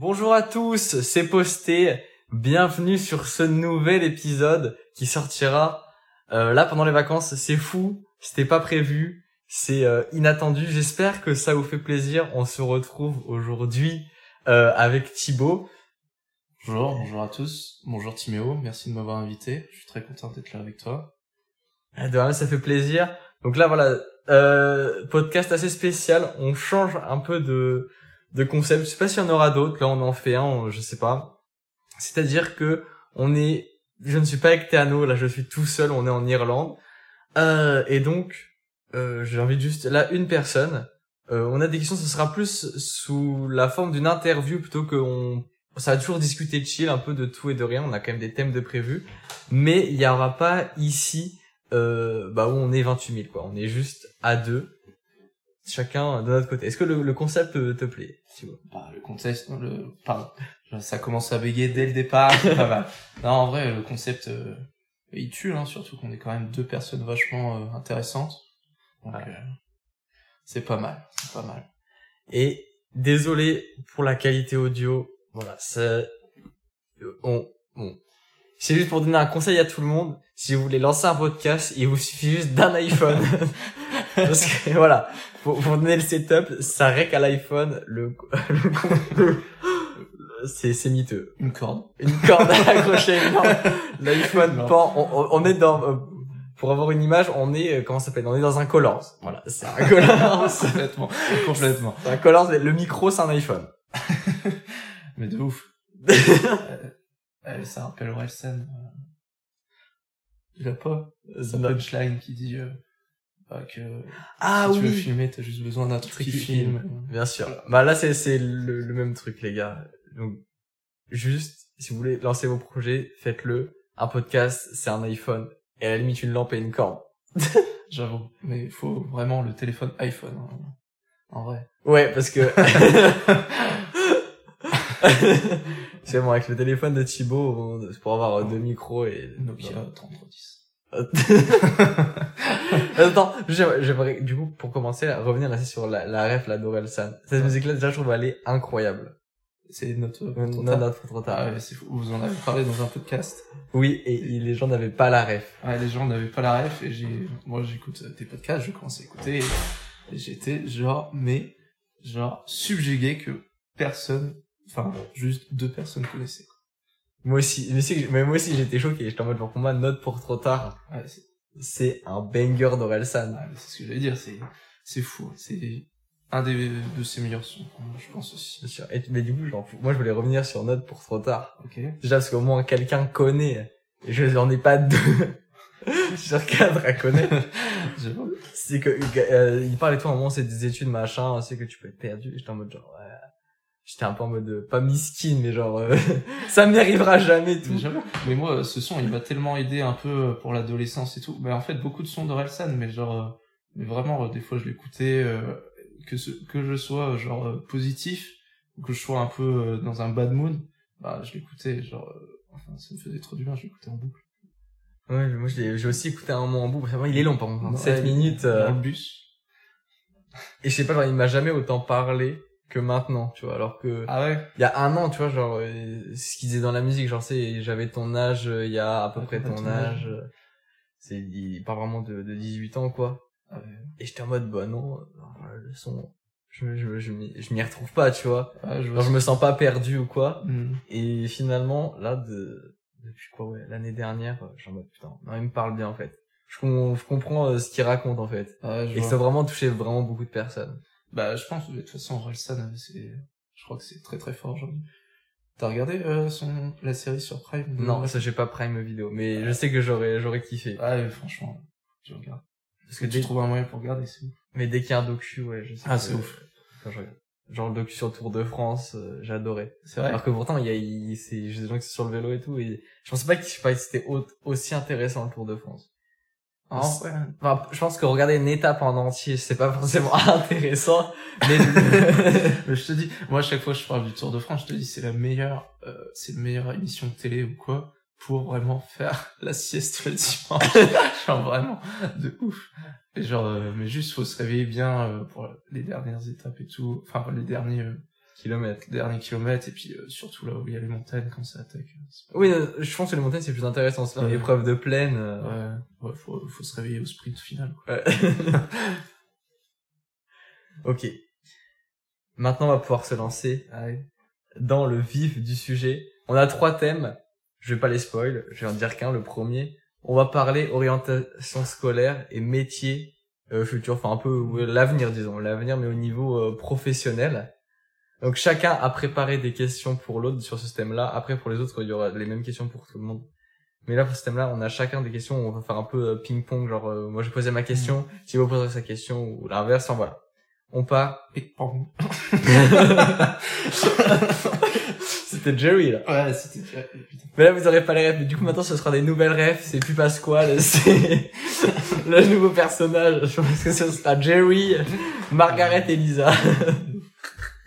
Bonjour à tous, c'est Posté. Bienvenue sur ce nouvel épisode qui sortira euh, là pendant les vacances. C'est fou, c'était pas prévu, c'est euh, inattendu. J'espère que ça vous fait plaisir. On se retrouve aujourd'hui euh, avec Thibaut. Bonjour, bonjour à tous. Bonjour Timéo, merci de m'avoir invité. Je suis très content d'être là avec toi. Ah, De même, ça fait plaisir. Donc là, voilà, euh, podcast assez spécial. On change un peu de de concept. Je sais pas s'il y en aura d'autres. Là, on en fait un, je sais pas. C'est-à-dire que on est, je ne suis pas avec Théano. Là, je suis tout seul. On est en Irlande. Euh, et donc, euh, j'invite juste là une personne. Euh, on a des questions. Ce sera plus sous la forme d'une interview plutôt que on. Ça va toujours discuter de chill, un peu de tout et de rien. On a quand même des thèmes de prévus. Mais il y aura pas ici euh, bah où on est 28 000 quoi. On est juste à deux, chacun de notre côté. Est-ce que le, le concept te, te plaît Thibaut? Bah, le contexte, le, pardon, ça commence à bégayer dès le départ, c'est pas mal. Non, en vrai, le concept, euh, il tue, hein, surtout qu'on est quand même deux personnes vachement euh, intéressantes. Donc, euh, c'est pas mal, c'est pas mal. Et désolé pour la qualité audio. Voilà, c'est on bon. C'est juste pour donner un conseil à tout le monde. Si vous voulez lancer un podcast, il vous suffit juste d'un iPhone. Parce que voilà, pour, pour donner le setup, ça règle à l'iPhone le, le, le- c'est c'est miteux. Une corde. une corde accrochée non l'iPhone pend on, on- est dans euh, pour avoir une image on est euh, comment ça s'appelle? On est dans un Colors voilà c'est un Colors complètement, complètement. c'est un Colors mais le micro c'est un iPhone Mais de ouf. Euh, euh, ça rappelle. Euh... Il a pas Non. punchline qui dit euh, que ah si tu veux filmer, t'as juste besoin d'un truc qui filme. bien sûr bah là c'est c'est le, le même truc les gars donc juste si vous voulez lancer vos projets faites-le un podcast c'est un iPhone et à la limite une lampe et une corde J'avoue. Mais il faut vraiment le téléphone iPhone. hein. En vrai. ouais parce que c'est bon avec le téléphone de Thibaut on- c'est pour avoir deux micros et Nokia 3310. Attends, j'aimerais, du coup, pour commencer, là, revenir assez sur la, la ref, la d'Orelsan. Cette musique-là, déjà, je trouve elle est incroyable. C'est notre... Non, trop, trop tard. Ah ouais, c'est fou. Vous en avez parlé dans un podcast. Oui, et, et les gens n'avaient pas la ref. Ouais, les gens n'avaient pas la ref et j'ai, moi j'écoute euh, tes podcasts, je commence à écouter et, et j'étais genre, mais, genre, subjugué que personne, enfin, juste deux personnes connaissaient. Moi aussi, mais, c'est que- mais moi aussi, j'étais choqué. J'étais en mode, genre, pour moi, Note pour trop tard, Ouais, c'est, un banger d'Orelsan. ouais, c'est ce que j'allais dire, c'est, c'est fou. C'est un des, de ses meilleurs sons, je pense aussi. Bien sûr. Et, mais du coup, genre, moi, je voulais revenir sur Note pour trop tard. Ok. Déjà, parce qu'au moins, quelqu'un connaît. Et je n'en ai pas deux. sur quatre à connaître. C'est que euh, il parle et tout à un moment c'est des études machin c'est que tu peux être perdu j'étais en mode genre ouais. J'étais un peu en mode euh, pas miskin mais genre euh, ça m'y arrivera jamais tout Mais moi, ce son, il m'a tellement aidé un peu pour l'adolescence et tout. Mais en fait, beaucoup de sons d'Orelsan, mais genre, euh, mais vraiment, euh, des fois, je l'écoutais, euh, que ce, que je sois, euh, genre, euh, positif, ou que je sois un peu euh, dans un bad mood, bah, je l'écoutais, genre, euh, enfin, ça me faisait trop du bien, je l'écoutais en boucle. ouais mais moi je l'ai- j'ai aussi écouté un moment en boucle vraiment il est long par contre 7 Ouais, minutes euh, Dans le bus. et je sais pas genre il m'a jamais autant parlé que maintenant tu vois alors que Ah ouais? il y a un an tu vois genre euh, ce qu'il disait dans la musique genre c'est j'avais ton âge euh, il y a à peu près ton ton âge âge. euh, c'est il parle vraiment de, de 18 ans quoi Ah ouais. et j'étais en mode bah non le son je je je je m'y retrouve pas tu vois Ouais, je Genre, je me sens pas perdu ou quoi. Hmm. Et finalement, là, de, depuis quoi, ouais, l'année dernière, euh, je suis en mode, putain, non, il me parle bien, en fait. Je, com- je comprends euh, ce qu'il raconte, en fait. Je Et vois. ça a vraiment touché vraiment beaucoup de personnes. Bah, je pense, de toute façon, Orelsan, euh, c'est, je crois que c'est très très fort aujourd'hui. T'as regardé, euh, son, la série sur Prime? Non, ça, j'ai pas Prime Vidéo, mais je sais que j'aurais, j'aurais kiffé. Ouais, franchement, je regarde. Parce Que tu dès, trouves un moyen pour regarder, c'est ouf. mais dès qu'il y a un docu, ouais, je sais Ah, c'est ouf. Quand je regarde. Genre le docu sur le Tour de France, euh, j'adorais. C'est vrai. Alors que pourtant, il y a, il, c'est, j'ai des gens qui sont sur le vélo et tout, et je pensais pas que, je sais pas, que c'était au- aussi intéressant le Tour de France. Ah. Enfin, je pense que regarder une étape en entier, c'est pas forcément intéressant, mais Mais je te dis, moi, à chaque fois que je parle du Tour de France, je te dis, c'est la meilleure, euh, c'est la meilleure émission de télé ou quoi, pour vraiment faire la sieste le dimanche. genre vraiment, de ouf. Et genre, euh, mais juste, faut se réveiller bien euh, pour les dernières étapes et tout. Enfin, les derniers, euh, kilomètres. derniers kilomètres et puis euh, surtout là où il y a les montagnes quand ça attaque. euh, pas- Oui, non, je pense que les montagnes c'est plus intéressant. C'est Ouais. l'épreuve de plaine. euh, Ouais, ouais, faut, faut se réveiller au sprint final. quoi. Ouais. ok. Maintenant, on va pouvoir se lancer dans le vif du sujet. On a trois thèmes. Je vais pas les spoil. Je vais en dire qu'un. Le premier, on va parler orientation scolaire et métier euh, futur. Enfin, un peu l'avenir, disons. L'avenir, mais au niveau euh, professionnel. Donc, chacun a préparé des questions pour l'autre sur ce thème-là. Après, pour les autres, il y aura les mêmes questions pour tout le monde. Mais là, pour ce thème-là, on a chacun des questions. On va faire un peu euh, ping-pong. Genre, euh, moi, je posais ma question. Si vous posez sa question ou l'inverse. Enfin, voilà. On part. Pardon. C'était Jerry, là. Ouais, c'était putain. Mais là, vous aurez pas les refs. Mais du coup, maintenant, ce sera des nouvelles refs. C'est plus Pasquale. C'est le nouveau personnage. Je pense que ce sera Jerry, Margaret et Lisa.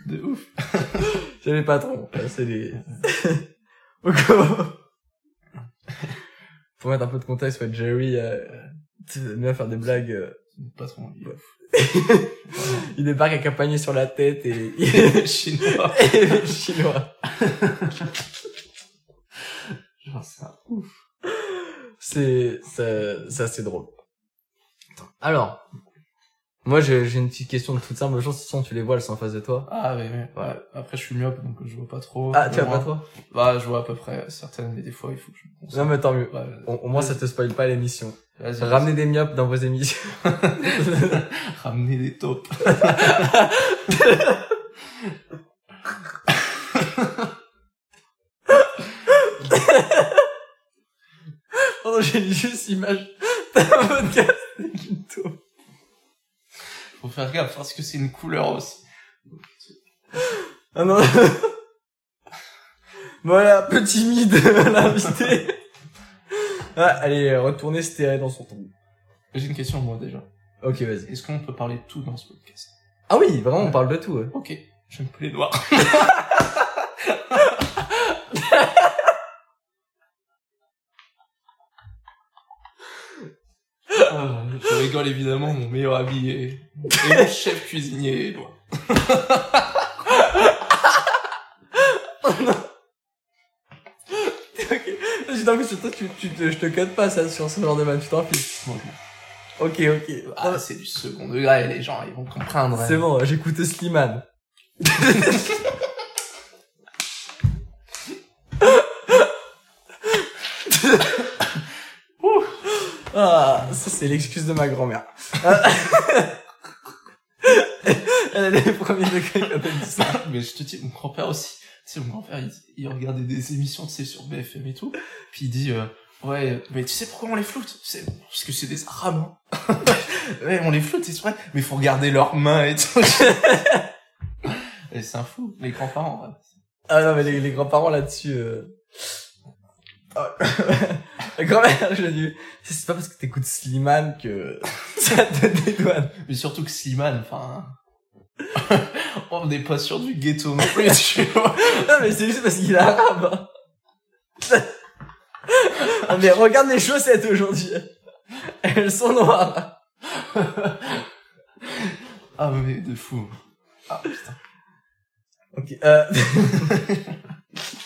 De ouf. J'avais pas trop. Là, C'est les... Pour mettre un peu de contexte, ouais, Jerry, euh, aime bien faire des blagues. euh, envie. il débarque avec un panier sur la tête et il Chinois. et il est chinois. Genre, c'est un ouf. C'est, ça, ça c'est drôle. Alors, moi j'ai une petite question de toute simple. Je pense que tu les vois, elles sont en face de toi. Ah, ouais, ouais. ouais. Après, je suis myope, donc je vois pas trop. Ah, tu vois pas toi Bah, je vois à peu près certaines, mais des fois, il faut que je me Non mais tant mieux. Ouais, Au, au moins ça te spoil pas l'émission. Ramenez des myopes dans vos émissions. Ramener des taupes. oh non, j'ai juste image d'un podcast avec une taupe. Faut faire gaffe, parce que c'est une couleur aussi. Ah non. voilà, petit mid l'invité. Ah, allez, retournez se terrer dans son trou. J'ai une question, moi, déjà. Ok, vas-y. Est-ce qu'on peut parler de tout dans ce podcast? Ah oui, vraiment, on parle de tout. ouais. Ok. J'aime pas les noirs. Ah, je rigole évidemment, mon meilleur ami est, est mon chef cuisinier, Éloi. ok. Je t'en fiche, toi, tu, tu te, je te code pas ça sur ce genre de man, tu t'en fiches. Ok, ok. Ah, c'est du second degré, les gens, ils vont comprendre. hein. C'est bon, j'écoute Slimane. ah, ça c'est l'excuse de ma grand-mère. Ah. Elle a les premiers degrés quand elle dit ça. Mais je te dis, mon grand-père aussi. Tu sais, mon grand-père, il, il regardait des émissions, tu sais, sur BFM et tout. Puis il dit, euh, ouais, mais tu sais pourquoi on les floute? C'est parce que c'est des arabes. hein. ouais, on les floute, c'est vrai. Mais faut regarder leurs mains et tout. et c'est un fou. Les grands-parents, ouais. Ah non, mais les, les grands-parents là-dessus... Euh... La grand-mère, je dis, c'est pas parce que t'écoutes Slimane que ça te dédouane. Mais surtout que Slimane, enfin... on n'est pas sûr du ghetto non plus, tu vois. Non, mais c'est juste parce qu'il est arabe. hein. Ah, mais regarde les chaussettes aujourd'hui. Elles sont noires. Ah, mais de fou. Ah, putain. Ok. Euh...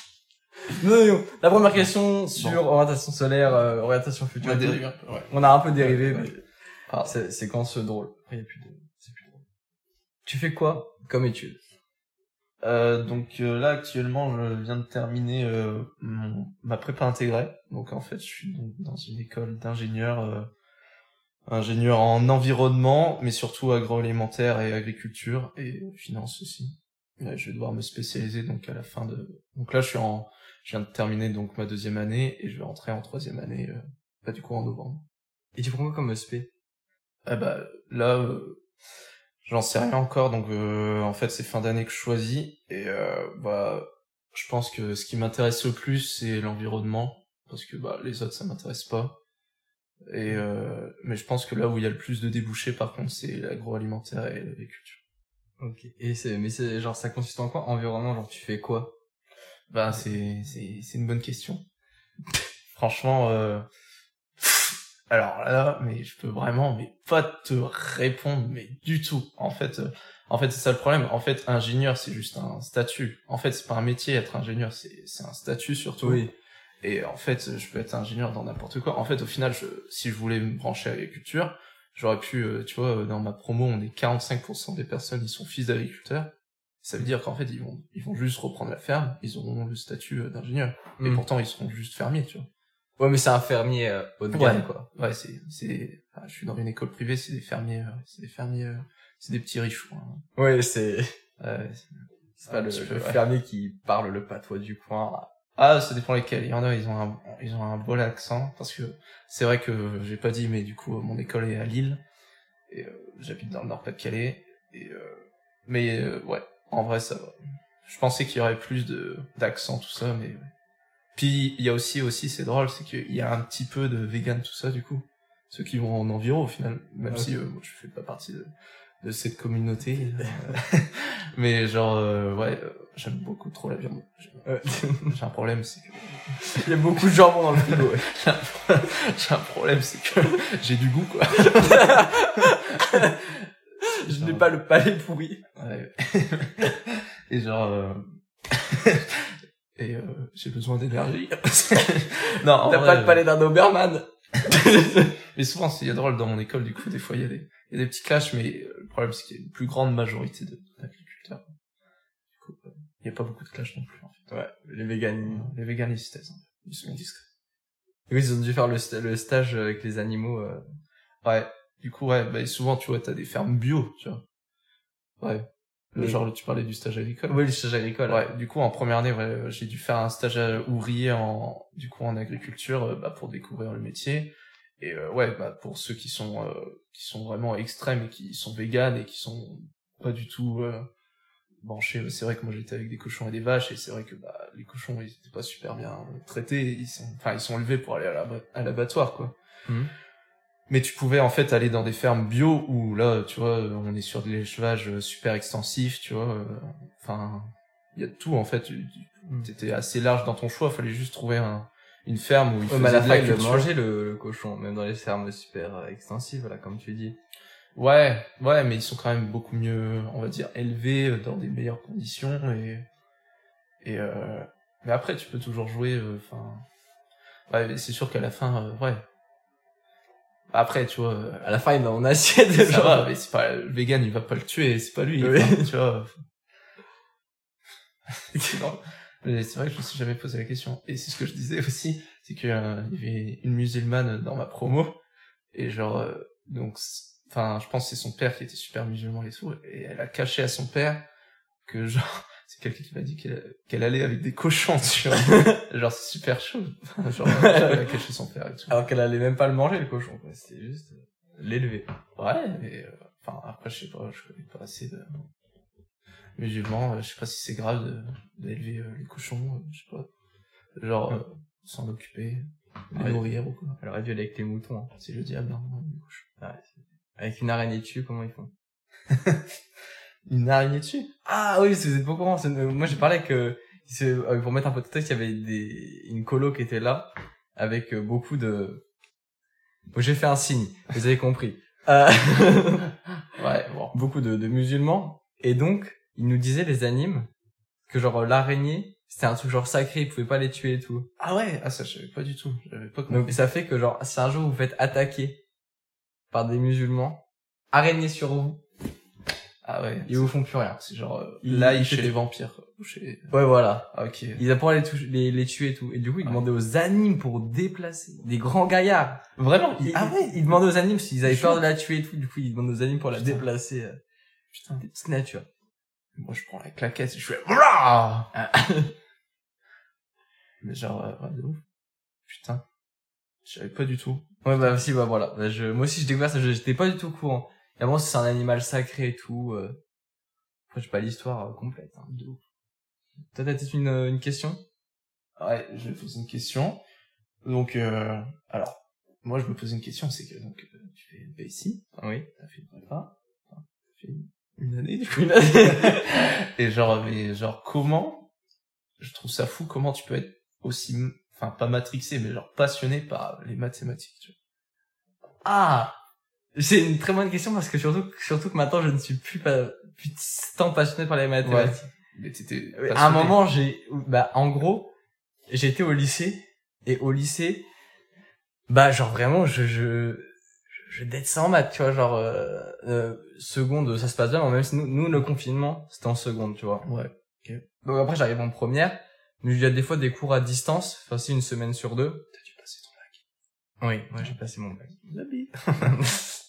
non, non, La première question sur Bon. orientation solaire, euh, orientation On future. a dérivé un peu, ouais. On a un peu dérivé, Ouais, mais ouais. Ah. c'est c'est drôle? Après, y a plus de... c'est plus drôle. Tu fais quoi comme étude? Euh, donc euh, là actuellement je viens de terminer euh, mon, ma prépa intégrée. Donc en fait je suis dans une école d'ingénieur, euh, ingénieur en environnement, mais surtout agroalimentaire et agriculture et finance aussi. Ouais, je vais devoir me spécialiser donc à la fin de. Donc là je suis en, je viens de terminer donc ma deuxième année et je vais rentrer en troisième année, euh, bah du coup en novembre. Et tu prends quoi comme ESP Ah bah là, euh, j'en sais rien encore. Donc euh, en fait, c'est fin d'année que je choisis et euh, bah je pense que ce qui m'intéresse le plus c'est l'environnement parce que bah les autres ça m'intéresse pas. Et euh, mais je pense que là où il y a le plus de débouchés par contre c'est l'agroalimentaire et l'agriculture. Ok. Et c'est, mais c'est genre ça consiste en quoi? Environnement, genre tu fais quoi? Bah c'est c'est c'est une bonne question. Franchement, euh, Alors là, mais je peux vraiment, mais pas te répondre, mais du tout. En fait, euh, en fait, c'est ça le problème. En fait, ingénieur, c'est juste un statut. En fait, c'est pas un métier, être ingénieur, c'est, c'est un statut surtout. Oui. Et en fait, je peux être ingénieur dans n'importe quoi. En fait, au final, je, si je voulais me brancher à l'agriculture, j'aurais pu, euh, tu vois, dans ma promo, on est 45% des personnes, ils sont fils d'agriculteurs. Ça veut dire qu'en fait, ils vont, ils vont juste reprendre la ferme, ils auront le statut euh, d'ingénieur. Et Mm. pourtant, ils seront juste fermiers, tu vois. Ouais, mais c'est un fermier euh, haut de gamme, Ouais. quoi. Ouais, c'est, c'est, ah, je suis dans une école privée, c'est des fermiers, euh, c'est des fermiers, euh, c'est des petits riches, quoi. Ouais, c'est Ouais, c'est- c'est pas le, petit peu, le ouais. fermier qui parle le patois du coin. Ah, ça dépend lesquels. Il y en a, ils ont un, ils ont un beau accent, parce que c'est vrai que j'ai pas dit, mais du coup, mon école est à Lille, et j'habite dans le Nord-Pas-de-Calais, et euh, mais ouais, en vrai, ça va. Je pensais qu'il y aurait plus de d'accent, tout ça, mais. Puis il y a aussi, aussi, c'est drôle, c'est qu'il y a un petit peu de vegan, tout ça, du coup. Ceux qui vont en environ, au final, même si euh, moi, je fais pas partie de, de cette communauté. euh, mais genre, euh, ouais, euh, j'aime beaucoup trop la viande. J'ai j'ai un problème, c'est que Il y a beaucoup de jambon dans le frigo. ouais. j'ai un problème, c'est que j'ai du goût, quoi. Je n'ai pas le palais pourri. Ouais. Et genre, euh, et euh, j'ai besoin d'énergie. non, T'as pas le euh, palais d'un Doberman. Mais souvent, c'est il y a drôle dans mon école, du coup, des fois, il y a des, il y a des petits clashs, mais euh, le problème, c'est qu'il y a une plus grande majorité d'agriculteurs. Du coup, euh, il y a pas beaucoup de clashs non plus, en fait. Ouais, les végans. Les véganes, ils se taisent. Ils sont discrets. Oui, ils ont dû faire le, le stage avec les animaux. euh. Ouais. Du coup, ouais, bah, souvent, tu vois, t'as des fermes bio, tu vois. Ouais. Le Mais- Genre, tu parlais du stage agricole. Oui, le stage agricole. Ouais, du coup, en première année, ouais, euh, j'ai dû faire un stage à- ouvrier en, du coup, en agriculture, euh, bah, pour découvrir le métier. Et euh, ouais, bah, pour ceux qui sont, euh, qui sont vraiment extrêmes et qui sont véganes et qui sont pas du tout euh, branchés, c'est vrai que moi j'étais avec des cochons et des vaches et c'est vrai que bah, les cochons ils étaient pas super bien traités, ils sont, enfin ils sont élevés pour aller à l'aba- à l'abattoir quoi. Mhm. Mais tu pouvais en fait aller dans des fermes bio où là, tu vois, on est sur de l'élevage super extensif, tu vois. euh, Enfin, il y a de tout en fait. Tu Mm. étais assez large dans ton choix. Fallait juste trouver un, une ferme où il Ouais, faisait de ils le le, cochon, même dans les fermes super euh, extensives, là, comme tu dis. Ouais, ouais, mais ils sont quand même beaucoup mieux, on va dire, élevés euh, dans des meilleures conditions et et euh, mais après tu peux toujours jouer. euh, Enfin, ouais, mais c'est sûr qu'à la fin, euh, ouais. Après, tu vois. À la fin, il est dans mon assiette, Ça genre. va, mais c'est pas, le vegan, il va pas le tuer, c'est pas lui, Oui. enfin, tu vois. C'est vrai que je me suis jamais posé la question. Et c'est ce que je disais aussi, c'est que, euh, y avait une musulmane dans ma promo, et genre, euh, donc, enfin, je pense que c'est son père qui était super musulman et tout, et elle a caché à son père que genre, c'est quelqu'un qui m'a dit qu'elle qu'elle allait avec des cochons, tu vois. genre, c'est super chaud. Genre, elle a caché son père et tout. Alors qu'elle allait même pas le manger, le cochon, quoi. C'était juste euh, l'élever. Ouais, mais euh, enfin après je sais pas, je connais pas assez de musulmans, euh, je sais pas si c'est grave d'élever euh, les cochons, je sais pas. Genre euh, s'en occuper, les Ouais. nourrir ou quoi. Elle aurait dû aller avec les moutons. hein. C'est le diable hein, les cochons. Avec une araignée dessus, comment ils font? Une araignée dessus Ah oui, c'est pas au courant. euh, Moi, j'ai parlé que c'est- euh, pour mettre un peu de texte, il y avait des, une colo qui était là avec euh, beaucoup de. Bon, j'ai fait un signe, vous avez compris. Euh, Ouais, bon. beaucoup de, de musulmans et donc ils nous disaient les animes que genre euh, l'araignée c'était un truc genre sacré, ils pouvaient pas les tuer et tout. Ah ouais, ah ça je savais pas du tout, pas compris. Donc ça fait que genre si un jour vous vous faites attaquer par des musulmans, araignée sur vous, ah ouais, ils vous font plus rien. c'est genre euh, Il- là il chez les vampires. chez... Ouais voilà. Ah ok. Ils apprennent à les, toucher- les, les tuer et tout. Et du coup, ils Ouais. demandaient aux animes pour déplacer. Des grands gaillards. Vraiment Ils, Ah ouais Ils demandaient aux animes s'ils avaient peur de la tuer et tout. Du coup, ils demandent aux animes pour la Putain. déplacer. euh, Putain. Des petites natures. Moi, je prends la claquette et je fais Ah. Mais genre, euh, ouais, de ouf. Putain. Je savais pas du tout. Ouais, bah, si, bah, voilà. Bah, je, moi aussi, j'ai découvert ça, je- j'étais pas du tout au courant. Et avant, c'est un animal sacré et tout, euh. Après, j'ai pas l'histoire euh, complète, hein, de ouf. Toi, t'as peut-être une, euh, une question? Ouais, je vais poser une question. Donc, euh, alors, moi, je me pose une question, c'est que, donc, euh, tu fais une ici, Oui. t'as fait une prépa, enfin, t'as fait une, une année, du coup. Une année. Et genre, mais, genre, comment, je trouve ça fou, comment tu peux être aussi, enfin, pas matrixé, mais genre, passionné par les mathématiques, tu vois? Ah C'est une très bonne question parce que surtout, surtout que maintenant je ne suis plus, pas, plus tant passionné par les mathématiques. Mais t'étais. Euh, À un moment, j'ai, bah, en gros, j'étais au lycée, et au lycée, bah, genre vraiment, je, je, je ça en maths, tu vois, genre, euh, euh, seconde, ça se passe bien, mais même si nous, nous, le confinement, c'était en seconde, tu vois. Ouais. Donc après, j'arrive en première, mais il y a des fois des cours à distance, enfin, si une semaine sur deux. T'as dû passer ton bac. Oui, moi, j'ai passé mon bac.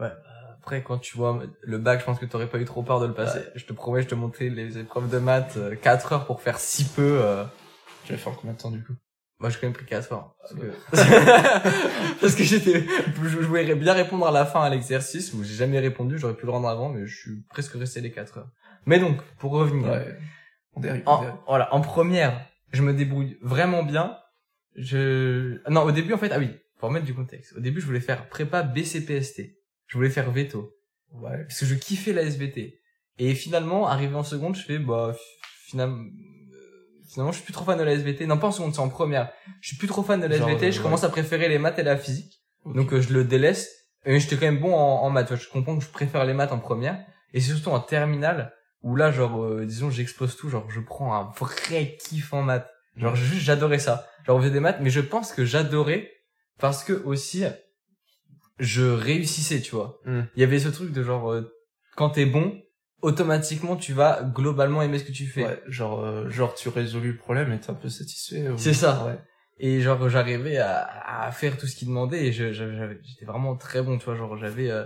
ouais, bah, après, quand tu vois le bac, je pense que t'aurais pas eu trop peur de le passer. Je te promets, je te montrais les épreuves de maths, 4 heures pour faire si peu, euh, Tu vas faire combien de temps du coup? Moi, j'ai quand même pris 4 heures. Parce Ah que, parce que j'étais, je, voulais bien répondre à la fin à l'exercice où j'ai jamais répondu, j'aurais pu le rendre avant, mais je suis presque resté les 4 heures. Mais donc, pour revenir. Ouais. On dérive. on En, voilà, en première, je me débrouille vraiment bien. Je, non, au début, en fait, ah oui, pour remettre du contexte. Au début, je voulais faire prépa BCPST. Je voulais faire veto. Ouais. Parce que je kiffais la SVT. Et finalement, arrivé en seconde, je fais, bah, finalement, finalement, je suis plus trop fan de la SVT. Non, pas en seconde, c'est en première. Je suis plus trop fan de la Genre, SVT. euh, je ouais. commence à préférer les maths et la physique. Donc, euh, je le délaisse. Et j'étais quand même bon en, en maths. Je comprends que je préfère les maths en première. Et c'est surtout en terminale où là, genre, euh, disons, j'explose tout. Genre, je prends un vrai kiff en maths. Genre, juste, j'adorais ça. Genre, on faisait des maths, mais je pense que j'adorais parce que aussi, je réussissais, tu vois. Hmm. Il y avait ce truc de genre, euh, quand t'es bon, automatiquement, tu vas globalement aimer ce que tu fais. Ouais, genre, euh, genre tu résolu le problème et t'es un peu satisfait. ou- C'est ça. Ouais. Et genre, j'arrivais à, à faire tout ce qu'il demandait et j'étais vraiment très bon, tu vois. Genre, j'avais, euh,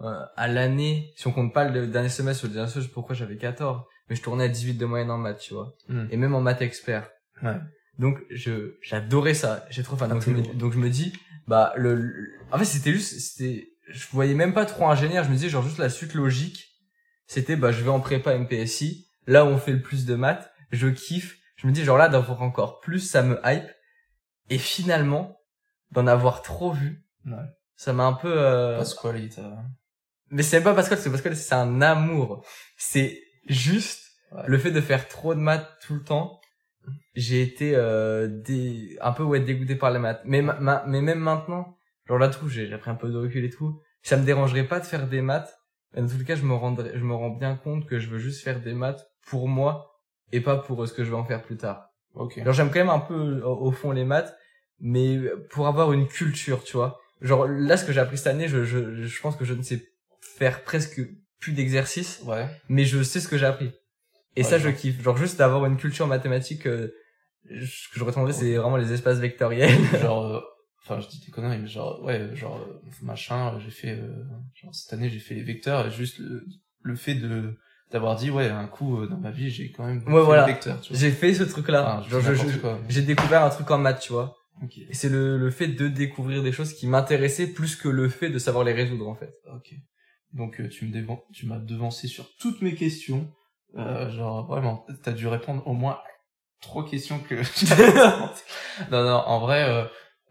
euh, à l'année, si on compte pas le dernier semestre ou le dernier semestre, pourquoi j'avais 14, mais je tournais à 18 de moyenne en maths, tu vois. Hmm. Et même en maths expert. Ouais. Donc, je, j'adorais ça. J'ai trop fan. Ah, Donc, je me, toujours. donc, je me dis, bah, le, le- en fait, c'était juste, c'était, je voyais même pas trop ingénieur. Je me disais, genre, juste la suite logique, c'était, bah, je vais en prépa MPSI. Là où on fait le plus de maths, je kiffe. Je me dis, genre, là, d'avoir encore plus, ça me hype. Et finalement, d'en avoir trop vu, Ouais. ça m'a un peu, euh... Il t'a... mais c'est pas Pascal, c'est Pascal, c'est un amour. C'est juste Ouais. le fait de faire trop de maths tout le temps. J'ai été euh, dé... un peu ouais dégoûté par les maths. Mais ma- ma- mais même maintenant, genre là tout, j'ai j'ai pris un peu de recul et tout. Ça me dérangerait pas de faire des maths. Mais dans tous les cas, je me rendrais, je me rends bien compte que je veux juste faire des maths pour moi et pas pour euh, ce que je vais en faire plus tard. Ok. Genre j'aime quand même un peu au, au fond les maths, mais pour avoir une culture, tu vois. Genre là, ce que j'ai appris cette année, je, je, je pense que je ne sais faire presque plus d'exercices, Ouais. mais je sais ce que j'ai appris. Et Ouais, ça, je kiffe. Genre juste d'avoir une culture mathématique, euh, ce que je retiendrai, c'est vraiment les espaces vectoriels. genre, euh, enfin, je dis des conneries, mais genre, ouais, genre, euh, machin, euh, j'ai fait, euh, genre, cette année, j'ai fait les vecteurs, et juste le, le fait de, d'avoir dit, ouais, un coup, euh, dans ma vie, j'ai quand même Ouais, fait voilà. les vecteurs, tu vois. j'ai fait ce. Enfin, je- quoi, mais- j'ai découvert un truc en maths, tu vois. Ok. Et c'est le, le fait de découvrir des choses qui m'intéressaient plus que le fait de savoir les résoudre, en fait. Ok. Donc, euh, tu me tu m'as devancé sur toutes mes questions. Euh, genre, vraiment, t'as dû répondre au moins trois questions que. Non, non, en vrai, euh,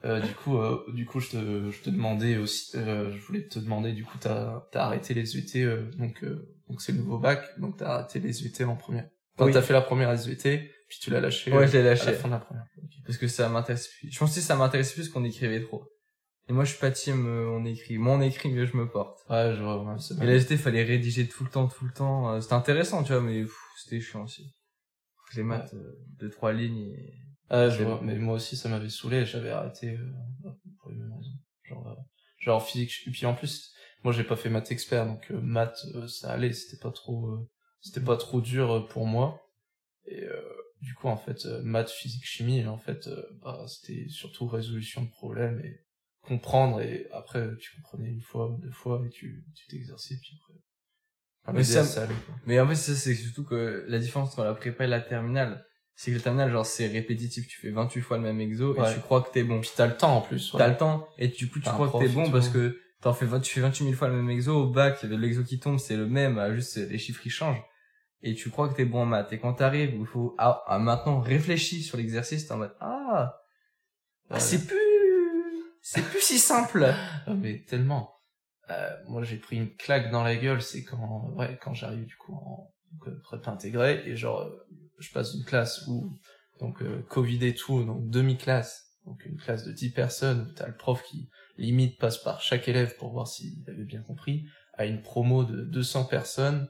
euh, du coup, euh, du coup, je te, je te demandais aussi, euh, je voulais te demander, du coup, t'as, t'as arrêté les euh, donc, euh, donc c'est le nouveau bac, donc t'as arrêté les SVT en première. Enfin, Oui. t'as fait la première SVT, puis tu l'as lâché. Ouais, je l'ai à lâché. la fin de la première. Parce que ça m'intéresse plus. Je pense que ça m'intéresse plus qu'on écrivait trop. Et moi, je suis pas team, euh, on écrit. Moins on écrit, mieux je me porte. Ouais, je vois, ouais, c'est Et fallait rédiger tout le temps, tout le temps. Euh, C'était intéressant, tu vois, mais pff, c'était chiant aussi. Les maths, euh, deux, trois lignes et... Ah, je C'est vois, bon. mais moi aussi ça m'avait saoulé, j'avais arrêté euh, pour les mêmes raisons. Genre, euh, genre physique, et puis en plus, moi j'ai pas fait maths expert, donc euh, maths euh, ça allait, c'était pas trop, euh, c'était pas trop dur euh, pour moi. Et euh, du coup en fait, euh, maths, physique, chimie, en fait, euh, bah, c'était surtout résolution de problèmes et comprendre, et après tu comprenais une fois, deux fois, et tu tu t'exerçais, puis après. Enfin, Mais ça- ça. Mais en fait, ça, c'est surtout que la différence entre la prépa et la terminale, c'est que la terminale, genre, c'est répétitif. Tu fais 28 fois le même exo Ouais. et tu crois que t'es bon. Puis t'as le temps en plus. ouais. T'as le temps et du coup, tu crois que t'es bon parce que t'en fais 20, tu fais 28 000 fois le même exo. Au bac, l'exo qui tombe, c'est le même, ah, juste les chiffres ils changent. Et tu crois que t'es bon en maths. Et quand t'arrives il faut, ah, ah, maintenant, réfléchis sur l'exercice, t'es en mode, ah, ah, c'est plus, c'est plus si simple. Ah, mais tellement. Euh, moi, j'ai pris une claque dans la gueule, c'est quand, ouais, quand j'arrive du coup en euh, prépa intégrée et genre, euh, je passe d'une classe où donc Covid et tout, donc demi-classe, donc une classe de 10 personnes où t'as le prof qui limite passe par chaque élève pour voir s'il avait bien compris, à une promo de 200 personnes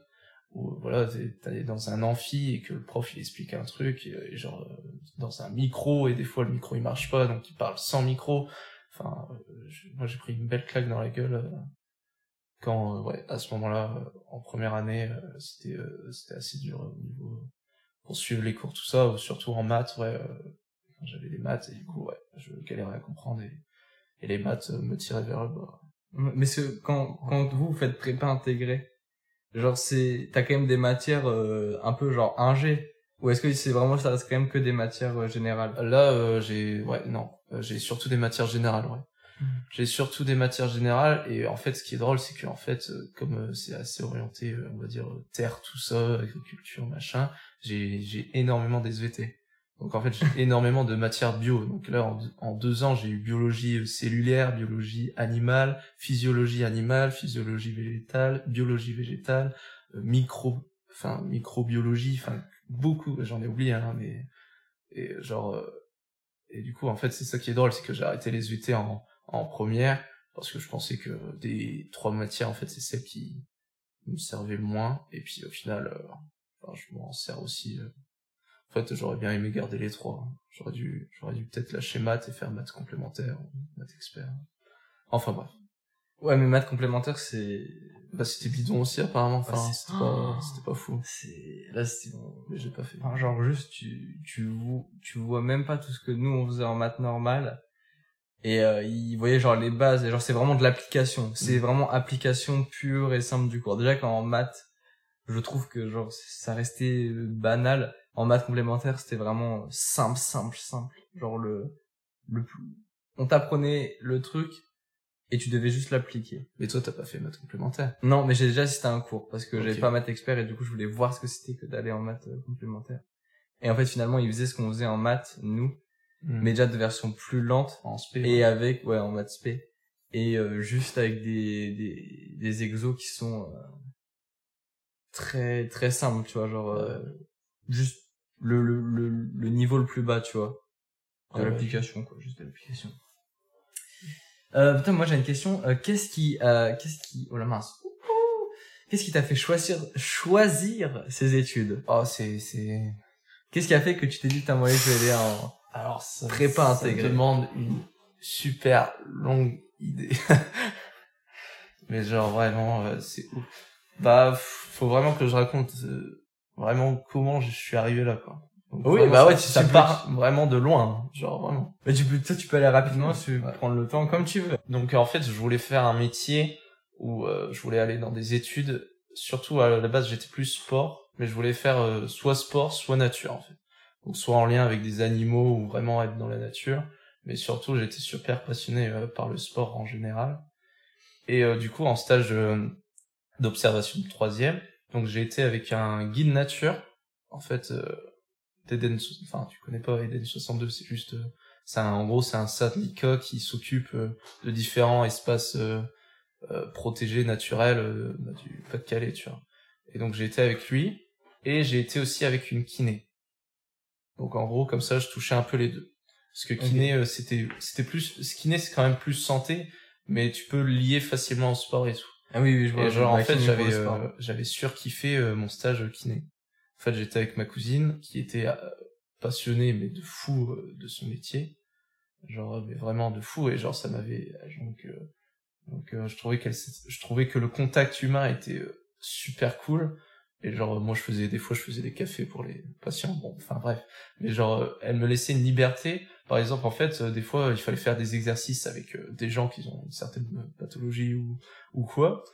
où voilà t'es dans un amphi et que le prof il explique un truc et, genre euh, dans un micro et des fois le micro il marche pas donc il parle sans micro enfin euh, moi j'ai pris une belle claque dans la gueule euh, quand ouais à ce moment-là en première année c'était c'était assez dur au niveau pour suivre les cours tout ça surtout en maths ouais quand j'avais des maths et du coup ouais je galérais à comprendre et, et les maths me tiraient vers le bas. Mais quand quand vous faites prépa intégrée Genre c'est t'as quand même des matières euh, un peu genre ingé ou est-ce que c'est vraiment ça reste quand même que des matières euh, générales? Là euh, j'ai ouais non, j'ai surtout des matières générales ouais. Hmm. J'ai surtout des matières générales et en fait ce qui est drôle c'est que en fait comme c'est assez orienté on va dire terre tout ça, agriculture machin, j'ai j'ai énormément d'SVT. Donc en fait, j'ai énormément de matière bio. Donc là, en, deux ans, j'ai eu biologie euh, cellulaire, biologie animale, physiologie animale, physiologie végétale, biologie végétale, euh, micro, enfin microbiologie, enfin beaucoup. J'en ai oublié, hein, mais et genre euh, et du coup, en fait, c'est ça qui est drôle, c'est que j'ai arrêté les UT en en première parce que je pensais que des trois matières, en fait, c'est celles qui me servaient moins. Et puis au final, enfin, je m'en sers aussi en fait, j'aurais bien aimé garder les trois. J'aurais dû, j'aurais dû peut-être lâcher maths et faire maths complémentaire, maths expert. Enfin bref. Ouais, mais maths complémentaire, c'est... Bah, c'était bidon aussi, apparemment. Enfin, c'était pas, c'était pas fou. C'est, là, c'était bon. Mais j'ai pas fait. Enfin, genre, juste, tu, tu, vois, tu vois même pas tout ce que nous, on faisait en maths normale. Et, euh, ils voyaient, genre, les bases. Et genre, c'est vraiment de l'application. C'est mm. vraiment application pure et simple du cours. Déjà, quand en maths, je trouve que, genre, ça restait banal en maths complémentaire, c'était vraiment simple, simple, simple. Genre le, le on t'apprenait le truc et tu devais juste l'appliquer. Mais toi, t'as pas fait maths complémentaire. Non, mais j'ai déjà assisté à un cours parce que j'avais pas maths expert et du coup, je voulais voir ce que c'était que d'aller en maths euh, complémentaire. Et en fait, finalement, ils faisaient ce qu'on faisait en maths, nous, hmm. mais déjà de version plus lente. En spé. Et avec, ouais, en maths spé. Et euh, juste avec des, des, des exos qui sont euh, très, très simples, tu vois, genre, juste le, le, le, niveau le plus bas, tu vois. De l'application, quoi, juste de l'application. Euh, putain, moi j'ai une question. Euh, qu'est-ce qui, euh, qu'est-ce qui, oh la mince. Qu'est-ce qui t'a fait choisir, choisir ces études? Oh, c'est, c'est. Qu'est-ce qui a fait que tu t'es dit, putain, moi, je vais aller en Alors, ça, prépa intégrée? Ça demande une super longue idée. Mais genre vraiment, euh, c'est ouf. Bah, faut vraiment que je raconte euh, vraiment comment je suis arrivé là quoi. Oui, bah ouais, ça, part vraiment de loin, genre vraiment. Mais tu peux, toi, tu peux aller rapidement, tu prendre le temps comme tu veux. Donc en fait, je voulais faire un métier où euh, je voulais aller dans des études. Surtout à la base, j'étais plus sport, mais je voulais faire euh, soit sport, soit nature en fait. Donc soit en lien avec des animaux ou vraiment être dans la nature. Mais surtout, j'étais super passionné euh, par le sport en général. Et du coup, en stage d'observation de troisième, donc j'ai été avec un guide nature, en fait, euh, d'Eden, enfin tu connais pas Eden 62, c'est juste, euh, c'est en gros c'est un satellite qui s'occupe euh, de différents espaces euh, protégés naturels bah, du Pas-de-Calais, tu vois. Et donc j'ai été avec lui et j'ai été aussi avec une kiné. Donc en gros comme ça je touchais un peu les deux. Parce que kiné c'était c'était plus kiné c'est quand même plus santé mais tu peux le lier facilement au sport et tout. Ah oui, oui, je vois. Et genre, en fait, j'avais, euh, j'avais surkiffé euh, mon stage kiné. En fait, j'étais avec ma cousine qui était euh, passionnée, mais de fou euh, de son métier. Genre, mais vraiment de fou. Et genre, ça m'avait, donc, donc, je trouvais qu'elle, je trouvais que le contact humain était super cool. Et genre, moi, je faisais, des fois, je faisais des cafés pour les patients. Bon, enfin, bref. Mais genre, elle me laissait une liberté. Par exemple, en fait, des fois, il fallait faire des exercices avec des gens qui ont une certaine pathologie ou, ou quoi.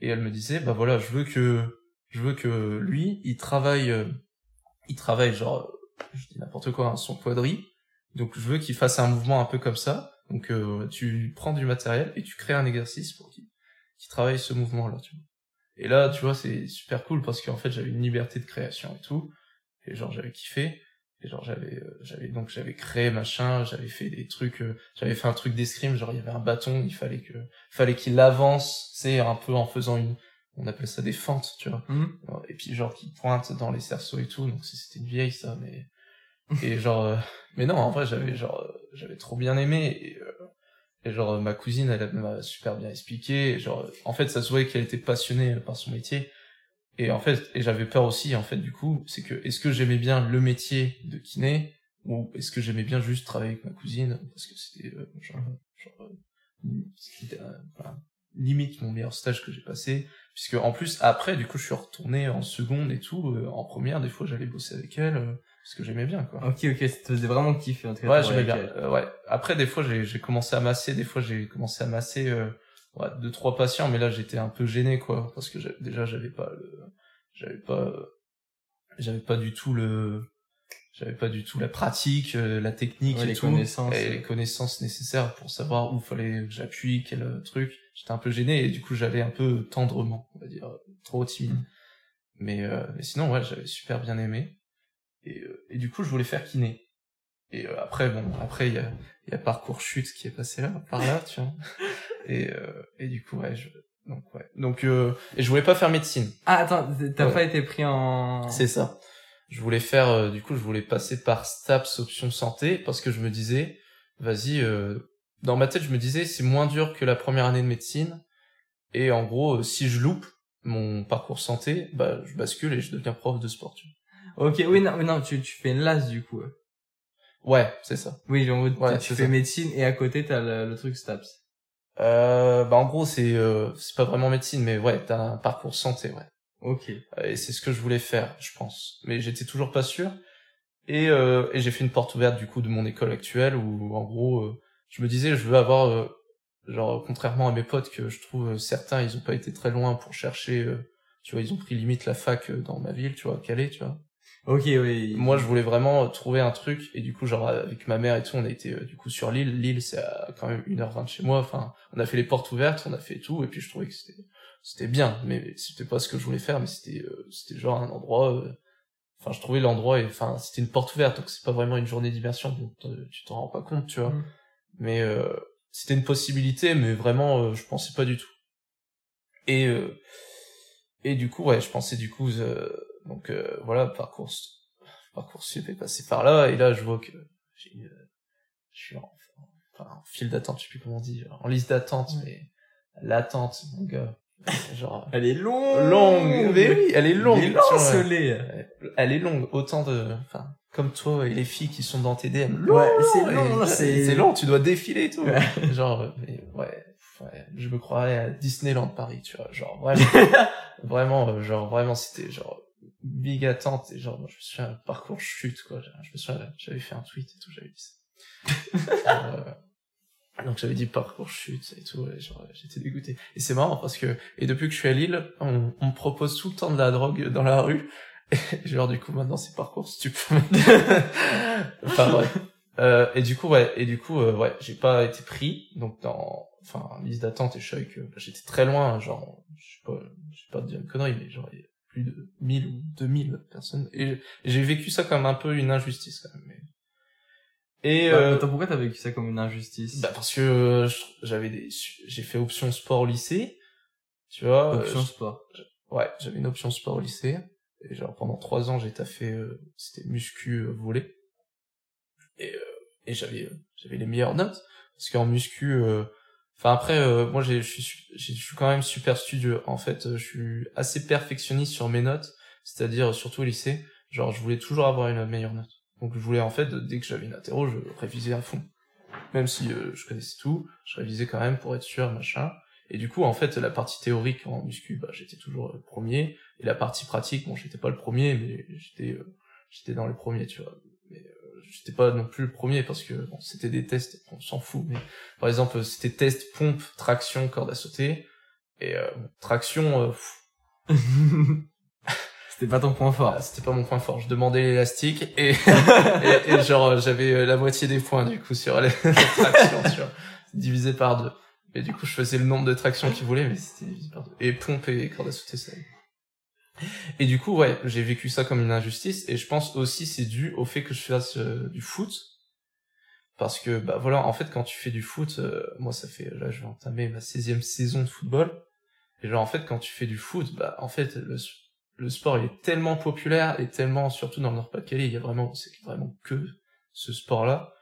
Et elle me disait, bah voilà, je veux que, je veux que lui, il travaille, euh, il travaille genre, je dis n'importe quoi, hein, son quadri. Donc je veux qu'il fasse un mouvement un peu comme ça. Donc euh, tu prends du matériel et tu crées un exercice pour qu'il travaille ce mouvement-là. Et là, tu vois, c'est super cool parce qu'en fait, j'avais une liberté de création et tout. Et genre, j'avais kiffé. Et genre j'avais euh, j'avais donc j'avais créé machin, j'avais fait des trucs euh, j'avais fait un truc d'escrime, genre il y avait un bâton, il fallait que fallait qu'il avance, c'est un peu en faisant une on appelle ça des fentes, tu vois. Mhm. Et puis genre qui pointe dans les cerceaux et tout, donc c'était une vieille ça mais Et genre, euh, mais non, en vrai, j'avais genre, euh, j'avais trop bien aimé. Et, euh, et genre, ma cousine, elle m'a super bien expliqué. Et genre, en fait, ça se voyait qu'elle était passionnée par son métier. Et en fait, et j'avais peur aussi, en fait, du coup, c'est que, est-ce que j'aimais bien le métier de kiné, ou est-ce que j'aimais bien juste travailler avec ma cousine, parce que c'était, genre, genre limite mon meilleur stage que j'ai passé puisque en plus après du coup je suis retourné en seconde et tout euh, en première des fois j'allais bosser avec elle euh, parce que j'aimais bien quoi. Ok ok ça te faisait vraiment kiffer en tout cas ouais j'aimais bien. Euh, ouais. Après des fois j'ai commencé à masser des fois j'ai commencé à masser ouais, deux trois patients mais là j'étais un peu gêné quoi parce que déjà j'avais pas le j'avais pas j'avais pas du tout le j'avais pas du tout la pratique, la technique et les connaissances et les connaissances nécessaires pour savoir où fallait que j'appuie, quel truc j'étais un peu gêné et du coup j'allais un peu tendrement, on va dire, trop timide. Mais, euh, mais sinon ouais, j'avais super bien aimé. Et, euh, et du coup je voulais faire kiné. Et euh, après bon, après il y a, y a parcours chute qui est passé là, par là, tu vois. Et, et du coup ouais, je, donc ouais. Donc et je voulais pas faire médecine. Ah attends, t'as pas été pris en. C'est ça. Je voulais faire, du coup je voulais passer par STAPS option santé parce que je me disais, vas-y, dans ma tête, je me disais, c'est moins dur que la première année de médecine. Et en gros, euh, si je loupe mon parcours santé, bah, je bascule et je deviens prof de sport. Tu vois. Ok, oui, non, non, tu, tu fais une LAS du coup. Ouais, c'est ça. Oui, en gros, tu fais médecine et à côté, t'as le, le truc STAPS. Euh, bah en gros, c'est euh, c'est pas vraiment médecine, mais ouais, t'as un parcours santé, ouais. Ok. Et c'est ce que je voulais faire, je pense. Mais j'étais toujours pas sûr. Et, euh, et j'ai fait une porte ouverte du coup de mon école actuelle où en gros euh, je me disais, je veux avoir, euh, genre, contrairement à mes potes que je trouve euh, certains, ils ont pas été très loin pour chercher, euh, tu vois, ils ont pris limite la fac dans ma ville, tu vois, Calais, tu vois. Ok, oui. Moi, je voulais vraiment trouver un truc, et du coup, genre, avec ma mère et tout, on a été, du coup, sur l'île. L'île, c'est quand même 1h20 de chez moi. Enfin, on a fait les portes ouvertes, on a fait tout, et puis je trouvais que c'était, c'était bien, mais c'était pas ce que je voulais faire, mais c'était, c'était genre un endroit, enfin, je trouvais l'endroit, et enfin, c'était une porte ouverte, donc c'est pas vraiment une journée d'immersion, donc tu t'en rends pas compte, tu vois. Mm. Mais euh, c'était une possibilité, mais vraiment, euh, je pensais pas du tout. Et euh, et du coup, ouais, je pensais du coup, donc voilà, parcours parcours sup est passé par là, et là, je vois que j'ai, je suis en, enfin, en file d'attente, je sais plus comment on dit, en liste d'attente, mais l'attente, mon gars. Genre, elle est longue, longue, mais oui, elle est longue. Elle est, elle est longue, autant de, enfin, comme toi et les filles qui sont dans tes DM. ouais, c'est long, c'est long, tu dois défiler et tout. genre, mais ouais, ouais, je me croirais à Disneyland Paris, tu vois, genre vraiment, vraiment, euh, genre vraiment, c'était genre big attente et genre, je me suis un parcours chute quoi. Je me souviens, j'avais fait un tweet et tout, j'avais dit ça. euh, donc j'avais dit parcours chute et tout, et genre j'étais dégoûté. Et c'est marrant parce que et depuis que je suis à Lille, on, on me propose tout le temps de la drogue dans la rue genre du coup maintenant c'est parcours stupide. enfin bref. Euh, et du coup ouais et du coup euh, ouais j'ai pas été pris donc dans enfin liste d'attente et je savais que j'étais très loin genre je sais pas je sais pas dire une connerie mais genre il y a plus de 1000 ou 2000 personnes et j'ai vécu ça comme un peu une injustice quand même mais... et bah, euh, pourquoi t'as vécu ça comme une injustice? bah parce que euh, j'avais des j'ai fait option sport au lycée tu vois option sport ouais j'avais une option sport au lycée et genre pendant trois ans, j'ai taffé, euh, c'était muscu euh, volé. Et, euh, et j'avais j'avais les meilleures notes parce qu'en muscu, enfin après, moi j'ai je suis je suis quand même super studieux. En fait, je suis assez perfectionniste sur mes notes, c'est-à-dire surtout au lycée. Genre, je voulais toujours avoir une meilleure note. Donc je voulais en fait dès que j'avais une interro, je révisais à fond. Même si je connaissais tout, je révisais quand même pour être sûr, machin. Et du coup, en fait, la partie théorique en muscu, bah, j'étais toujours le premier. Et la partie pratique, bon, j'étais pas le premier, mais j'étais, euh, j'étais dans les premiers, tu vois. Mais euh, j'étais pas non plus le premier parce que bon, c'était des tests, on s'en fout. Mais par exemple, c'était test pompe, traction, corde à sauter. Et euh, traction, euh, c'était pas ton point fort. Ah, c'était pas mon point fort. Je demandais l'élastique et, et, et, genre j'avais la moitié des points du coup sur la traction, tu vois, divisé par deux. Et du coup, je faisais le nombre de tractions qu'il voulait, mais c'était divisé par deux. Et pompe et corde à sauter, ça. Et du coup, ouais, j'ai vécu ça comme une injustice, et je pense aussi c'est dû au fait que je fasse euh, du foot, parce que bah voilà, en fait, quand tu fais du foot, euh, moi ça fait là, je vais entamer ma 16e saison de football, et genre en fait, quand tu fais du foot, bah en fait, le, le sport il est tellement populaire et tellement surtout dans le Nord-Pas-de-Calais il y a vraiment c'est vraiment que ce sport là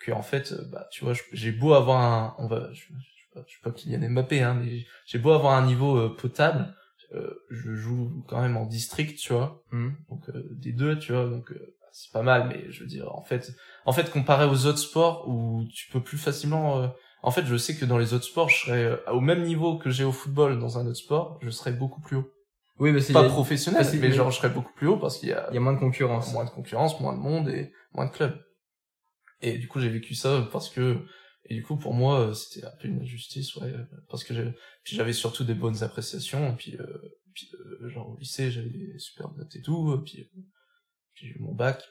que en fait euh, bah tu vois j'ai beau avoir un on va je, je, sais pas je sais pas Kylian Mbappé hein mais j'ai beau avoir un niveau euh, potable euh, je joue quand même en district tu vois Hmm. donc euh, des deux tu vois donc euh, c'est pas mal mais je veux dire en fait en fait comparé aux autres sports où tu peux plus facilement euh, en fait je sais que dans les autres sports je serais au même niveau que j'ai au football dans un autre sport je serais beaucoup plus haut Oui, parce y, pas a- professionnel parce mais genre je serais beaucoup plus haut parce qu'il y a y a moins de concurrence. moins de concurrence moins de monde et moins de clubs et du coup j'ai vécu ça parce que et du coup pour moi euh, c'était un peu une injustice ouais euh, parce que j'avais surtout des bonnes appréciations et puis, euh, puis euh, genre au lycée j'avais des super notes et tout et puis euh, puis j'ai eu mon bac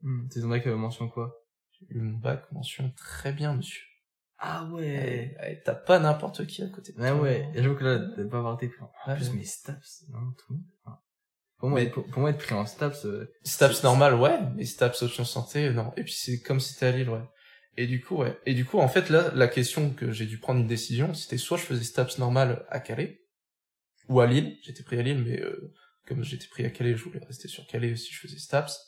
Hmm. C'est ton euh, mention quoi? J'ai eu mon bac mention très bien monsieur Ah ouais. t'as pas n'importe qui à côté de Ah toi. ouais. Et j'avoue que là, de pas avoir été pris en Ouais, plus, ouais. mais Staps, non, tout. Enfin, Pour moi, Mais- pour, pour moi, être pris en Staps, euh, Staps normal, ouais, mais Staps option santé, non. Et puis c'est comme si t'étais à Lille, ouais. Et du coup, ouais. Et du coup, en fait, là, la question que j'ai dû prendre une décision, c'était soit je faisais Staps normal à Calais, ou à Lille. J'étais pris à Lille, mais euh, comme j'étais pris à Calais, je voulais rester sur Calais si je faisais Staps.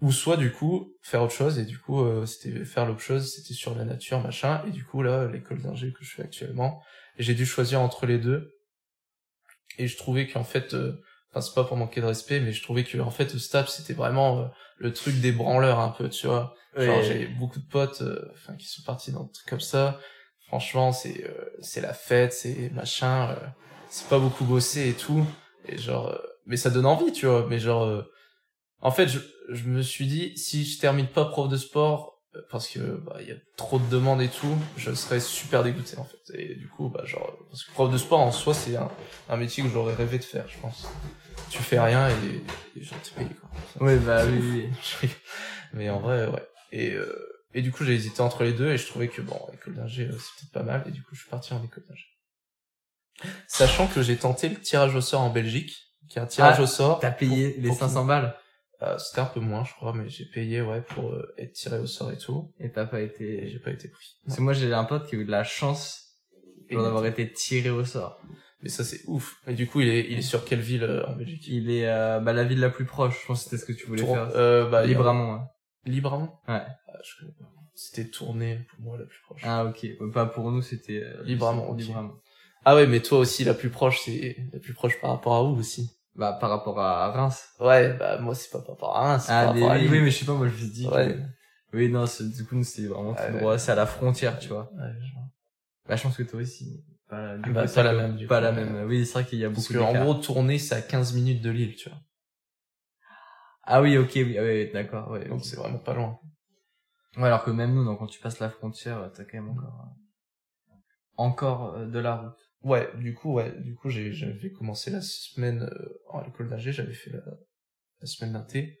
Ou soit, du coup, faire autre chose, et du coup, euh, c'était faire l'autre chose, c'était sur la nature, machin. Et du coup, là, l'école d'ingé que je fais actuellement, et j'ai dû choisir entre les deux. Et je trouvais qu'en fait, euh, enfin c'est pas pour manquer de respect mais je trouvais que en fait Staps c'était vraiment euh, le truc des branleurs un peu tu vois genre j'ai beaucoup de potes euh, enfin qui sont partis dans des trucs comme ça franchement c'est euh, c'est la fête c'est machin euh, c'est pas beaucoup bossé et tout et genre euh, mais ça donne envie tu vois mais genre euh, en fait je je me suis dit si je termine pas prof de sport euh, parce que bah il y a trop de demandes et tout je serais super dégoûté en fait et du coup bah genre parce que prof de sport en soi c'est un un métier que j'aurais rêvé de faire, je pense. Tu fais rien et, et genre t'es payé, quoi. Ouais, bah oui, oui. Mais en vrai, ouais. Et, euh, et du coup, j'ai hésité entre les deux et je trouvais que, bon, école d'ingé, euh, c'est peut-être pas mal. Et du coup, je suis parti en école d'ingé. Sachant que j'ai tenté le tirage au sort en Belgique, qui est un tirage Ah, au sort. T'as payé pour- les pour- 500 balles Euh, C'était un peu moins, je crois, mais j'ai payé, ouais, pour euh, être tiré au sort et tout. et t'as pas Et été... j'ai pas été pris. Parce que moi, j'ai un pote qui a eu de la chance d'avoir été tiré au sort. Mais ça, c'est ouf. Et du coup, il est, il est sur quelle ville euh, en Belgique? Il est euh, bah, la ville la plus proche, je pense que c'était ce que tu voulais Tour- faire. euh, bah, Libramont, hein. Libramont? Ouais. Ah, je. C'était tourné pour moi la plus proche. Ah ok, pas pour nous, c'était... Euh, Libramont, ok. Libramont. Ah ouais, mais toi aussi, la plus proche, c'est la plus proche par rapport à où aussi? Bah par rapport à Reims. Ouais, bah moi, c'est pas par rapport à Reims, Ah par rapport à oui, mais je sais pas, moi je me que- Ouais. Oui, non, c'est- du coup, c'est vraiment tout Ouais, droit, c'est à la frontière, tu vois. Ouais, je. Bah, je pense que toi aussi. Pas, du Bah, coup, pas la même, du Pas coup, la même. Oui, c'est vrai qu'il y a Parce beaucoup que, en gros, tourner, c'est à 15 minutes de Lille, tu vois. Ah oui, ok, oui, ah oui, d'accord, ouais. Donc, c'est vraiment pas loin. Ouais, alors que même nous, donc, quand tu passes la frontière, t'as quand même encore, euh, encore euh, de la route. Ouais, du coup, ouais, du coup, j'avais commencé la semaine, euh, en école d'ingé, j'avais fait la, la semaine d'un thé.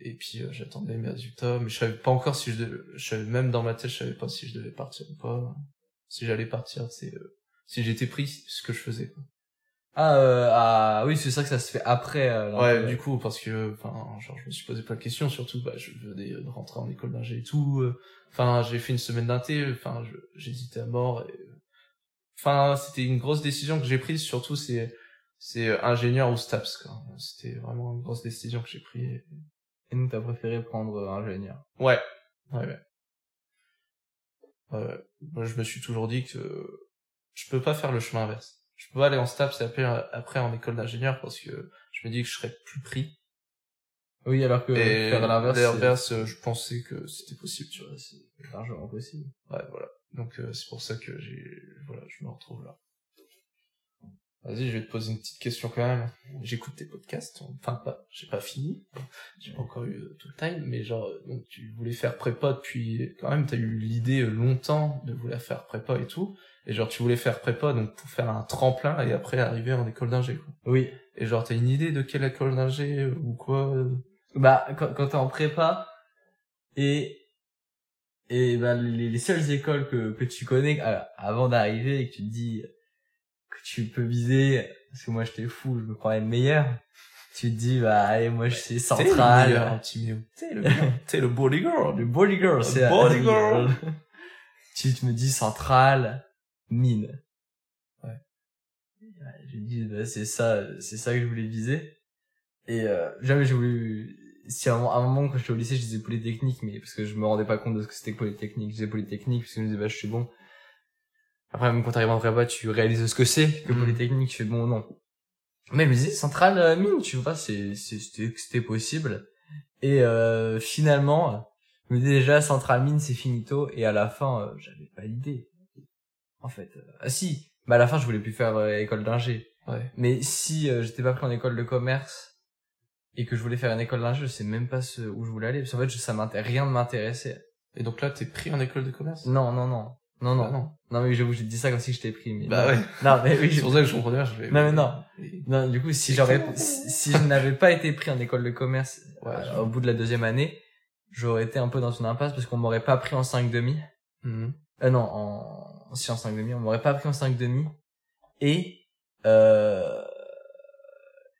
Et puis, euh, j'attendais mes résultats, mais je savais pas encore si je devais, je savais, même dans ma tête, je savais pas si je devais partir ou pas. Si j'allais partir, c'est, euh, si j'étais pris, ce que je faisais, quoi. Ah, euh, ah, oui, c'est ça que ça se fait après. euh, Ouais, du coup, parce que, enfin, genre, je me suis posé plein de questions, surtout, bah, je venais de rentrer en école d'ingé et tout, euh, enfin, j'ai fait une semaine d'un thé, enfin, j'hésitais à mort, et, euh, enfin, c'était une grosse décision que j'ai prise, surtout, c'est, c'est euh, ingénieur ou STAPS, quoi. C'était vraiment une grosse décision que j'ai prise. Et nous, t'as préféré prendre euh, ingénieur. Ouais, ouais, ouais. Ouais, moi, je me suis toujours dit que je peux pas faire le chemin inverse. Je peux pas aller en STAPS et après, après en école d'ingénieur parce que je me dis que je serais plus pris. Oui, alors que Et faire l'inverse, l'inverse, euh, je pensais que c'était possible, tu vois. c'est largement possible. Ouais, voilà. Donc euh, c'est pour ça que j'ai, voilà, je me retrouve là. Vas-y, je vais te poser une petite question quand même. J'écoute tes podcasts, enfin pas, j'ai pas fini, j'ai pas encore eu euh, tout le time, mais genre, euh, donc tu voulais faire prépa depuis, quand même, t'as eu l'idée euh, longtemps de vouloir faire prépa et tout, et genre tu voulais faire prépa donc pour faire un tremplin et après arriver en école d'ingé. quoi. Oui. Et genre t'as une idée de quelle école d'ingé ou quoi Bah, quand, quand t'es en prépa, et, et bah, les, les seules écoles que, que tu connais euh, avant d'arriver et que tu te dis que tu peux viser, parce que moi j'étais fou, je me croyais le meilleur, tu te dis, bah, allez, moi je T'es le central. petit Minou. T'es le. T'es le body girl. Le body girl, Le c'est body girl. tu te me dis central, mine. Ouais. J'ai dit, bah, c'est ça, c'est ça que je voulais viser. Et euh, jamais j'ai voulu. Si à un, moment- à un moment quand j'étais au lycée, je disais polytechnique, mais parce que je me rendais pas compte de ce que c'était que polytechnique, je disais polytechnique parce que je me disais bah je suis bon. Après même quand t'arrives en prépa, tu réalises ce que c'est que Mhm. polytechnique, tu fais bon non. Mais je me disais centrale euh, mine, tu vois, c'est c'était c'était possible. Et euh, finalement, je me disais déjà centrale mine c'est finito et à la fin euh, j'avais pas l'idée. En fait, euh, ah si, mais à la fin je voulais plus faire école d'ingé. Ouais. Mais si euh, j'étais pas pris en école de commerce et que je voulais faire une école d'ingé, je sais même pas ce, où je voulais aller. Parce qu'en fait, je- ça m'intéresse, rien ne m'intéressait. Et donc là, t'es pris en école de commerce? Non, non, non. Non, non. Bah non. non. mais j'avoue, j'ai dit ça comme si j'étais pris. Mais Bah non. ouais. Non, mais oui, C'est je... pour ça que je comprenais je vais... Non, mais non. Non, du coup, si j'aurais, si, si je n'avais pas été pris en école de commerce Ouais, euh, je- au bout de la deuxième année, j'aurais été un peu dans une impasse parce qu'on m'aurait pas pris en 5 demi. Mhm. Euh, non, en, si en 5 demi, on m'aurait pas pris en 5 demi. Et, euh,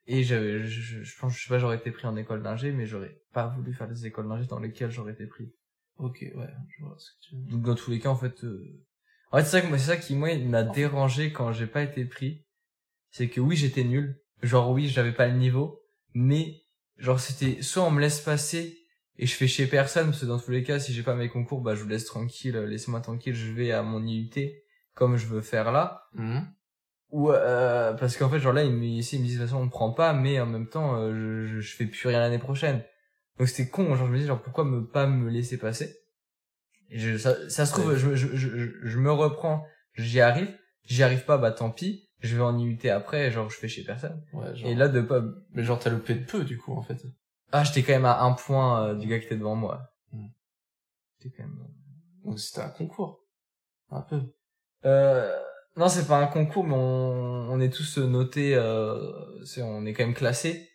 et je, je, je, pense, je sais pas, j'aurais été pris en école d'ingé, mais j'aurais pas voulu faire des écoles d'ingé dans lesquelles j'aurais été pris. Ok, ouais, je vois ce que tu veux. Donc, dans tous les cas, en fait, euh... en fait, c'est ça que moi, c'est ça qui, moi, m'a dérangé quand j'ai pas été pris. C'est que oui, j'étais nul. Genre, oui, j'avais pas le niveau. Mais, genre, c'était, soit on me laisse passer et je fais chier personne, parce que dans tous les cas, si j'ai pas mes concours, bah, je vous laisse tranquille, euh, laissez-moi tranquille, je vais à mon IUT, comme je veux faire là. Mhm. Ou, euh, parce qu'en fait, genre là, ils me, ici, ils me disent, de toute façon, on me prend pas, mais en même temps, euh, je, je, je fais plus rien l'année prochaine. Donc c'était con, genre, je me dis, genre, pourquoi me, pas me laisser passer? Et je, ça, ça se trouve, Ouais. je, je, je, je, me reprends, j'y arrive, j'y arrive pas, bah tant pis, je vais en IUT après, genre, je fais chez personne. Ouais, genre... Et là, de pas, Mais genre, t'as loupé de peu, du coup, en fait. ah, j'étais quand même à un point euh, du gars qui était devant moi. Hmm. J'étais quand même, Donc c'était un concours. Un peu. Euh, non, c'est pas un concours, mais on, on est tous notés, euh, on est quand même classés.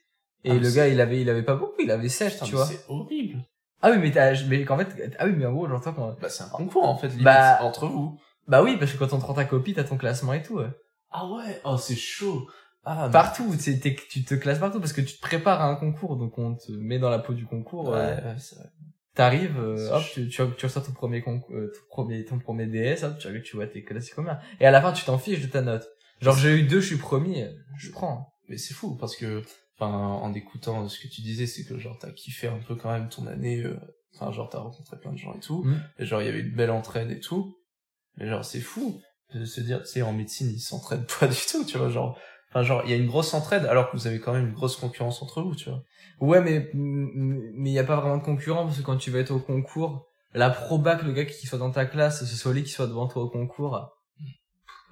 Et Ah, le gars, il avait, il avait pas beaucoup, il avait 7, Putain, tu mais vois. C'est horrible. Ah oui, mais t'as, mais qu'en fait, ah oui, mais en gros, j'entends quand, Bah, c'est un concours, en fait, limite, Bah- entre vous. bah oui, parce que quand on te rend ta copie, t'as ton classement et tout, ouais. Ah ouais, oh, c'est chaud. Ah. Partout, tu te classes partout parce que tu te prépares à un concours, donc on te met dans la peau du concours, Ouais, euh, ouais, c'est vrai. T'arrives, euh, hop, tu, tu, tu reçois ton premier euh, ton premier, ton premier DS, hop, tu, tu vois tes classiques combien. Et à la fin, tu t'en fiches de ta note. Genre, j'ai eu deux, je suis premier, je prends. Mais c'est fou, parce que, enfin, en écoutant ce que tu disais, c'est que, genre, t'as kiffé un peu quand même ton année, euh, enfin, genre, t'as rencontré plein de gens et tout. Mm. Et genre, il y avait une belle entraide et tout. Mais genre, c'est fou de se dire, tu sais, en médecine, ils s'entraident pas du tout, tu vois, genre, enfin, genre, il y a une grosse entraide, alors que vous avez quand même une grosse concurrence entre vous, tu vois. Ouais, mais mais il y a pas vraiment de concurrent parce que quand tu vas être au concours, la proba que le gars qui soit dans ta classe, ce soit lui qui soit devant toi au concours,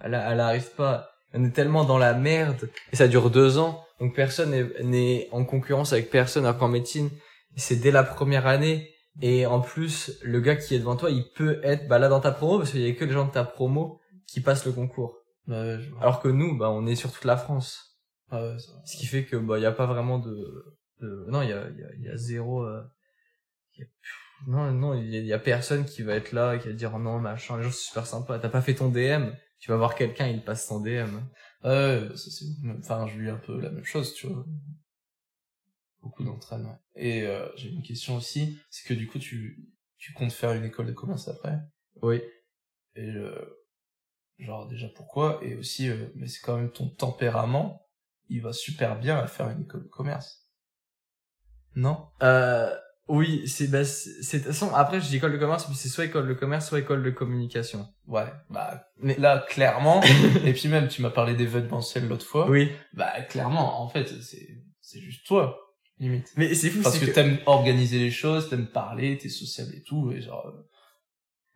elle, elle arrive pas. On est tellement dans la merde et ça dure deux ans, donc personne n'est- en concurrence avec personne. Alors qu'en médecine, c'est dès la première année et en plus le gars qui est devant toi, il peut être bah là dans ta promo parce qu'il y a que les gens de ta promo qui passent le concours. Bah, ouais, je. Alors que nous, bah on est sur toute la France. Ah ouais, ça. Ce qui fait que bah il y a pas vraiment de, de... non il y a y a, y a zéro euh, y a- non non il y, a, il y a personne qui va être là et qui va dire oh non machin les gens c'est super sympa t'as pas fait ton DM tu vas voir quelqu'un il passe ton DM Ah ouais, bah, ça c'est. Enfin, je vis un peu la même chose, tu vois. Beaucoup d'entraîne, ouais. Et euh, j'ai une question aussi, c'est que du coup, tu, tu comptes faire une école de commerce après? Oui Et euh, genre déjà pourquoi? Et aussi, euh, mais c'est quand même ton tempérament, il va super bien à faire une école de commerce. Non? Euh, oui c'est bah c'est de toute façon après je dis école de commerce mais c'est soit école de commerce soit école de communication Ouais, bah mais là clairement. et puis même, tu m'as parlé d'événementiel l'autre fois. oui Bah clairement, en fait, c'est c'est juste toi, limite. mais c'est fou Parce que, t'aimes organiser les choses, t'aimes parler, t'es sociable et tout, et genre... euh,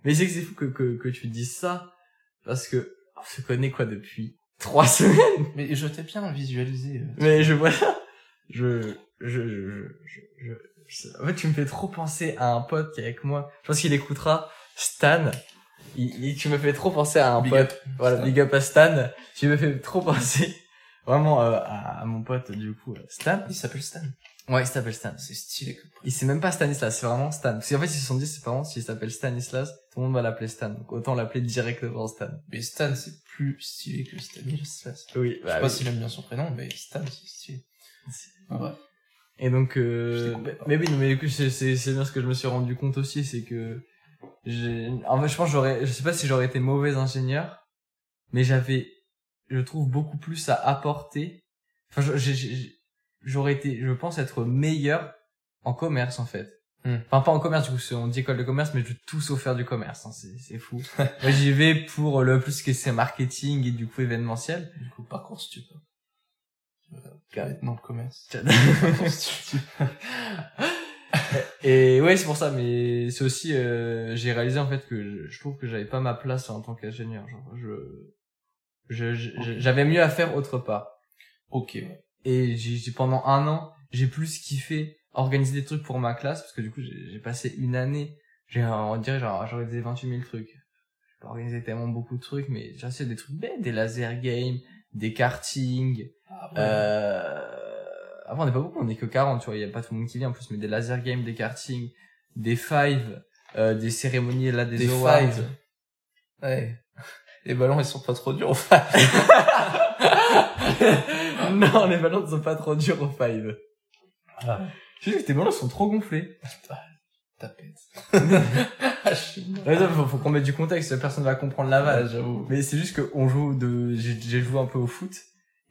mais c'est que c'est fou que, que que tu dises ça parce que on se connaît quoi depuis trois semaines? Mais je t'ai bien visualisé. euh, Mais je vois ça. Je, je, je, je, je, en fait, tu me fais trop penser à un pote qui est avec moi. Je pense qu'il écoutera. Stan. Il, il- tu me fais trop penser à un Big pote. up. Voilà, Stan. big up à Stan. Tu me fais trop penser vraiment euh, à, à mon pote, du coup, euh, Stan. Il s'appelle Stan. Ouais, il s'appelle Stan. C'est stylé Il c'est même pas Stanislas, c'est vraiment Stan. Parce qu'en fait, ils se sont dit, c'est pas vraiment s'il s'appelle Stanislas, tout le monde va l'appeler Stan. Donc autant l'appeler directement Stan. Mais Stan, c'est plus stylé que Stanislas. Oui, Je bah sais pas oui. s'il aime bien son prénom, mais Stan, c'est stylé. Ouais. Et donc, Je euh, mais oui, mais du coup, c'est, c'est, c'est bien ce que je me suis rendu compte aussi, c'est que j'ai, en fait, je pense j'aurais, je sais pas si j'aurais été mauvais ingénieur, mais j'avais je trouve beaucoup plus à apporter. Enfin, je- j'ai- j'ai- j'aurais été, je pense être meilleur en commerce en fait. Hmm. Enfin, pas en commerce, du coup, c'est- on dit école de commerce, mais je veux tout sauf faire du commerce, hein, c'est, c'est fou. Moi, j'y vais pour le plus que c'est marketing et du coup événementiel. Du coup, parcours stup. Carré dans le commerce. Et ouais, c'est pour ça, mais c'est aussi, euh, j'ai réalisé en fait que je, je trouve que j'avais pas ma place en tant qu'ingénieur. Genre, je, je, je- j'avais mieux à faire autre part. ok, ouais. Et j'ai, pendant un an, j'ai plus kiffé organiser des trucs pour ma classe, parce que du coup, j'ai, passé une année, j'ai, on dirait, genre, j'ai organisé 28 000 trucs. J'ai pas organisé tellement beaucoup de trucs, mais j'ai essayé des trucs bêtes, des laser games, des karting, Ah, euh... Après, on n'est pas beaucoup, on est que 40, tu vois, il y a pas tout le monde qui vient en plus, mais des laser games, des karting, des five, euh, des cérémonies là, des, Des awards. fives. Ouais. Les ballons, ils sont pas trop durs au five. non, les ballons ne sont pas trop durs au five. Ah. Sais que tes ballons sont trop gonflés. Tapette. Ouais, non, faut, faut qu'on mette du contexte, personne va comprendre la vanne. j'avoue. Mais c'est juste qu'on joue de, j'ai joué un peu au foot,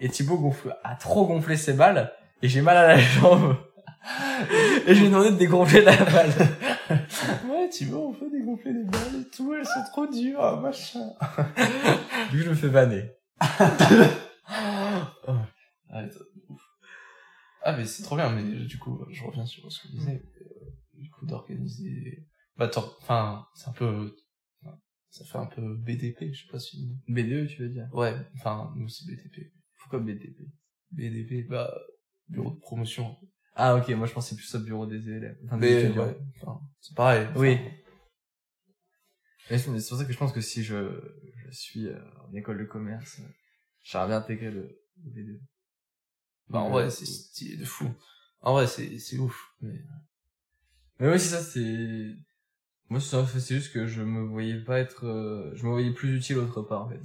et Thibaut gonfle, a trop gonflé ses balles, et j'ai mal à la jambe. et je lui ai demandé de dégonfler la balle. Ouais, Thibaut, on peut dégonfler les balles et tout, elles sont trop dures, ah, machin. Du coup, je me fais vanner. Ah, ouf. Ah, mais c'est trop bien, mais du coup, je reviens sur ce que je disais. euh, Du coup, d'organiser. Bah, enfin, c'est un peu. Ça fait un peu BDP, je sais pas si. BDE, tu veux dire? Ouais, enfin, nous c'est BDP. Pourquoi BDP BDP, bah, bureau de promotion. Ah ok, moi je pensais plus au bureau des élèves. Enfin, des Mais, ouais, enfin, c'est pareil. Oui. Mais c'est pour ça que je pense que si je, je suis euh, en école de commerce, euh, j'aimerais bien intégrer le, le BDE. Bah, en vrai, c'est stylé de fou. En vrai, c'est, c'est ouf. Mais... Mais oui, c'est ça, c'est... Moi, c'est ça, c'est juste que je me voyais pas être... euh, Je me voyais plus utile autre part, en fait.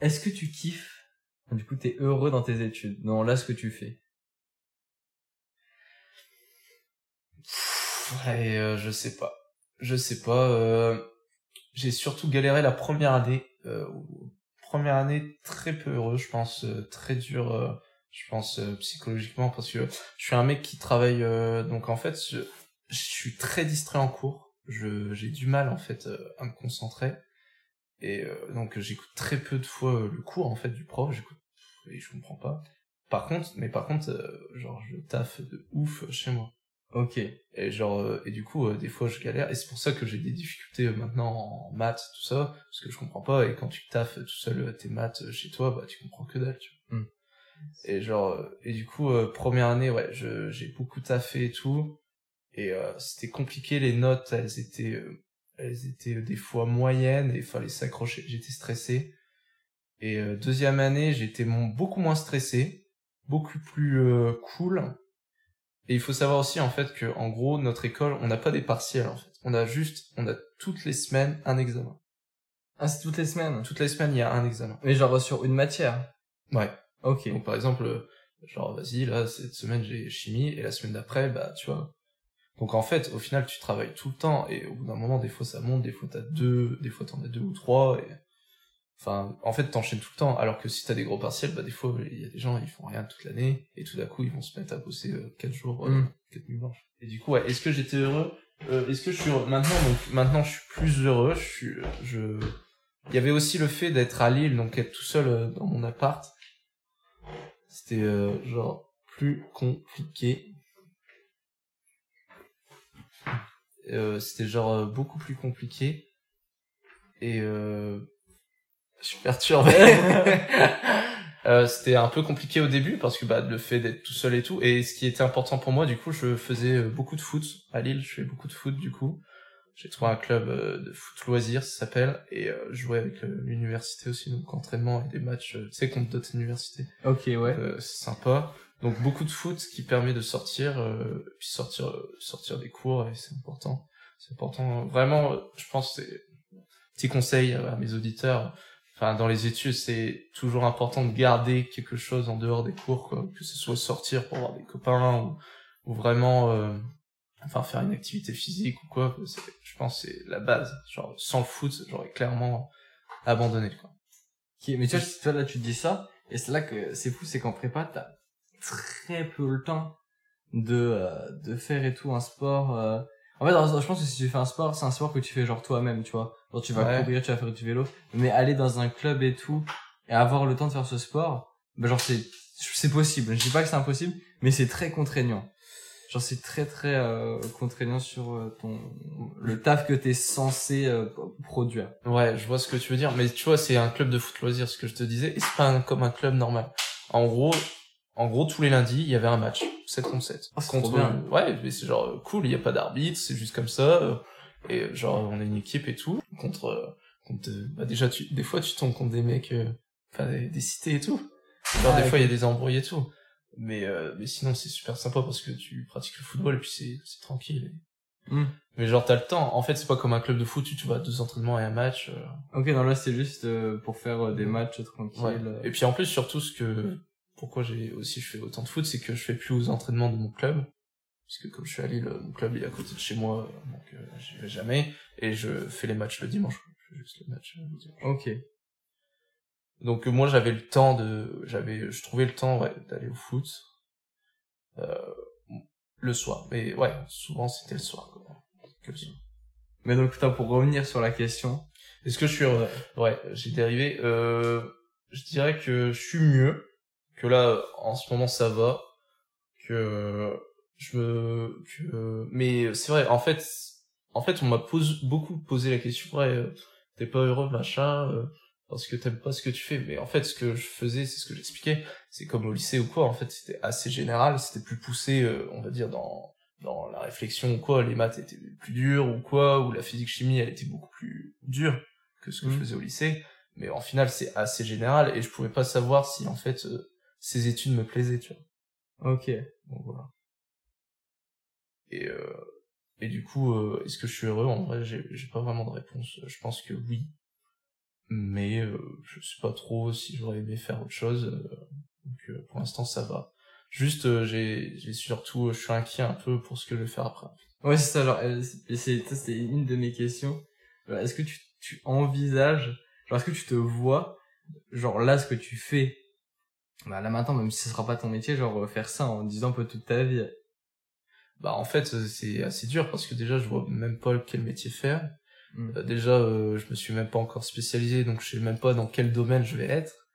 Est-ce que tu kiffes Du coup, t'es heureux dans tes études, dans là, ce que tu fais? Ouais, euh, je sais pas. Je sais pas. Euh... J'ai surtout galéré la première année. Euh, où- première année très peu heureux, je pense, euh, très dur, euh, je pense euh, psychologiquement, parce que je suis un mec qui travaille. donc en fait, je, je suis très distrait en cours. J'ai du mal en fait à me concentrer. Et donc j'écoute très peu de fois le cours en fait du prof. J'écoute et je comprends pas. Par contre, mais par contre, genre je taffe de ouf chez moi. Ok. Et genre, euh, et du coup, euh, des fois, je galère. Et c'est pour ça que j'ai des difficultés euh, maintenant en maths, tout ça, parce que je comprends pas. Et quand tu taffes tout seul tes maths chez toi, bah, tu comprends que dalle, tu vois. Hmm. Et genre, et du coup, première année, ouais, je, j'ai beaucoup taffé et tout. Et euh, c'était compliqué, les notes, elles étaient, elles étaient des fois moyennes et il fallait s'accrocher. J'étais stressé. Et euh, deuxième année, j'étais beaucoup moins stressé, beaucoup plus cool. Et il faut savoir aussi en fait que en gros notre école, on n'a pas des partiels en fait. On a juste, on a toutes les semaines un examen. Ah, c'est toutes les semaines Toutes les semaines il y a un examen. Mais genre sur une matière Ouais. Ok. Donc par exemple, euh, genre vas-y là cette semaine j'ai chimie et la semaine d'après bah tu vois. Donc en fait au final tu travailles tout le temps et au bout d'un moment des fois ça monte, des fois t'as deux, des fois t'en as deux ou trois et enfin en fait t'enchaînes tout le temps. Alors que si t'as des gros partiels bah des fois il y a des gens ils font rien toute l'année et tout d'un coup ils vont se mettre à bosser euh, quatre jours, euh, Mm. nuits blanches. Et du coup ouais est-ce que j'étais heureux? Euh, Est-ce que je suis heureux? Maintenant donc maintenant je suis plus heureux. Je suis je il y avait aussi le fait d'être à Lille donc être tout seul euh, dans mon appart c'était euh, genre plus compliqué. Euh, c'était genre euh, beaucoup plus compliqué. Et euh, je suis perturbé. Euh, c'était un peu compliqué au début parce que bah le fait d'être tout seul et tout. Et ce qui était important pour moi, du coup, je faisais euh, beaucoup de foot à Lille. Je fais beaucoup de foot du coup. J'ai trouvé un club euh, de foot loisirs, ça s'appelle, et euh, jouais avec euh, l'université aussi, donc entraînement et des matchs, tu sais, contre d'autres universités. Ok, ouais. Euh, c'est sympa. Donc beaucoup de foot qui permet de sortir, euh, puis sortir, sortir des cours, et c'est important. C'est important. Vraiment, je pense, c'est petit conseil à mes auditeurs. Enfin, dans les études, c'est toujours important de garder quelque chose en dehors des cours, quoi. Que ce soit sortir pour voir des copains ou, ou vraiment, euh, enfin, faire une activité physique ou quoi. Je pense que c'est la base. Genre, sans le foot, j'aurais clairement abandonné, quoi. Qui, mais tu vois, tu vois, là, tu dis ça, et c'est là que c'est fou, c'est qu'en prépa, t'as très peu le temps de, euh, de faire et tout un sport, euh... En fait, je pense que si tu fais un sport, c'est un sport que tu fais genre toi-même, tu vois. Genre, tu vas Ouais. courir, tu vas faire du vélo. Mais aller dans un club et tout, et avoir le temps de faire ce sport, bah, genre, c'est, c'est possible. Je dis pas que c'est impossible, mais c'est très contraignant. Genre, c'est très, très, euh, contraignant sur euh, ton, le taf que t'es censé euh, produire. Ouais, je vois ce que tu veux dire, mais tu vois, c'est un club de foot loisir, ce que je te disais, et c'est pas un- comme un club normal. En gros, en gros, tous les lundis, il y avait un match, 7 contre 7. Oh, c'est contre, bien. ouais, mais c'est genre euh, cool, il y a pas d'arbitre, c'est juste comme ça, euh, et genre, on a une équipe et tout, contre, euh, contre, bah déjà, tu, des fois, tu tombes contre des mecs, enfin, des, des cités et tout. Genre, Ah, des fois, il y a des embrouilles et tout. Mais, euh, mais sinon, c'est super sympa parce que tu pratiques le football et puis c'est, c'est tranquille. Hmm. Mais genre, t'as le temps. En fait, c'est pas comme un club de foot tu vas à deux entraînements et un match. euh, Ok, non, là, c'est juste euh, pour faire des matchs tranquilles. Ouais. Et puis en plus, surtout, ce que, pourquoi j'ai aussi je fais autant de foot, c'est que je fais plus aux entraînements de mon club. Puisque comme je suis à Lille, mon club il est à côté de chez moi, donc euh, j'y vais jamais. Et je fais les matchs le dimanche. quoi. Je fais juste les matchs euh, le dimanche. Ok. Donc euh, moi j'avais le temps de, j'avais, je trouvais le temps ouais, d'aller au foot euh, le soir. Mais ouais, souvent c'était le soir. Quoi. Que le soir. Mais donc, putain, pour revenir sur la question. Est-ce que je suis Ouais, j'ai dérivé. Euh, je dirais que je suis mieux. Que là, en ce moment, ça va. Que je me, que, mais c'est vrai. En fait, en fait, on m'a pose, beaucoup posé la question. Ouais, euh, t'es pas heureux, machin, euh, parce que t'aimes pas ce que tu fais. Mais en fait, ce que je faisais, c'est ce que j'expliquais. C'est comme au lycée ou quoi. En fait, c'était assez général. C'était plus poussé, euh, on va dire, dans dans la réflexion ou quoi, les maths étaient plus dures ou quoi, ou la physique chimie elle était beaucoup plus dure que ce que je Mhm. faisais au lycée. Mais en final c'est assez général et je pouvais pas savoir si en fait euh, ces études me plaisaient, tu vois. Ok. Donc voilà. Et euh, et du coup, euh, est-ce que je suis heureux? En vrai, j'ai j'ai pas vraiment de réponse. Je pense que oui, mais euh, je sais pas trop si j'aurais aimé faire autre chose. euh, donc euh, pour l'instant ça va. Juste, euh, j'ai j'ai surtout, je suis inquiet un peu pour ce que je vais faire après. Ouais, c'est ça, genre, c'est, c'est une de mes questions. Est-ce que tu, tu envisages, genre, est-ce que tu te vois, genre, là, ce que tu fais, bah, là, maintenant, même si ce sera pas ton métier, genre, euh, faire ça en disant un peu toute ta vie. Bah en fait euh, c'est assez dur parce que déjà je vois même pas quel métier faire. Mm. Euh, déjà euh, je me suis même pas encore spécialisé donc je sais même pas dans quel domaine je vais être.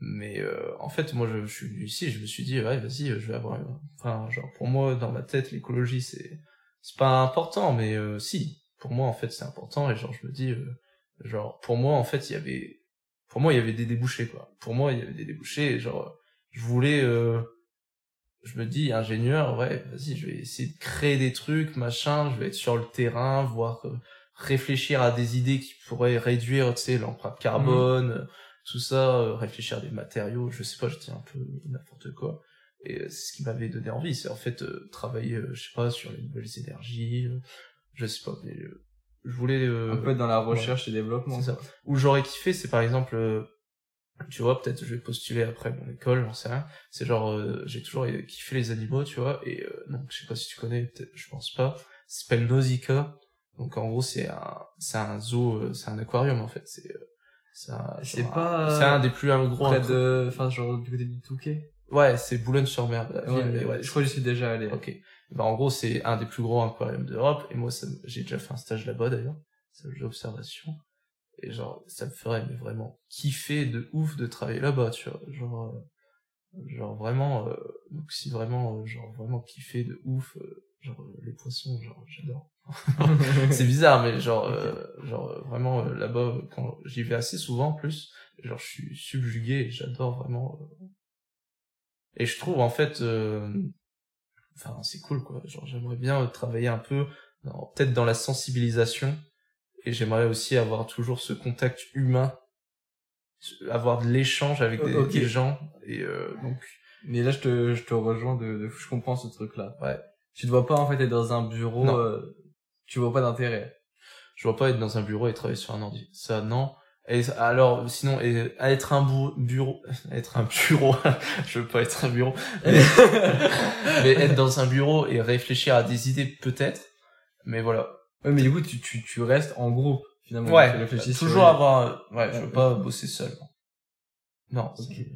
Mais euh, en fait moi je, je suis venu ici je me suis dit ouais vas-y je vais avoir enfin genre pour moi dans ma tête l'écologie c'est c'est pas important mais si pour moi en fait c'est important et genre je me dis genre pour moi en fait il y avait pour moi il y avait des débouchés quoi. Pour moi il y avait des débouchés genre je voulais euh, je me dis ingénieur ouais vas-y je vais essayer de créer des trucs machin je vais être sur le terrain voir euh, réfléchir à des idées qui pourraient réduire tu sais l'empreinte carbone euh, tout ça euh, réfléchir à des matériaux je sais pas je dis un peu n'importe quoi et c'est ce qui m'avait donné envie c'est en fait travailler je sais pas sur les nouvelles énergies je sais pas mais je voulais euh, Un peu dans la recherche et développement. ça. Où j'aurais kiffé, c'est par exemple, euh, tu vois, peut-être je vais postuler après mon école, j'en sais rien. C'est genre, euh, j'ai toujours kiffé les animaux, tu vois, et euh, donc je sais pas si tu connais, peut-être, je pense pas. S'appelle Nausicaa. Donc en gros, c'est un, c'est un zoo, euh, c'est un aquarium en fait. C'est, euh, c'est un, pas, un- c'est un des plus euh, gros. Près de, enfin, genre, du côté du Touquet? Ouais, c'est Boulogne-sur-Mer. Ouais, ouais, je crois que j'y suis déjà allé. Ok. Bah, en gros, c'est un des plus gros aquariums d'Europe. Et moi, ça j'ai déjà fait un stage là-bas, d'ailleurs. Stage d'observation. Et genre, ça me ferait mais vraiment kiffer de ouf de travailler là-bas, tu vois. Genre, euh, genre vraiment, euh, donc si vraiment, euh, genre vraiment kiffer de ouf, euh, genre euh, les poissons, genre j'adore. c'est bizarre, mais genre, euh, genre vraiment là-bas, quand j'y vais assez souvent en plus, genre je suis subjugué et j'adore vraiment. Et je trouve en fait, euh, enfin c'est cool quoi. Genre j'aimerais bien travailler un peu, peut-être dans la sensibilisation, et j'aimerais aussi avoir toujours ce contact humain, avoir de l'échange avec des, gens, et euh, donc Mais là, je te, je te rejoins de, de, je comprends ce truc-là. Ouais. Tu te vois pas, en fait, être dans un bureau, euh, tu vois pas d'intérêt. je vois pas être dans un bureau et travailler sur un ordi. Ça non. Et alors sinon et, à être un bou- bureau, être un bureau, je veux pas être un bureau, mais, mais être dans un bureau et réfléchir à des idées peut-être. Mais voilà. Ouais, mais du coup, tu, tu, tu restes en groupe, finalement. Ouais, Tu réfléchis sur toujours les- avoir. Ouais, je veux Ouais. pas bosser seul. Non, Ok. c'est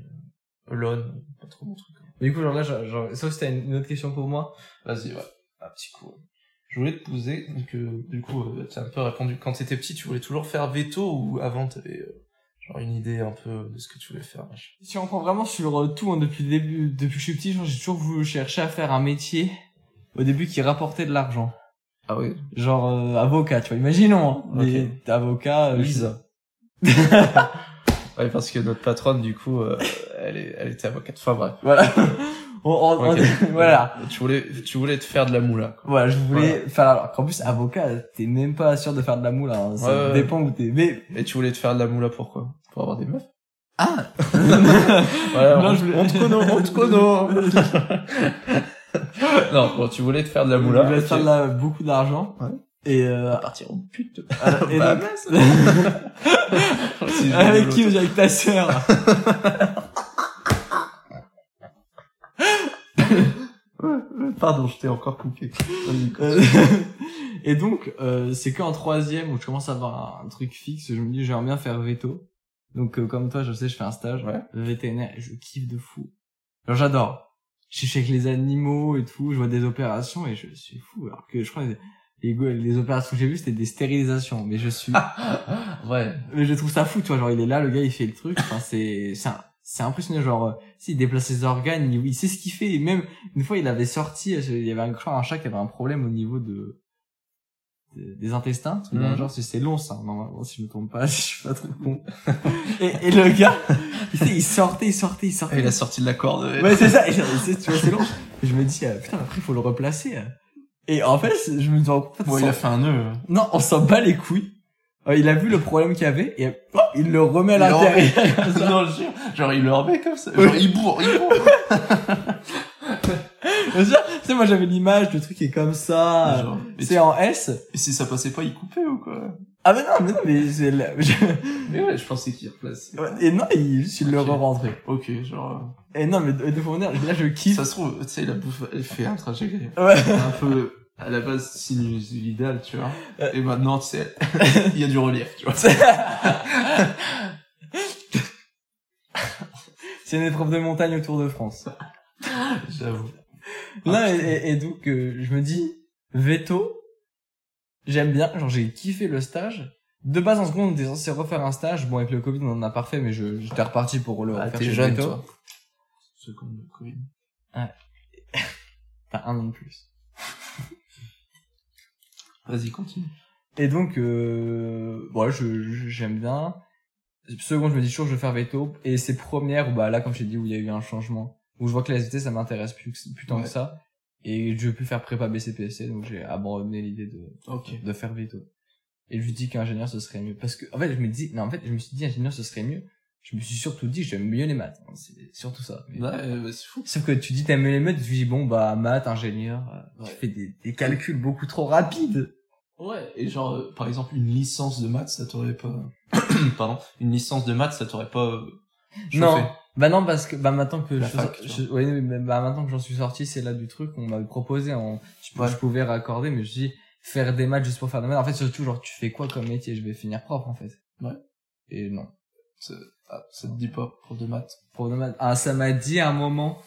Alone, pas trop mon truc. Du coup, genre là, genre, sauf si t'as une, une autre question pour moi. Vas-y, ouais. Un petit coup. Je voulais te poser, donc, euh, du coup, euh, tu as un peu répondu. Quand t'étais petit, tu voulais toujours faire veto ou avant t'avais euh, genre une idée un peu de ce que tu voulais faire machin? Si on prend vraiment sur euh, tout, hein, depuis le début, depuis que je suis petit, genre, j'ai toujours voulu chercher à faire un métier, au début, qui rapportait de l'argent. Ah oui Genre, euh, avocat, tu vois, imaginons, hein, Ok. des avocats, euh, Lisa. ouais, parce que notre patronne, du coup, euh, elle, est, elle était avocate. Enfin bref. Voilà. On- on- voilà. Tu voulais, tu voulais te faire de la moula. Quoi. Voilà, je voulais faire, alors qu'en plus, avocat, t'es même pas sûr de faire de la moule, hein. Ça Ouais, dépend où t'es. Mais, Et tu voulais te faire de la moula pourquoi Pour avoir des meufs? Ah! Voilà, Non, on, je voulais- on te connaît, on te connaît. non, bon, tu voulais te faire de la Je moula. voulais ok. faire de la- beaucoup d'argent. Ouais. Et, euh, partir en pute. et Bah, donc- je avec qui. Avec ta sœur. Pardon, je t'ai encore coupé. Et donc, euh, c'est qu'en troisième où je commence à avoir un truc fixe, je me dis j'aimerais bien faire veto. Donc, euh, comme toi, je sais, je fais un stage Ouais. vétérinaire et je kiffe de fou. Genre, j'adore. Je suis avec les animaux et tout, je vois des opérations et je suis fou. Alors que je crois que les, les, les opérations que j'ai vues, c'était des stérilisations. Mais je suis... ouais. Mais je trouve ça fou, tu vois, genre il est là, le gars il fait le truc, enfin c'est c'est un- c'est impressionnant, genre euh, s'il déplace ses organes, il, il sait ce qu'il fait, et même une fois il avait sorti, euh, il y avait un, un chat qui avait un problème au niveau de, de- des intestins, truc dans le Mhm. genre c'est long ça, normalement si je me trompe pas, si je suis pas trop con. et, et le gars, il, il sortait, il sortait, il sortait. Il a sorti de la corde. Ouais c'est ça, et tu vois c'est long. Et je me dis euh, putain après il faut le replacer. euh. Et en fait je me dis en fait, Bon, il a fait un nœud. non, on s'en bat les couilles. Euh, il a vu le problème qu'il y avait et oh, il le remet à l'intérieur. non, je jure. Genre, il le remet comme ça. Genre, il bourre, il bourre. Tu sais, moi j'avais l'image, le truc est comme ça. C'est en S. et si ça passait pas, il coupait ou quoi? Ah mais non, mais non, mais c'est je- Mais ouais, je pensais qu'il replaçait. Et non, il, il le Ok. re-rentré. Ok, genre, Et non, mais de, de fond, là je euh, kiffe. ça se trouve, tu sais, la bouffe, elle fait un trajet Ouais. un peu, à la base, sinusoïdal, tu vois. Euh. Et maintenant, tu sais, il y a du relief, tu vois. C'est une épreuve de montagne au Tour de France. J'avoue. Non, Ah, et, donc, euh, je me dis, veto, j'aime bien, genre j'ai kiffé le stage. De base, en seconde, on était censé refaire un stage. Bon, avec le Covid, on en a pas refait, mais je, j'étais reparti pour le Ah, refaire t'es chez jeune, Veto. toi. Le Covid. T'as un an de plus. Vas-y, continue. Et donc, euh, ouais, je, je- j'aime bien. Seconde, je me dis toujours, je vais faire veto. Et c'est première, où, bah, là, comme je t'ai dit, où il y a eu un changement. Où je vois que la SVT, ça m'intéresse plus, que- plus tant Ouais. que ça. Et je veux plus faire prépa BCPSC, donc j'ai abandonné l'idée de, Ok. de faire veto. Et je lui dis qu'ingénieur, ce serait mieux. Parce que, en fait, je me dis, non, en fait, je me suis dit, ingénieur, ce serait mieux. Je me suis surtout dit, j'aime mieux les maths. C'est surtout ça. Mais- Ouais, euh, c'est fou. Sauf que tu dis, t'aimes mieux les maths, tu dis, bon, bah, maths, ingénieur, euh, Ouais. tu fais des, des calculs beaucoup trop rapides. Ouais, et genre, euh, par exemple, une licence de maths, ça t'aurait pas... Pardon. Une licence de maths, ça t'aurait pas... euh, chauffé. Non. Bah non, parce que, bah maintenant que La je, fac, je- tu vois. ouais, mais bah maintenant que j'en suis sorti, c'est là du truc qu'on m'avait proposé en, je, Ouais. je pouvais raccorder, mais je dis, faire des maths juste pour faire des maths. En fait, surtout, genre, tu fais quoi comme métier? Je vais finir prof, en fait. Ouais. Et non. Ça, ah, ça te dit pas, prof de maths? Pour de maths. Ah, ça m'a dit à un moment.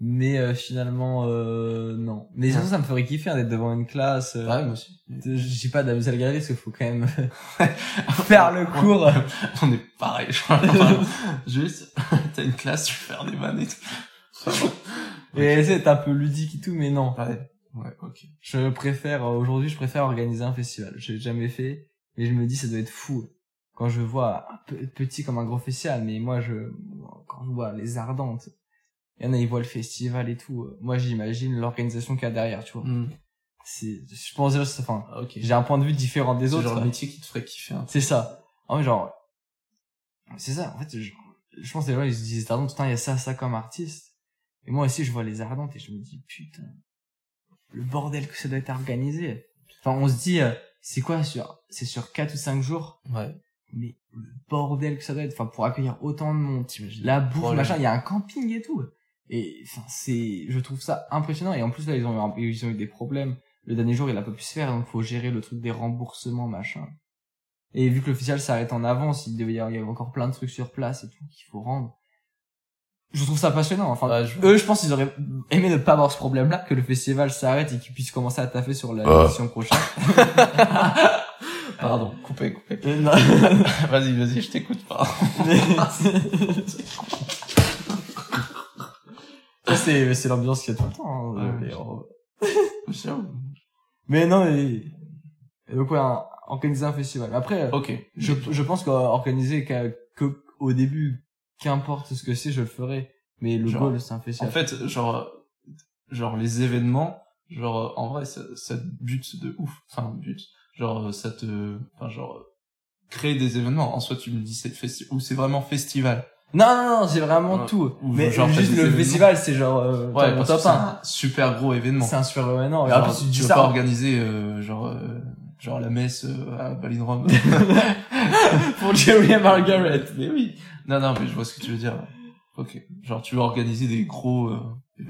Mais, euh, finalement, euh, non. Mais Ouais. ça me ferait kiffer hein, d'être devant une classe. euh, Ouais, moi aussi. Je dis pas d'amuser le parce qu'il faut quand même faire le cours. On est pareil, je crois. Juste, t'as une classe, tu peux faire des vannes et tout. Et d'être un peu ludique et tout, mais non. Ouais, ouais, ok. Je préfère, euh, aujourd'hui, je préfère organiser un festival. J'ai jamais fait, mais je me dis, ça doit être fou. Quand je vois un pe- petit comme un gros festival, mais moi, je, quand je vois les ardentes, il y en a, ils voient le festival et tout. Moi, j'imagine l'organisation qu'il y a derrière, tu vois. Hmm. C'est, je pense c'est- enfin, Ah, j'ai un point de vue différent des C'est autres. genre le métier qui te ferait kiffer. hein. C'est ça. En fait, genre, c'est ça. En fait, je, je pense que les gens, ils se disent, Ardentes, putain, il y a ça, ça comme artiste. Et moi aussi, je vois les Ardentes et je me dis, putain, le bordel que ça doit être organisé. Enfin, on se dit, euh, c'est quoi sur, c'est sur 4 ou 5 jours, Ouais. mais le bordel que ça doit être, enfin, pour accueillir autant de monde, T'imagines la bouffe, machin, il y a un camping et tout. Et, c'est, je trouve ça impressionnant. Et en plus, là, ils ont eu, ils ont eu des problèmes. Le dernier jour, il a pas pu se faire, donc faut gérer le truc des remboursements, machin. Et vu que le festival s'arrête en avance, il devait y avoir il y avait encore plein de trucs sur place et tout qu'il faut rendre. Je trouve ça passionnant. Enfin, Ouais, je- eux, je pense qu'ils auraient aimé ne pas avoir ce problème-là, que le festival s'arrête et qu'ils puissent commencer à taffer sur la Ah. édition prochaine. Pardon, coupé, coupé. Euh, vas-y, vas-y, je t'écoute pas. C'est, c'est l'ambiance qu'il y a tout le temps. hein, Ouais. et on- Mais non, mais... et donc ouais, un- organiser un festival. Après, Ok. je, je pense qu'organiser qu'à- que, au début, qu'importe ce que c'est, je le ferai. Mais le Genre, goal, c'est un En festival. fait, genre, genre les événements, genre en vrai, ça, ça te bute de ouf. Enfin, bute. Genre, ça te, enfin, genre, créer des événements. En soi, tu me dis c'est festival ou c'est vraiment festival. Non, non, non, c'est vraiment Ouais. tout. Ou Mais genre, juste des le festival, c'est genre, euh, Ouais, mon top que c'est 1. un super gros événement. C'est un super événement. Genre, en plus, tu tu vas pas organiser euh, genre euh, genre la messe euh, à Ballinrom. pour Jerry et Margaret. mais oui. Non non, mais je vois ce que tu veux dire. Ok. Genre tu veux organiser des gros euh,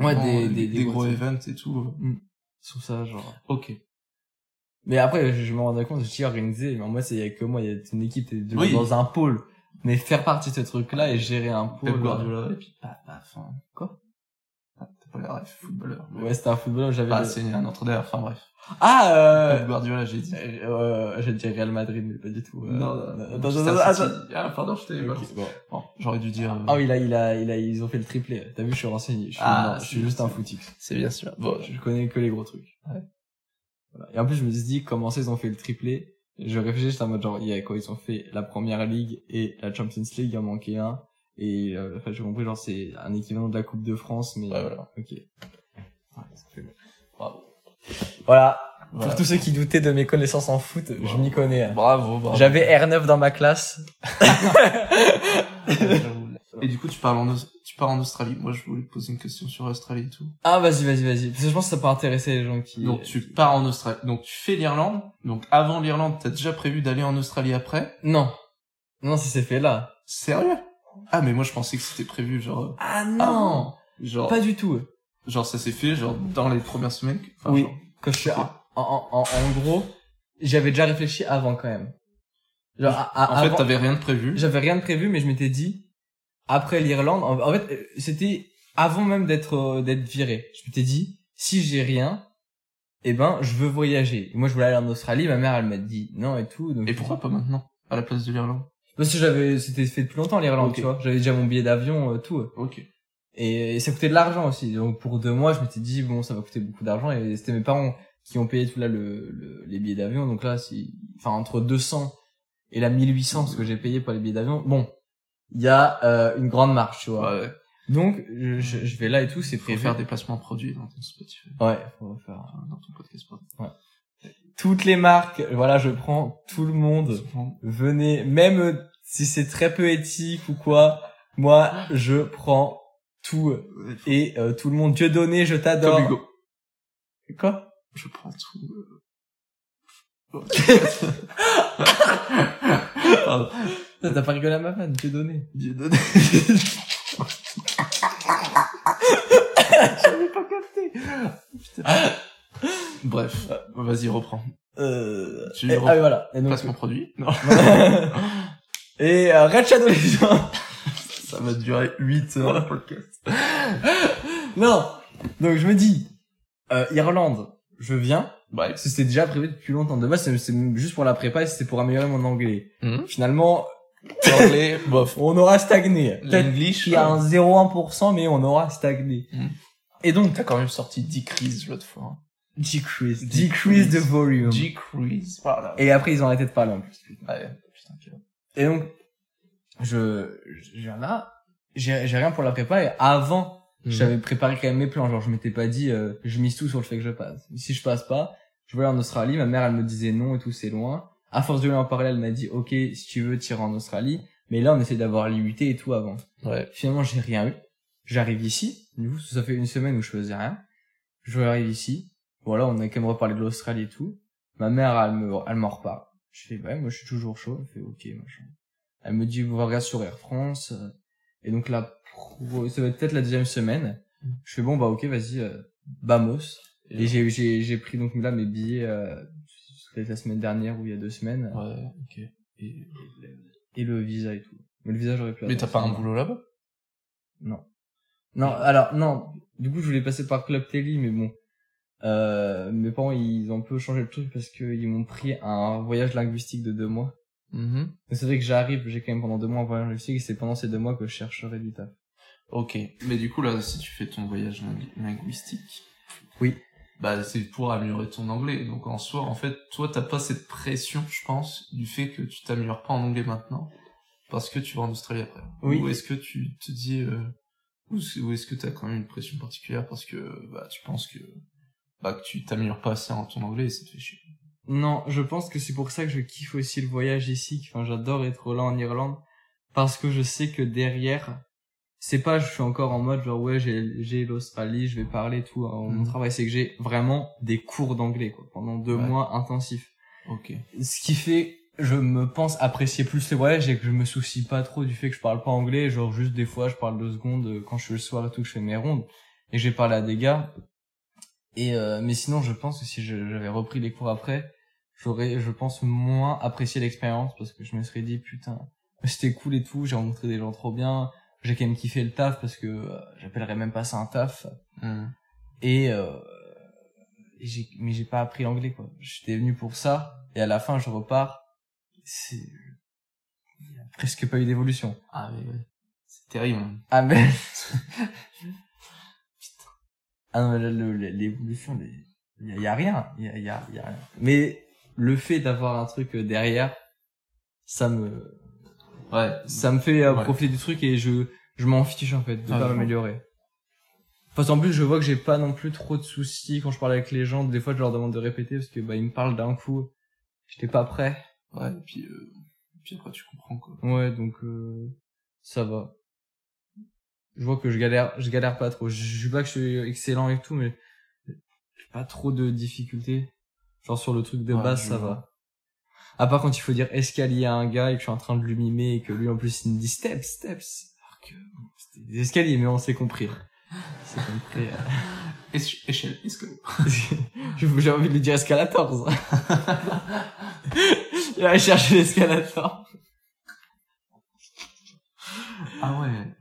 Ouais, des- euh, des- des gros gros events et tout. euh. Sur ça, genre. Ok. Mais après, je, je me rendais compte, j'ai organisé, mais moi, c'est il y a que moi, il y a une équipe, t'es Oui. dans un pôle. Mais faire partie de ce truc-là et gérer un pôle. Pep Guardiola et puis paf paf. hein. Quoi? Ah, T'as pas l'air ref, footballeur. Ouais, c'était un footballeur, j'avais. Bah, le- c'est un entraîneur, enfin bref. Ah, euh, Pep Guardiola, j'ai dit. euh, j'ai dit Real Madrid, mais pas du tout. euh, non, attends, non, attends, Manchester attends. Ah, pardon, je t'ai bon. Bon, j'aurais dû dire. euh, Ah oui, il a, il a, il a, ils ont fait le triplé. T'as vu, je suis renseigné. Je suis, Ah, non, je suis juste un footix. C'est bien sûr. Bon, Je connais que les gros trucs. Ouais. Voilà. Et en plus, je me suis dit, comment ça, ils ont fait le triplé? Je réfléchis, en mode genre, il y a quoi, ils ont fait la première ligue et la Champions League, il en manquait un. Et, euh, enfin, j'ai compris, genre, c'est un équivalent de la Coupe de France, mais, Ouais, voilà. ok. Ouais, fait bravo. Voilà. Voilà. Pour tous ceux qui doutaient de mes connaissances en foot, je m'y connais. hein. Bravo, bravo. J'avais R9 dans ma classe. Et du coup, tu parles en, tu pars en Australie. Moi, je voulais te poser une question sur l'Australie et tout. Ah, vas-y, vas-y, vas-y. Parce que je pense que ça peut intéresser les gens qui... Donc, tu pars en Australie. Donc, tu fais l'Irlande. Donc, avant l'Irlande, t'as déjà prévu d'aller en Australie après? Non. Non, ça s'est fait là. Sérieux? Ah, mais moi, je pensais que c'était prévu, genre, Ah non genre, Pas du tout. genre, ça s'est fait, genre, dans les premières semaines. Enfin, oui. genre- Que je suis en, en, en, en gros, j'avais déjà réfléchi avant quand même. Genre, à- à- en fait, avant- t'avais rien de prévu. j'avais rien de prévu, mais je m'étais dit, après l'Irlande, en, en fait, euh, c'était avant même d'être euh, d'être viré. Je m'étais dit, si j'ai rien, eh ben, je veux voyager. Et moi, je voulais aller en Australie. Ma mère, elle m'a dit non et tout. Donc Et pourquoi pas maintenant? À la place de l'Irlande? Parce que j'avais, c'était fait depuis longtemps l'Irlande, tu vois. J'avais déjà mon billet d'avion, euh, tout. Ok. Et, et ça coûtait de l'argent aussi. Donc pour deux mois, je m'étais dit bon, ça va coûter beaucoup d'argent. Et c'était mes parents qui ont payé tout là le, le- les billets d'avion. Donc là, si, enfin entre 200 et la 1800, ce que j'ai payé pour les billets d'avion, bon, il y a euh, une grande marge, tu vois. Ouais. Donc je, je, vais là et tout, c'est prévu. faire des placements produits dans ton Spotify. Ouais, faut faire Enfin, dans ton podcast, pardon. toutes les marques. Voilà, je prends tout le monde. Venez, même euh, si c'est très peu éthique ou quoi, moi je prends tout et euh, tout le monde. Dieu donné, je t'adore. Comme Hugo. Quoi? Je prends tout. euh. Pardon. T'as pas rigolé à ma vanne, Dieu donné. Dieu donné. J'avais pas capté. Bref, vas-y, reprends. Euh... Tu et- reprends. ah oui, voilà. Et donc, Placement produit. Non. et euh, Red Shadow Legends. Ça va durer 8 heures, le podcast. non. Donc je me dis, euh, Irlande, je viens. Que c'était déjà prévu depuis longtemps. De base, c'est c'est juste pour la prépa et c'était pour améliorer mon anglais. Mhm. Finalement, L'anglais, bof. on aura stagné. L'English, qu'il y a un 0,1%, mais on aura stagné. Mhm. Et donc, T'as quand même sorti Decrease l'autre fois. hein. decrease, Decrease. decrease the volume. Decrease. Voilà. Et après, ils ont arrêté de parler en plus. Ouais, putain, Et donc, je, je viens là, j'ai j'ai rien pour la prépa et avant, Mhm. j'avais préparé quand même mes plans. Genre, je m'étais pas dit, euh, je mise tout sur le fait que je passe. Si je passe pas, je vais aller en Australie. Ma mère, elle me disait non et tout, c'est loin. À force de lui en parler, elle m'a dit, ok, si tu veux, t'iras en Australie. Mais là, on essaie d'avoir l'UT et tout avant. Ouais. Finalement, j'ai rien eu. J'arrive ici. Du coup, ça fait une semaine où je faisais rien. Je arrive ici. Voilà, on a quand même reparlé de l'Australie et tout. Ma mère, elle me, elle m'en reparle. Je fais, ouais, moi, je suis toujours chaud. Elle fait, ok, machin. Elle me dit, regarde sur Air France. Et donc là, ça va être peut-être la deuxième semaine. Je fais, bon, bah, ok, vas-y, euh, vamos. Et j'ai, j'ai, j'ai pris donc là mes billets, euh, peut-être la semaine dernière ou il y a deux semaines. Ouais, ok. Et... Et le visa et tout. Mais le visa, j'aurais pu Mais t'as pas un boulot là-bas? Non. Non, alors, non. Du coup, je voulais passer par Club Télé, mais bon. Euh, mes parents, ils ont un peu changé le truc parce qu'ils m'ont pris un voyage linguistique de deux mois. Donc, C'est vrai que j'arrive, j'ai quand même pendant deux mois un voyage linguistique et c'est pendant ces deux mois que je chercherai du taf. Ok. Mais du coup, là, si tu fais ton voyage lingu- linguistique. Oui. Bah, c'est pour améliorer ton anglais. Donc, en soi, en fait, toi, t'as pas cette pression, je pense, du fait que tu t'améliores pas en anglais maintenant. Parce que tu vas en Australie après. Oui. Ou est-ce que tu te dis, euh, ou, est-ce que t'as quand même une pression particulière parce que, bah, tu penses que, bah, que tu t'améliores pas assez en ton anglais et ça te fait chier? Non, je pense que c'est pour ça que je kiffe aussi le voyage ici. Enfin, j'adore être là en Irlande parce que je sais que derrière, c'est pas je suis encore en mode genre ouais j'ai j'ai l'Australie, je vais parler tout. hein. Mon Mhm. travail c'est que j'ai vraiment des cours d'anglais quoi pendant deux Ouais. mois intensifs. Ok. Ce qui fait je me pense apprécier plus les voyages et que je me soucie pas trop du fait que je parle pas anglais. Genre juste des fois je parle deux secondes euh, quand je suis le soir et tout que je fais mes rondes et j'ai parlé à des gars. Et euh, mais sinon je pense que si j'avais repris les cours après j'aurais, je pense, moins apprécié l'expérience parce que je me serais dit, putain, c'était cool et tout, j'ai rencontré des gens trop bien, j'ai quand même kiffé le taf parce que euh, j'appellerais même pas ça un taf. Et, euh, et j'ai, mais j'ai pas appris l'anglais, quoi. J'étais venu pour ça et à la fin, je repars. C'est, il y a presque pas eu d'évolution. Ah, mais ouais. C'est terrible. hein. Ah, mais, ah non, mais là, l'évolution, il y, a- y a rien, il y a, y a, y a rien. Mais le fait d'avoir un truc euh, derrière, ça me, Ouais. ça me fait euh, Ouais. profiter du truc et je, je m'en fiche en fait de Ah, pas m'améliorer. Parce qu'en plus, je vois que j'ai pas non plus trop de soucis quand je parle avec les gens. Des fois, je leur demande de répéter parce que bah ils me parlent d'un coup. J'étais pas prêt. Ouais, et puis, euh, puis après, tu comprends, quoi. Ouais, donc euh, ça va. Je vois que je galère, je galère pas trop. Je je dis pas que je suis excellent et tout, mais j'ai pas trop de difficultés. Genre sur le truc de Ouais, base, ça vois. va. À part quand il faut dire escalier à un gars et que je suis en train de lui mimer et que lui en plus il me dit steps, steps. Alors que c'était des escaliers, mais on s'est compris. C'est compris. Éche- Échelle, escalier. J'ai envie de lui dire escalator. il va chercher l'escalator. Ah ouais.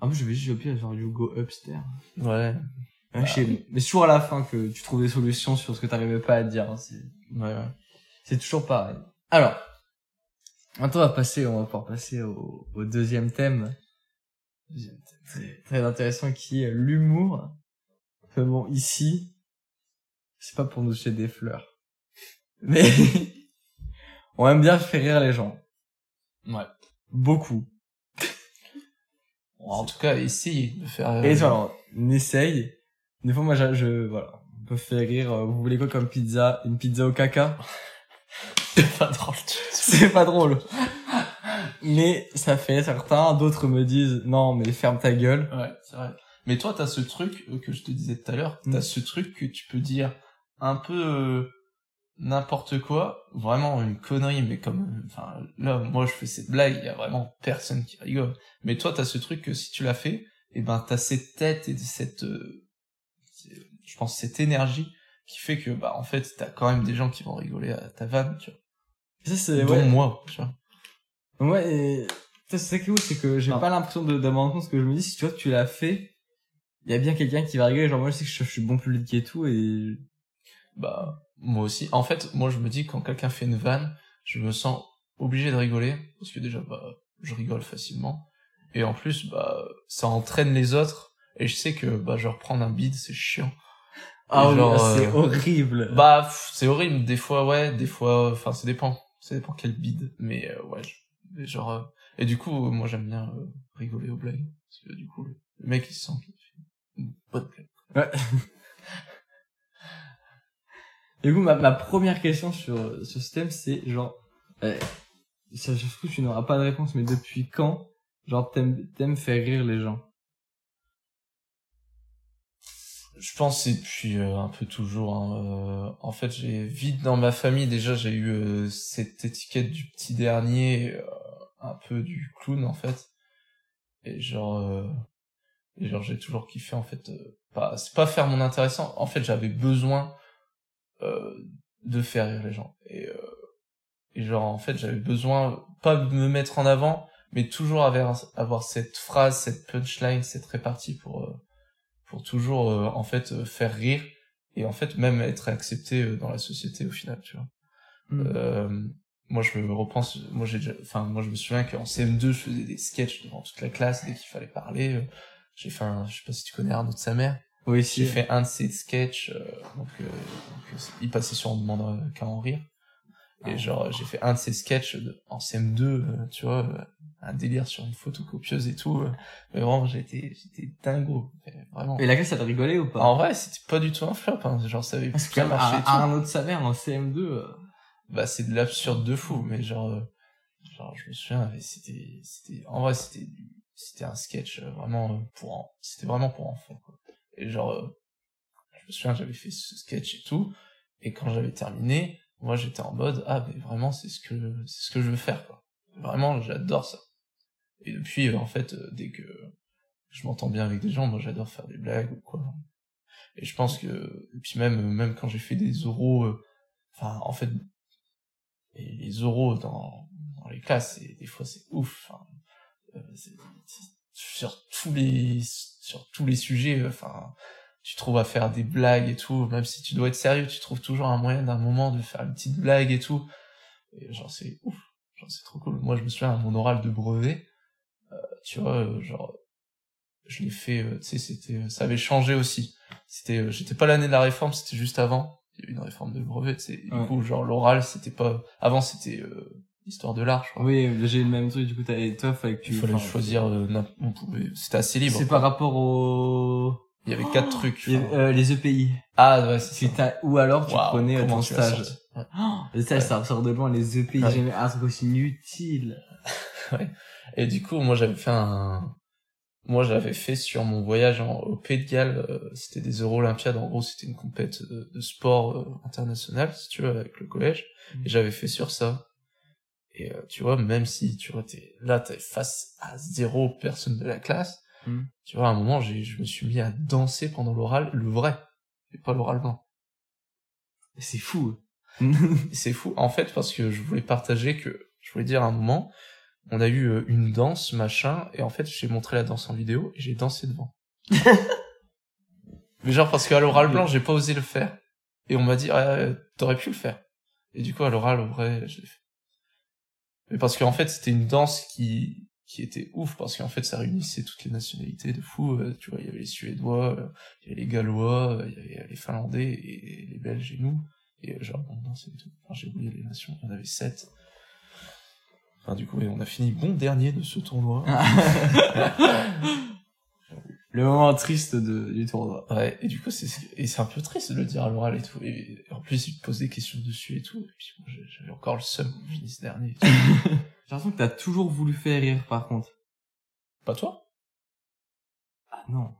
En plus, je vais juste au pire, genre, you go upstairs. Ouais. Je sais, mais c'est toujours à la fin que tu trouves des solutions sur ce que t'arrivais pas à dire. hein, C'est, Ouais, ouais. c'est toujours pareil. Alors, maintenant on va passer, on va pouvoir passer au, au deuxième thème. Deuxième thème Très, très intéressant qui est l'humour. Enfin bon, ici, c'est pas pour nous jeter des fleurs. Mais, on aime bien faire rire les gens. Ouais. Beaucoup. Bon, en tout cas, essaye de faire... euh, Et voilà, on essaye. Des fois, moi, je, je- voilà, on peut faire rire. euh, Vous voulez quoi comme pizza? Une pizza au caca? C'est pas drôle. C'est pas drôle. Mais ça fait certains. D'autres me disent non, mais ferme ta gueule. Ouais, c'est vrai. Mais toi, t'as ce truc euh, que je te disais tout à l'heure, Mm. t'as ce truc que tu peux dire un peu euh, n'importe quoi, vraiment une connerie, mais comme, enfin, là, moi, je fais cette blague, il y a vraiment personne qui rigole. Mais toi, t'as ce truc que si tu l'as fait, et ben, t'as cette tête et cette, euh, je pense, cette énergie qui fait que, bah, en fait, t'as quand même des gens qui vont rigoler à ta vanne, tu vois. Ça, c'est, Dont ouais. moi, tu vois. Ouais, et, ça, c'est ça qui est ouf, c'est que j'ai pas l'impression de, de me rendre compte ce que je me dis. Si tu vois que tu l'as fait, il y a bien quelqu'un qui va rigoler. Genre, moi, je sais que je, je suis bon public et tout, et Bah, moi aussi. En fait, moi, je me dis, quand quelqu'un fait une vanne, je me sens obligé de rigoler, parce que déjà, bah, je rigole facilement. Et en plus, bah, ça entraîne les autres, et je sais que, bah, je reprendre un bide, c'est chiant. Ah oui, genre, c'est euh, horrible. Bah, c'est horrible, des fois, ouais, des fois, enfin, ça dépend. Ça dépend quel bide, mais, euh, ouais, je- genre, euh, et du coup, euh, moi, j'aime bien euh, rigoler aux blagues, parce que, du coup, le, mec, il sent qu'il fait une bonne blague. Ouais. Du coup, ma, ma première question sur, sur ce thème, c'est genre, euh, ça, je trouve que tu n'auras pas de réponse, mais depuis quand, genre, t'aimes, t'aimes faire rire les gens? Je pense c'est depuis euh, un peu toujours. hein, euh, en fait, j'ai vite dans ma famille déjà j'ai eu euh, cette étiquette du petit dernier, euh, un peu du clown en fait. Et genre, euh, et genre j'ai toujours kiffé en fait. euh, pas, c'est pas faire mon intéressant. En fait, j'avais besoin de faire rire les gens. Et Et genre, en fait, j'avais besoin, pas de me mettre en avant, mais toujours avoir, avoir cette phrase, cette punchline, cette répartie pour, pour toujours, euh, en fait, euh, faire rire. Et en fait, même être accepté euh, dans la société au final, tu vois. Mm. Euh, moi, je me repense, moi, j'ai enfin, moi, je me souviens qu'en CM2, je faisais des sketchs devant toute la classe dès qu'il fallait parler. J'ai fait un, je sais pas si tu connais Arnaud de sa mère. Oui, J'ai si. fait un de ces sketchs, euh, donc, euh, donc, il passait sur On demande qu'à en rire. Et Ah. genre, j'ai fait un de ces sketchs de- en CM2, euh, tu vois, euh, un délire sur une photocopieuse et tout. euh, mais vraiment, j'étais, j'étais dingo. Vraiment. Et la classe, elle a rigolé ou pas En vrai, c'était pas du tout un flop, hein. Genre, ça avait Parce même, marché tout. Arnaud de sa mère en CM2, euh, Bah, c'est de l'absurde de fou, mais genre, euh, genre, je me souviens, c'était, c'était, en vrai, c'était, c'était un sketch euh, vraiment euh, pour, c'était vraiment pour enfants, quoi. Et genre, euh, je me souviens, j'avais fait ce sketch et tout, et quand j'avais terminé, moi, j'étais en mode, ah, mais vraiment, c'est ce que, c'est ce que je veux faire, quoi. Vraiment, j'adore ça. Et depuis, euh, en fait, euh, dès que je m'entends bien avec des gens, moi, j'adore faire des blagues ou quoi. Et je pense que, et puis même, même quand j'ai fait des oraux, euh, enfin, en fait, et les oraux dans, dans les classes, et des fois c'est ouf. Enfin, euh, c'est- c'est- sur tous les sur tous les sujets, euh, enfin, tu trouves à faire des blagues et tout, même si tu dois être sérieux, tu trouves toujours un moyen d'un moment de faire une petite blague et tout. Et genre c'est ouf, genre c'est trop cool. Moi je me souviens à mon oral de brevet, euh, tu vois, euh, genre je l'ai fait, euh, tu sais, c'était, ça avait changé aussi. C'était, euh, j'étais pas l'année de la réforme, c'était juste avant. Il y a eu une réforme de brevet, tu sais. Du Ouais. coup, genre l'oral, c'était pas. Avant, c'était euh, histoire de l'art, je crois. oui, j'ai eu le même truc, du coup, t'avais, toi, fallait que tu... Il fallait enfin, choisir. euh, on pouvait- C'était assez libre. C'est par rapport au... Il y avait quatre trucs. Les, euh, les EPI. Ah ouais, c'est Si ça. t'as- Ou alors, tu Waouh, prenais ton stage. Ouais. Oh, le stage, Ouais. ça ressort de loin, les EPI. Ouais. J'ai jamais un truc aussi inutile. Et du coup, moi, j'avais fait un. Moi, j'avais fait sur mon voyage en, au Pays de Galles, euh, c'était des Euro Olympiades. En gros, c'était une compète de, de sport euh, international, si tu veux, avec le collège. Et j'avais fait sur ça. Et euh, tu vois, même si tu vois, t'es là, t'es face à zéro personne de la classe. Mhm. Tu vois, à un moment, j'ai, je me suis mis à danser pendant l'oral, le vrai, et pas l'oral blanc. C'est fou. Et c'est fou, en fait, parce que je voulais partager que, je voulais dire à un moment, on a eu euh, une danse, machin, et en fait, j'ai montré la danse en vidéo, et j'ai dansé devant. Mais genre, parce qu'à l'oral blanc, j'ai pas osé le faire. Et on m'a dit, ah, t'aurais pu le faire. Et du coup, à l'oral, au vrai, je l'ai fait. Mais parce qu'en fait, c'était une danse qui, qui était ouf, parce qu'en fait, ça réunissait toutes les nationalités de fou. euh, tu vois, il y avait les Suédois, euh, il y avait les Gallois, euh, il y avait les Finlandais, et les Belges et nous. Et genre, on dansait et tout. Enfin, j'ai oublié les nations, il y en avait sept. Enfin, du coup, et on a fini bon dernier de ce tournoi. le moment triste de, du tournoi. Ouais, et du coup, c'est, et c'est un peu triste de le dire à l'oral et tout. Et, en plus, il me pose des questions dessus et tout. Et puis, j'ai- j'avais encore le seum qu'on finisse dernier. J'ai l'impression que t'as toujours voulu faire rire, par contre. Pas toi? Ah non.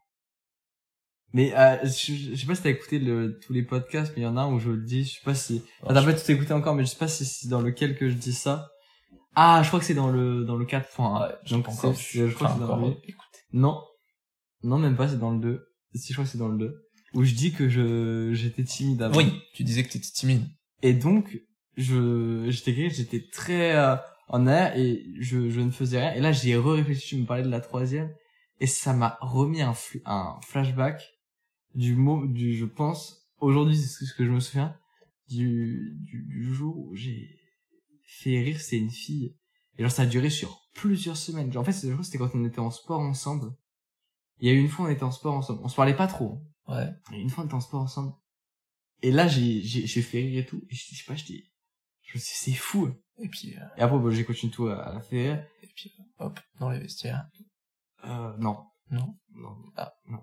Mais euh, je, je sais pas si t'as écouté le, tous les podcasts, mais il y en a un où je le dis. Je sais pas si. Enfin, t'as pas tout écouté encore, mais je sais pas si c'est dans lequel que je dis ça. Ah, je crois que c'est dans le dans le 4.1. Ouais, j'ai Donc pas encore vu. je crois que Enfin, c'est dans le écoute. Non. Non, même pas, c'est dans le 2. Si, je crois que c'est dans le 2. Où je dis que je j'étais timide avant. Oui, tu disais que t'étais timide. Et donc, je, j'étais j'étais très euh, en air et je, je ne faisais rien. Et là, j'y ai réfléchi, tu me parlais de la troisième. Et ça m'a remis un, un flashback du mot, du, je pense, aujourd'hui, c'est ce que je me souviens, du, du, du jour où j'ai fait rire, c'est une fille. Et genre, ça a duré sur plusieurs semaines. Genre, en fait, c'était quand on était en sport ensemble. Il y a eu une fois, on était en sport ensemble. On se parlait pas trop. hein. Ouais. Et une fois, on était en sport ensemble. Et là, j'ai, j'ai, j'ai fait rire et tout. Et je, je sais pas, j'étais, je me suis dit, c'est fou. Et puis, euh, Et après, bon, j'ai continué tout à, la faire rire. et puis, euh, hop, dans les vestiaires. Euh, non. Non? Non. Ah. Non.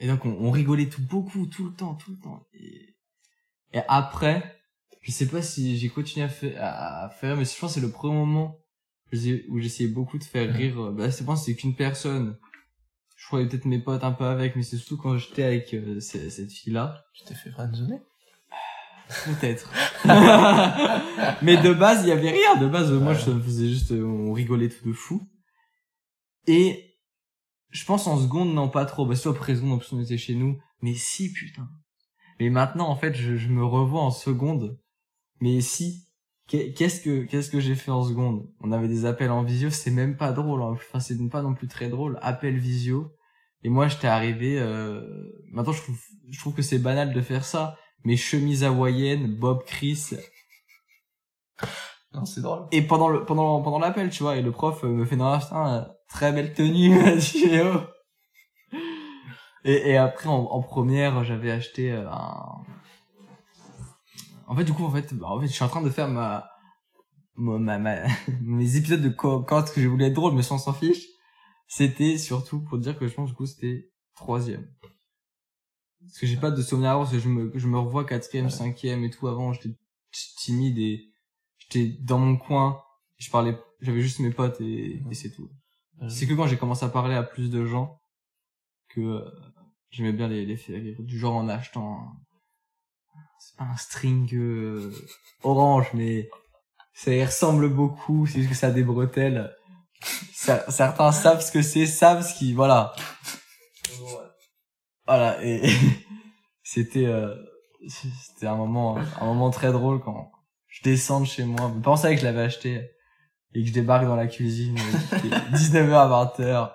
Et donc, on, on rigolait tout, beaucoup, tout le temps, tout le temps. Et, et après, je sais pas si j'ai continué à faire, à, à faire, mais je pense que c'est le premier moment où j'essayais beaucoup de faire rire. euh, Bah, c'est pas, c'est qu'une personne. Je croyais peut-être mes potes un peu avec, mais c'est surtout quand j'étais avec euh, ce- cette fille-là. Tu t'es fait friendzoner? Peut-être. Mais de base, il y avait rien. De base, moi, je me faisais juste, euh, on rigolait tout de fou. Et je pense en seconde, non pas trop. Bah, soit seconde, en plus, on était chez nous. Mais si, putain. Mais maintenant, en fait, je, je me revois en seconde. Mais si. Qu'est- Qu'est-ce que qu'est-ce que j'ai fait en seconde? On avait des appels en visio, c'est même pas drôle. hein. Enfin, c'est pas non plus très drôle. Appel visio. Et moi, j'étais arrivé. Euh... Maintenant, je trouve je trouve que c'est banal de faire ça. Mais chemise hawaïenne, Bob Chris. Non, c'est drôle. Et pendant le pendant pendant l'appel, tu vois, et le prof euh, me fait non, putain, euh, très belle tenue, oh. Et, et après, en, en première, j'avais acheté euh, un. En fait, du coup, en fait, bah, en fait, je suis en train de faire ma, ma, ma- mes épisodes de quand que je voulais être drôle, mais sans s'en fiche. C'était surtout pour dire que je pense, du coup, c'était troisième. Parce que j'ai pas de souvenir avant, parce que je me, je me revois quatrième, cinquième et tout. Avant, j'étais timide et j'étais dans mon coin. Je parlais, j'avais juste mes potes et, et c'est tout. C'est que quand j'ai commencé à parler à plus de gens que euh, j'aimais bien les, les faire rire. Du genre en achetant un... C'est pas un string euh, orange, mais ça y ressemble beaucoup. C'est juste que ça a des bretelles. Cer- Certains savent ce que c'est, savent ce qui... Voilà. Voilà. Et, c'était... euh, c'était un moment, un moment très drôle quand je descends de chez moi. Mes parents savaient que je l'avais acheté et que je débarque dans la cuisine. euh, il est 19h à 20h.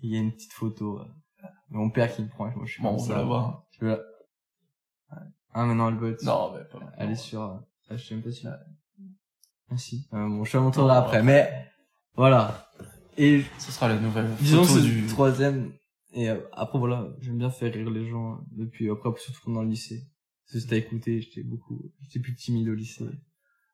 Il y a une petite photo. euh, Mon père qui me prend. Moi, je suis Bon, on va la voir. Tu veux la... Ah, maintenant, elle botte. Non, mais pas Elle est sur... euh, Ah, je sais même pas si... Ah, si. Euh, bon, je te la Non, montrerai après. Mais, voilà. Et Ce sera la nouvelle photo du... troisième. Et euh, après, voilà, j'aime bien faire rire les gens. Depuis, après, surtout dans le lycée. Parce que si t'as écouté, j'étais beaucoup... J'étais plus timide au lycée.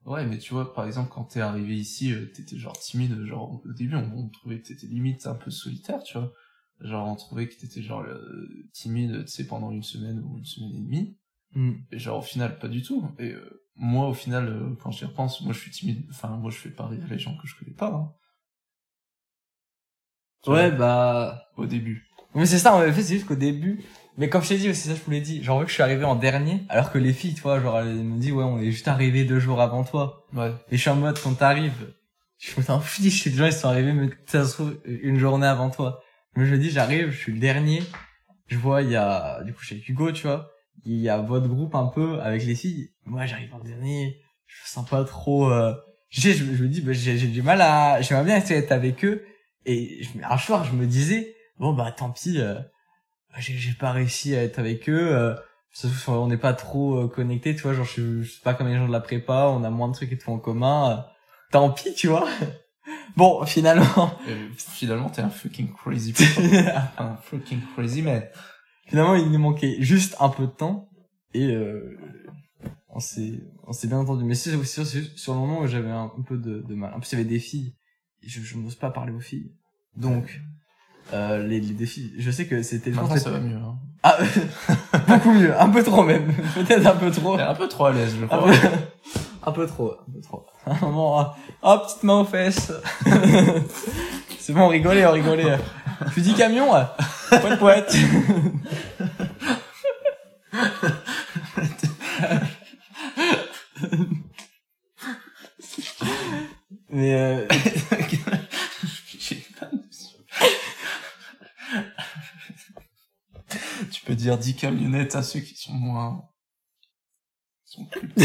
Ouais, mais tu vois, par exemple, quand t'es arrivé ici, euh, t'étais genre timide, genre au début, on, on trouvait que t'étais limite un peu solitaire, tu vois. Genre, on trouvait que t'étais genre euh, timide, tu sais, pendant une semaine ou une semaine et demie. Hmm. Et genre, au final, pas du tout. Et euh, moi, au final, euh, quand j'y repense, moi, je suis timide. Enfin, moi, je fais pas rire les gens que je connais pas. Hein. Ouais, vois, bah... Au début. Mais c'est ça, en fait, c'est juste qu'au début, mais comme je t'ai dit aussi, ça je vous l'ai dit, genre vu que je suis arrivé en dernier, alors que les filles, tu vois, genre elles me disent ouais, on est juste arrivé deux jours avant toi. Ouais. Et je suis en mode quand t'arrives, je me t'en fiche, les gens ils sont arrivés, mais ça se trouve une journée avant toi. Mais je me dis, j'arrive, je suis le dernier, je vois il y a, du coup chez Hugo, tu vois, il y a votre groupe un peu avec les filles. Moi j'arrive en dernier, je me sens pas trop. Euh... Je, je, me- dis, bah, j'ai du mal à, j'aimerais bien essayer d'être avec eux. Et un soir, je me disais, bon bah tant pis, euh, j'ai j'ai pas réussi à être avec eux. Euh, on n'est pas trop euh, connectés, tu vois. Genre, je, je suis pas comme les gens de la prépa, on a moins de trucs et tout en commun. euh, tant pis, tu vois. bon, finalement, Et finalement, t'es un fucking crazy un fucking crazy man. finalement, il nous manquait juste un peu de temps et euh, on s'est, on s'est bien entendu. Mais c'est sur, sur le moment où j'avais un, un peu de, de mal. En plus, il y avait des filles. Et je, je n'ose pas parler aux filles. Donc, euh, les, les défis, je sais que c'était Maintenant, ça va mieux. Hein. Ah, beaucoup mieux, un peu trop même, peut-être un peu trop. Un peu trop à l'aise, je Un crois. peu, un peu trop, un peu trop. Un moment, ah, oh, petite main aux fesses. C'est bon, rigolez, on rigolait. Tu dis camion, poète. Mais euh, J'ai pas de- tu peux dire 10 camionnettes à ceux qui sont moins... sont plus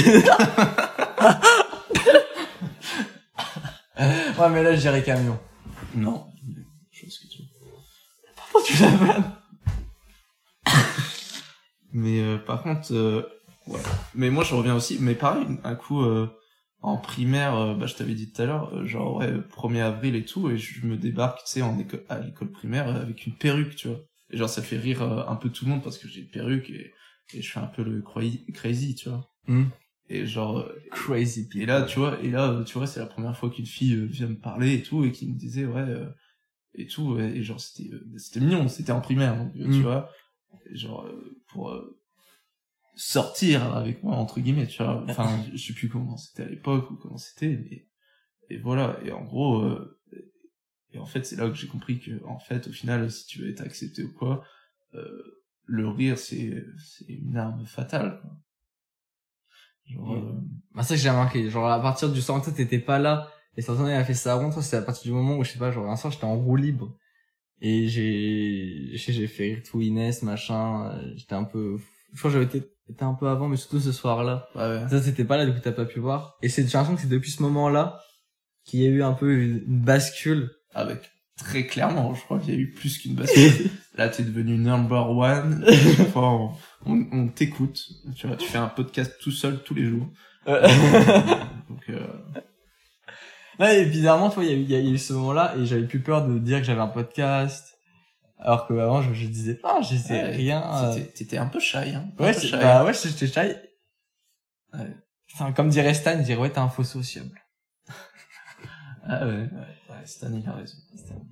ouais, mais là, je dirais camion. Non. Chose que tu veux. Pourquoi tu la vannes Mais euh, par contre, euh, ouais. Mais moi, je reviens aussi. Mais pareil, un coup, euh, en primaire, euh, bah, je t'avais dit tout à l'heure, euh, genre, ouais, 1er avril et tout, et je me débarque, tu sais, en éco- à l'école primaire euh, avec une perruque, tu vois. Et genre, ça fait rire euh, un peu tout le monde parce que j'ai une perruque et, et je fais un peu le crazy, tu vois. Hmm. Et genre, Crazy et là, tu vois, et là, euh, tu vois, c'est la première fois qu'une fille euh, vient me parler et tout, et qui me disait, ouais, et tout, et, genre, c'était, euh, c'était mignon, c'était en primaire, donc, Mm. tu vois, et genre, pour sortir avec moi, entre guillemets, tu vois, enfin, je sais plus comment c'était à l'époque, ou comment c'était, mais, et voilà, et en gros, euh, et en fait, c'est là que j'ai compris que, en fait, au final, si tu veux être accepté ou quoi, euh, le rire, c'est, c'est une arme fatale, quoi. Genre, Ouais. euh, Bah, ça que j'ai remarqué. Genre, à partir du soir, toi, t'étais pas là. Et Santana, il a fait ça avant toi. C'est à partir du moment où, je sais pas, genre, un soir, j'étais en roue libre. Et j'ai, j'ai j'ai fait rire tout Inès, machin. euh, J'étais un peu je crois que j'avais été, été un peu avant, mais surtout ce soir-là. Ouais, ouais. Ça, c'était pas là, du coup, t'as pas pu voir. Et c'est, j'ai l'impression que c'est depuis ce moment-là qu'il y a eu un peu une bascule. Avec très clairement, je crois qu'il y a eu plus qu'une bascule. Là, t'es devenu number one. Enfin, on, on t'écoute. Tu vois, tu fais un podcast tout seul tous les jours. Donc, euh, Ouais, bizarrement, tu vois, il y, a eu- il y a eu ce moment-là, et j'avais plus peur de dire que j'avais un podcast. Alors que avant, je, je disais, ah, je sais Ouais, rien. euh. t'étais- un peu shy, hein. Ouais, shy. bah ouais, j'étais shy. Ouais. Enfin, comme dirait Stan, il dirait, ouais, t'es un faux sociable. Ah ouais, ouais, ouais, Stan, il a raison.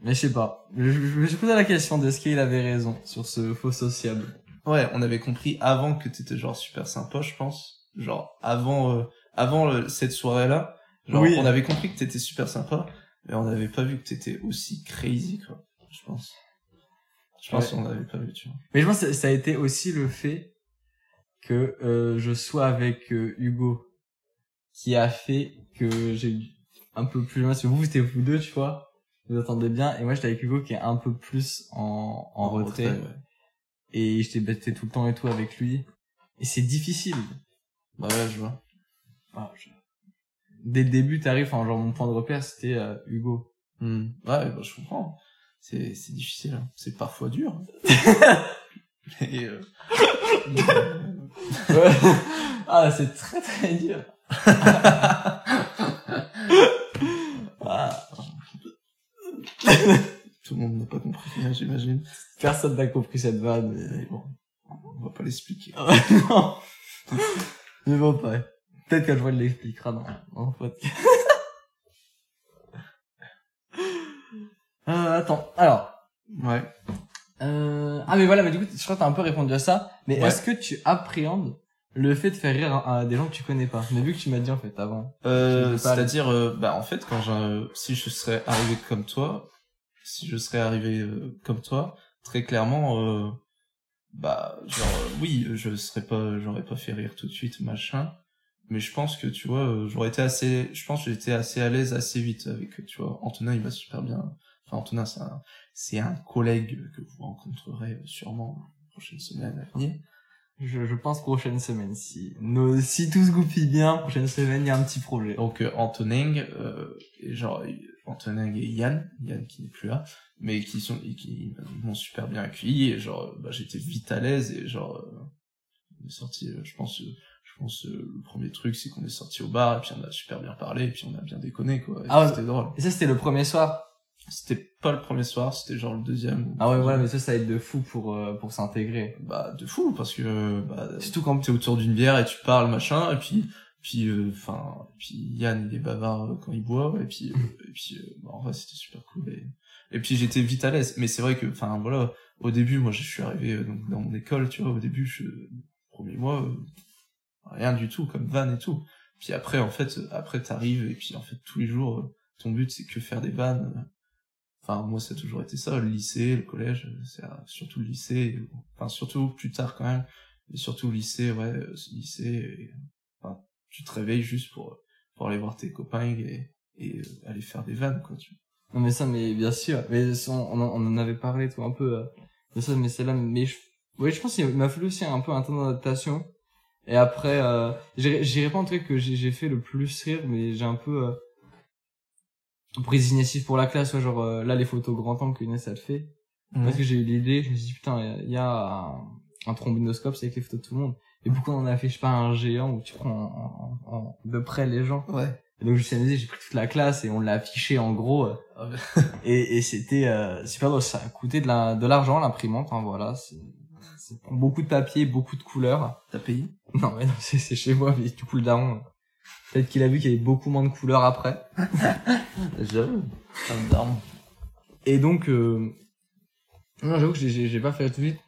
Mais je sais pas. Je, me suis posé la question de ce qu'il avait raison sur ce faux sociable? Ouais, on avait compris avant que t'étais genre super sympa, je pense. Genre avant euh, avant le- cette soirée-là, genre Oui. on avait compris que t'étais super sympa, mais on n'avait pas vu que t'étais aussi crazy quoi. Je pense. Je pense Ouais. qu'on n'avait pas vu, tu vois. Mais je pense que ça a été aussi le fait que euh, je sois avec euh, Hugo qui a fait que j'ai eu un peu plus loin. Parce que vous, c'était vous deux, tu vois. Vous attendez bien. Et moi, j'étais avec Hugo qui est un peu plus en, en, retrait. ouais. Et j'étais bêté tout le temps et tout avec lui. Et c'est difficile. Bah ouais, je vois. Ah, je- Dès le début, t'arrives, enfin, genre, mon point de repère, c'était euh, Hugo. Hmm. Ouais, bah, je comprends. C'est c'est difficile, hein. c'est parfois dur. Mais euh, ah, c'est très très dur. ah, tout le monde n'a pas compris, hein, j'imagine. personne n'a compris cette vanne. mais- bon, on va pas l'expliquer. non. Mais bon, pas. Peut-être qu'un jour il l'expliquera dans, le podcast. euh, attends. Alors. Ouais. Euh... Ah, mais voilà, mais du coup, je crois que t'as un peu répondu à ça. Mais Ouais. est-ce que tu appréhendes le fait de faire rire à, à des gens que tu connais pas? Mais vu que tu m'as dit, en fait, avant. Euh, c'est-à-dire, euh, bah, en fait, quand je, si je serais arrivé comme toi, si je serais arrivé euh, comme toi, très clairement, euh, bah, genre, euh, oui, je serais pas, j'aurais pas fait rire tout de suite, machin. Mais je pense que, tu vois, euh, j'aurais été assez, je pense que j'étais assez à l'aise assez vite avec, tu vois, Antonin, il va super bien. Enfin, Antonin, c'est un, c'est un collègue que vous rencontrerez sûrement les prochaines semaines à venir. Je, je pense prochaine semaine. Si, nos, si tout se goupille bien, prochaine semaine, il y a un petit projet. Donc euh, Antoning, euh, genre Antoning et Yann, Yann qui n'est plus là, mais qui sont qui m'ont super bien accueilli et genre bah, j'étais vite à l'aise et genre euh, on est sorti, euh, je pense, euh, je pense le premier truc c'est qu'on est sorti au bar et puis on a super bien parlé et puis on a bien déconné quoi. Et Ah ouais. c'était drôle. Et ça, c'était le premier soir? C'était pas le premier soir, c'était genre le deuxième. Ah ouais, voilà, mais ça, ça être de fou pour, euh, pour s'intégrer. Bah de fou parce que bah, Surtout quand t'es autour d'une bière et tu parles machin et puis puis enfin puis Yann il est bavard euh, quand il boit et puis euh, puis euh, bah, en vrai c'était super cool et et puis j'étais vite à l'aise mais c'est vrai que enfin voilà au début moi je suis arrivé euh, donc dans mon école tu vois au début je premier mois euh, rien du tout comme van et tout puis après en fait euh, après t'arrives et puis en fait tous les jours euh, ton but c'est que faire des vannes euh. enfin moi ça a toujours été ça le lycée le collège euh, c'est euh, surtout le lycée euh, enfin surtout plus tard quand même et surtout au lycée, ouais, euh, ce lycée, tu te réveilles juste pour, pour aller voir tes copains et, et euh, aller faire des vannes, quoi, tu Non, mais ça, mais bien sûr. Mais ça, on, en- on en avait parlé, tout un peu, euh, de ça, mais c'est là, mais je, oui, je pense qu'il m'a fallu aussi un peu un temps d'adaptation. Et après, euh, j'irai j'irai pas en truc que j'ai j'ai fait le plus rire, mais j'ai un peu, euh, prise d'initiative pour la classe, ouais, genre, euh, là, les photos grand angle que Inès, elle fait. Parce que j'ai eu l'idée, je me suis dit, putain, il y a- il y, a un, un trombinoscope, c'est avec les photos de tout le monde. Et pourquoi on en a fait, je sais pas, un géant où tu prends en, en- en- de près les gens. Ouais. Et donc, je me suis amusé, j'ai pris toute la classe et on l'a affiché en gros. euh, Ah et, et c'était euh, super drôle. Ça a coûté de la de l'argent l'imprimante. Hein, voilà, c'est beaucoup de papier, beaucoup de couleurs. T'as payé? Non mais non, c'est chez moi. Mais du coup le daron, euh, peut-être qu'il a vu qu'il y avait beaucoup moins de couleurs après. J'avoue. Darme. Et donc euh, non, j'avoue que j'ai pas fait tout de suite.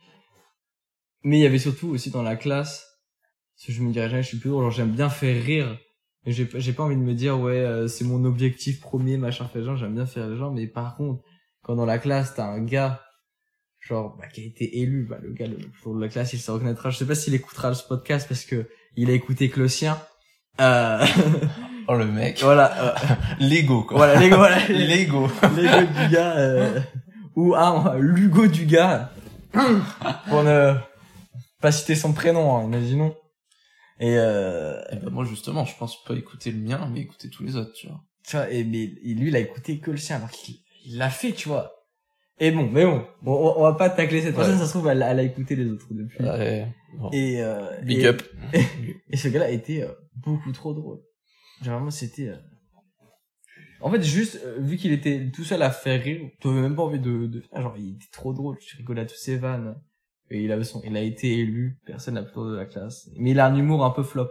Mais il y avait surtout aussi dans la classe, parce que je me dirais jamais, je suis plus drôle. Genre j'aime bien faire rire. Mais j'ai pas- j'ai pas envie de me dire ouais euh, c'est mon objectif premier machin fait gens. J'aime bien faire les gens. Mais par contre quand dans la classe t'as un gars genre bah, qui a été élu bah le gars le plus drôle de la classe il se reconnaîtra je sais pas s'il écoutera ce podcast parce que il a écouté que le sien euh, Oh, le mec. voilà euh, Lego, quoi. voilà gars voilà Lego. L'ego du gars euh, ou un Lugo du gars pour ne pas citer son prénom, hein, imaginons. Et, euh, Et ben, moi, justement, je pense pas écouter le mien, mais écouter tous les autres, tu vois. tu vois, et, mais, lui, il a écouté que le sien, alors qu'il il l'a fait, tu vois. Et bon, mais bon, on, on- on va pas tacler cette Ouais. personne, ça se trouve, elle, elle a écouté les autres depuis. Ouais, bon. Et, euh, Big et, up. Et ce gars-là était euh, beaucoup trop drôle. Genre vraiment, c'était... euh, En fait, juste, euh, vu qu'il était tout seul à faire rire, tu avais même pas envie de, de genre, il était trop drôle, tu rigolais à tous ses vannes. Et il avait son, il a été élu, personne n'a plus de la classe. Mais il a un humour un peu flop.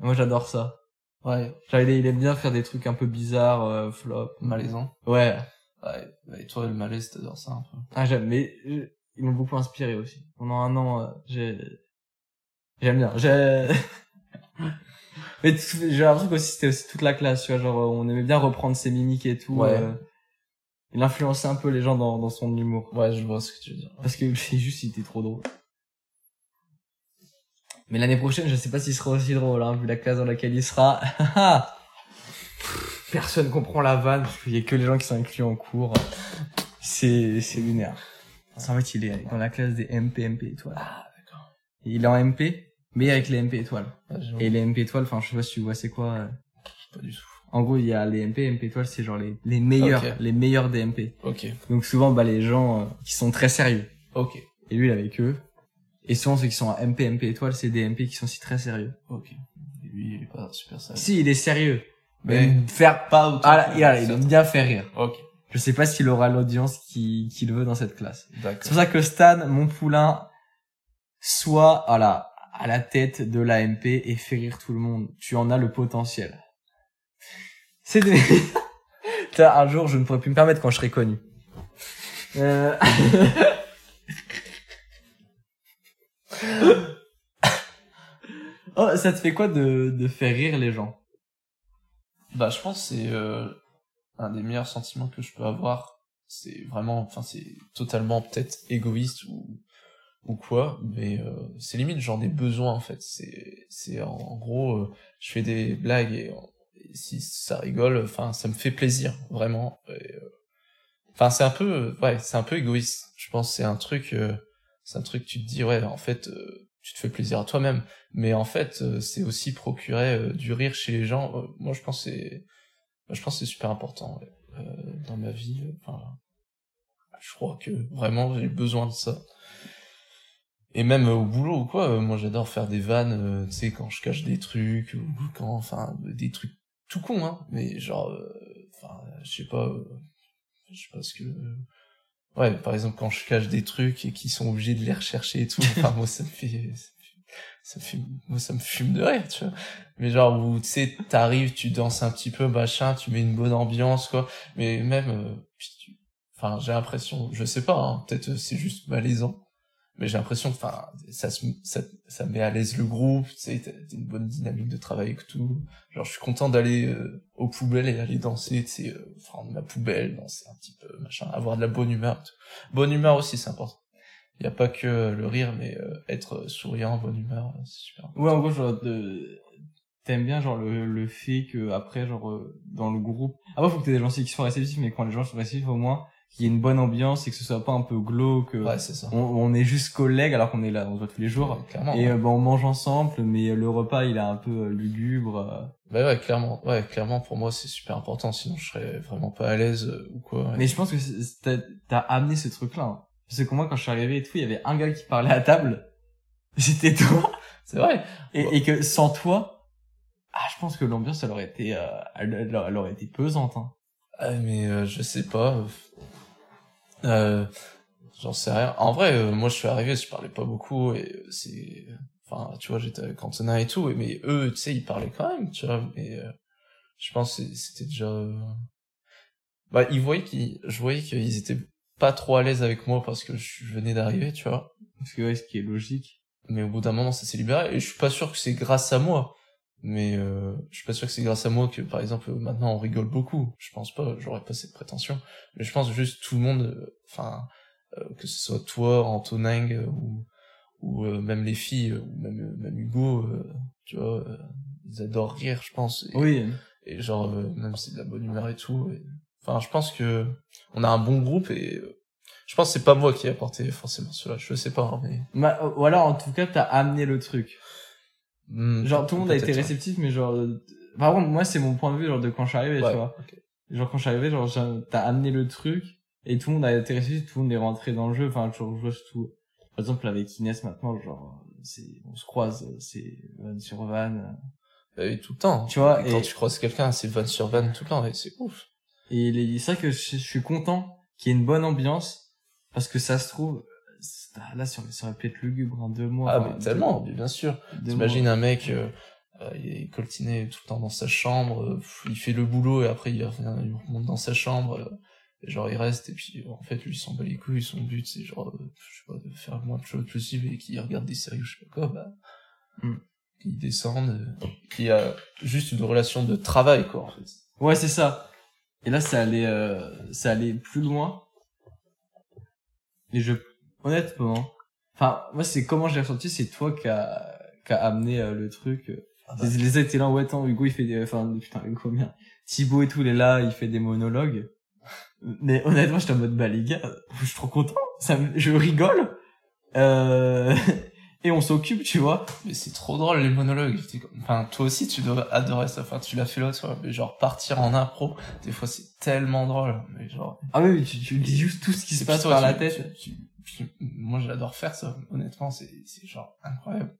Moi, j'adore ça. Ouais, Genre, il, aime bien faire des trucs un peu bizarres, euh, flop. malaisant. Ouais. Ouais, et toi, le malaise, t'adores ça un peu. Ah, j'aime, mais euh, ils m'ont beaucoup inspiré aussi. Pendant un an, euh, j'ai, j'aime bien. J'ai, mais j'ai l'impression que aussi c'était aussi toute la classe, tu vois, genre on aimait bien reprendre ses mimiques et tout. Ouais. euh, il influençait un peu les gens dans, dans son humour. Ouais, je vois ce que tu veux dire. Parce que c'est juste, il était trop drôle. Mais l'année prochaine, je sais pas s'il sera aussi drôle, hein, vu la classe dans laquelle il sera. Personne comprend la vanne, parce qu'il y a que les gens qui sont inclus en cours. C'est, c'est lunaire. En fait, il est dans la classe des MP, MP étoiles. Ah, d'accord. Il est en MP, mais avec les MP étoiles. Vois. Et les MP étoiles, enfin, je sais pas si tu vois c'est quoi. euh. Pas du tout. En gros, il y a les MP, MP étoiles, c'est genre les, les meilleurs, les meilleurs des MP. Ok. Donc souvent, bah, les gens euh, qui sont très sérieux. Ok. Et lui, il est avec eux. Et souvent, ceux qui sont en MP, MP étoiles, c'est des MP qui sont aussi très sérieux. Ok. Et lui, il est pas super sérieux. Si, il est sérieux. Mais- Mais faire Pas autant. Ah là, il, aime bien faire rire. Ok. Je sais pas s'il aura l'audience qui- qu'il veut dans cette classe. C'est pour ça que Stan, mon poulain, soit à la, à la tête de la MP et fait rire tout le monde. Tu en as le potentiel. C'est un jour, je ne pourrais plus me permettre quand je serai connu. Euh... oh, ça te fait quoi de, de faire rire les gens? Bah, je pense que c'est euh, un des meilleurs sentiments que je peux avoir. C'est vraiment, enfin, c'est totalement peut-être égoïste ou ou quoi, mais euh, c'est limite j'en ai besoin en fait. C'est en, gros, je fais des blagues et, si ça rigole, enfin, ça me fait plaisir vraiment. Euh, Enfin, c'est un peu, ouais, c'est un peu égoïste. Je pense c'est un truc, euh, c'est un truc. Tu te dis ouais, en fait, euh, tu te fais plaisir à toi-même, mais en fait, euh, c'est aussi procurer du rire chez les gens. Moi, je pense c'est, je pense c'est super important dans ma vie. je crois que vraiment j'ai besoin de ça. Et même au boulot ou quoi, moi j'adore faire des vannes, tu sais, quand je cache des trucs, ou quand, enfin, des trucs tout cons, hein, mais genre, euh, enfin, je sais pas, euh, je sais pas ce que... Ouais, par exemple, quand je cache des trucs et qu'ils sont obligés de les rechercher et tout, enfin, moi ça me fait... Ça me fait, moi ça me fume de rire, tu vois. Mais genre où, tu sais, t'arrives, tu danses un petit peu, machin, tu mets une bonne ambiance, quoi. Mais même, euh, enfin, j'ai l'impression, je sais pas, hein, peut-être euh, c'est juste malaisant mais j'ai l'impression enfin ça ça, ça met à l'aise le groupe t'as une bonne dynamique de travail et tout. Genre je suis content d'aller euh, aux poubelles et aller danser tu sais euh, prendre ma poubelle danser un petit peu machin avoir de la bonne humeur tout. bonne humeur aussi c'est important. Il y a pas que euh, le rire mais euh, être souriant bonne humeur euh, c'est super Ouais, en gros, genre, t'aimes bien, genre, le, le fait que, après, genre, euh, dans le groupe, après, faut que t'aies des gens aussi qui soient réceptifs, mais quand les gens sont réceptifs, au moins, qu'il y ait une bonne ambiance et que ce soit pas un peu glauque. ouais c'est ça On, on est juste collègues alors qu'on est là, on se voit tous les jours. Ouais, clairement Et ouais. euh, bah, on mange ensemble, mais le repas, il est un peu euh, lugubre. euh. bah ouais clairement ouais clairement pour moi c'est super important sinon je serais vraiment pas à l'aise euh, ou quoi. Mais je pense que t'as t'as amené ce truc-là. hein. Parce que moi, quand je suis arrivé et tout, il y avait un gars qui parlait à table. C'était toi. c'est vrai Et, que sans toi, ah, je pense que l'ambiance, elle aurait été, euh, elle, elle- elle aurait été pesante. Hein. Ah, mais euh, je sais pas. Euh, J'en sais rien. En vrai, euh, moi je suis arrivé, je parlais pas beaucoup et euh, c'est, enfin, tu vois, j'étais avec Antonin et tout, et, mais eux, tu sais, ils parlaient quand même, tu vois. Mais euh, je pense que c'était déjà, euh, bah, ils voyaient qu'ils, je voyais qu'ils étaient pas trop à l'aise avec moi parce que je venais d'arriver, tu vois. Parce que ouais, ce qui est logique. Mais au bout d'un moment, ça s'est libéré et je suis pas sûr que c'est grâce à moi. Mais euh, je suis pas sûr que c'est grâce à moi que, par exemple, maintenant on rigole beaucoup. Je pense pas, j'aurais pas cette prétention. Mais je pense juste tout le monde, euh, enfin, euh, que ce soit toi, Antonin, euh, ou, ou euh, même les filles, ou même, même Hugo, euh, tu vois, ils adorent rire, je pense. Et, Oui. et genre, même c'est de la bonne humeur et tout. Enfin, je pense que on a un bon groupe et euh, Je pense que c'est pas moi qui ai apporté forcément cela. Je sais pas, hein, mais. Ma- ou alors, en tout cas, t'as amené le truc. Hmm, Genre, tout le monde a été réceptif, mais genre, euh, par contre, moi, c'est mon point de vue, genre, de quand je suis arrivé, Ouais, tu vois. Genre, quand je suis arrivé, genre, t'as amené le truc, et tout le monde a été réceptif, tout le monde est rentré dans le jeu, enfin, genre, je tout. Par exemple, avec Inès, maintenant, genre, c'est, on se croise, c'est van sur van. Bah oui, tout le temps. Tu vois, Et quand et- tu croises quelqu'un, c'est van sur van tout le temps, et c'est ouf. Et c'est vrai que je, je suis content qu'il y ait une bonne ambiance, parce que ça se trouve, là, ça aurait- pu être lugubre en deux mois. Ah, mais tellement, bien sûr. T'imagines un mec, euh, euh, il est coltiné tout le temps dans sa chambre, euh, il fait le boulot et après il remonte dans sa chambre, euh, et genre il reste et puis en fait lui il s'en bat les couilles, son but c'est genre, euh, je sais pas, de faire le moins de choses possible et qu'il regarde des séries ou je sais pas quoi, bah, Hmm. qu'il descende, euh, qu'il y a juste une relation de travail quoi en fait. Ouais, c'est ça. Et là, ça allait, euh, ça allait plus loin. Et je, honnêtement, enfin, moi, c'est comment j'ai ressenti, c'est toi qui a, qui a amené euh, le truc. Ah bah. Les, les étaient là, ouais, attends, Hugo, il fait des, enfin, putain, Hugo, bien. Thibaut et tout, il est là, il fait des monologues. Mais honnêtement, j'étais en mode, bah, les gars, je suis trop content. Ça me- je rigole. Euh, et on s'occupe, tu vois. Mais c'est trop drôle les monologues. Enfin, toi aussi tu dois adorer ça. Enfin, tu l'as fait l'autre fois. Mais genre partir en impro, des fois c'est tellement drôle. Mais genre Ah oui, mais tu, tu dis juste tout ce qui se passe toi, par la tête. tu- tu- tu- moi, j'adore faire ça. Honnêtement, c'est, c'est genre incroyable.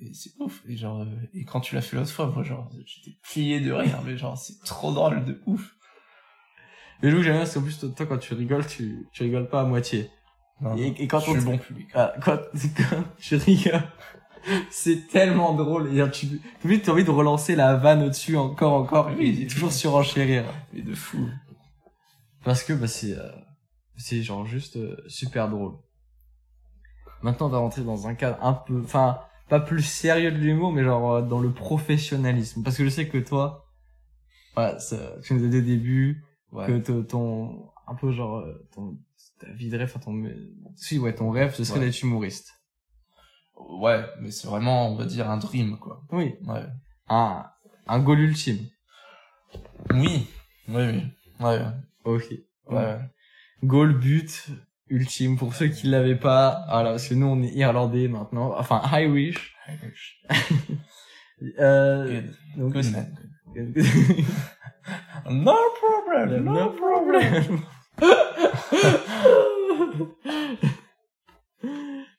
Et c'est ouf. Et genre, euh, et quand tu l'as fait l'autre fois, moi, genre, j'étais plié de rire. Mais genre, c'est trop drôle de ouf. Mais que j'aime bien, c'est qu'en plus, toi, quand tu rigoles, tu, tu rigoles pas à moitié. Non, Et, quand je on suis bon public. Ah, quand, quand tu rigoles, c'est tellement drôle. Et tu, tu as envie de relancer la vanne au-dessus encore, encore, Oui. et toujours surenchérir. Mais de fou. Parce que, bah, c'est, euh, c'est genre juste euh, super drôle. Maintenant, on va rentrer dans un cadre un peu, enfin, pas plus sérieux de l'humour, mais genre euh, dans le professionnalisme. Parce que je sais que toi, voilà, ça, tu nous as dit au début, Ouais. que te- ton un peu genre euh, ton ta vie de rêve enfin ton si ouais ton rêve ce serait Ouais. d'être humoriste Ouais, mais c'est vraiment, on va dire, un dream, quoi. oui Ouais. un un goal ultime Oui. Oui, oui. Ouais. ok Ouais. Goal but ultime pour ceux qui l'avaient pas voilà parce que nous on est irlandais maintenant enfin Irish euh, Good. donc Good man. No problem. no problem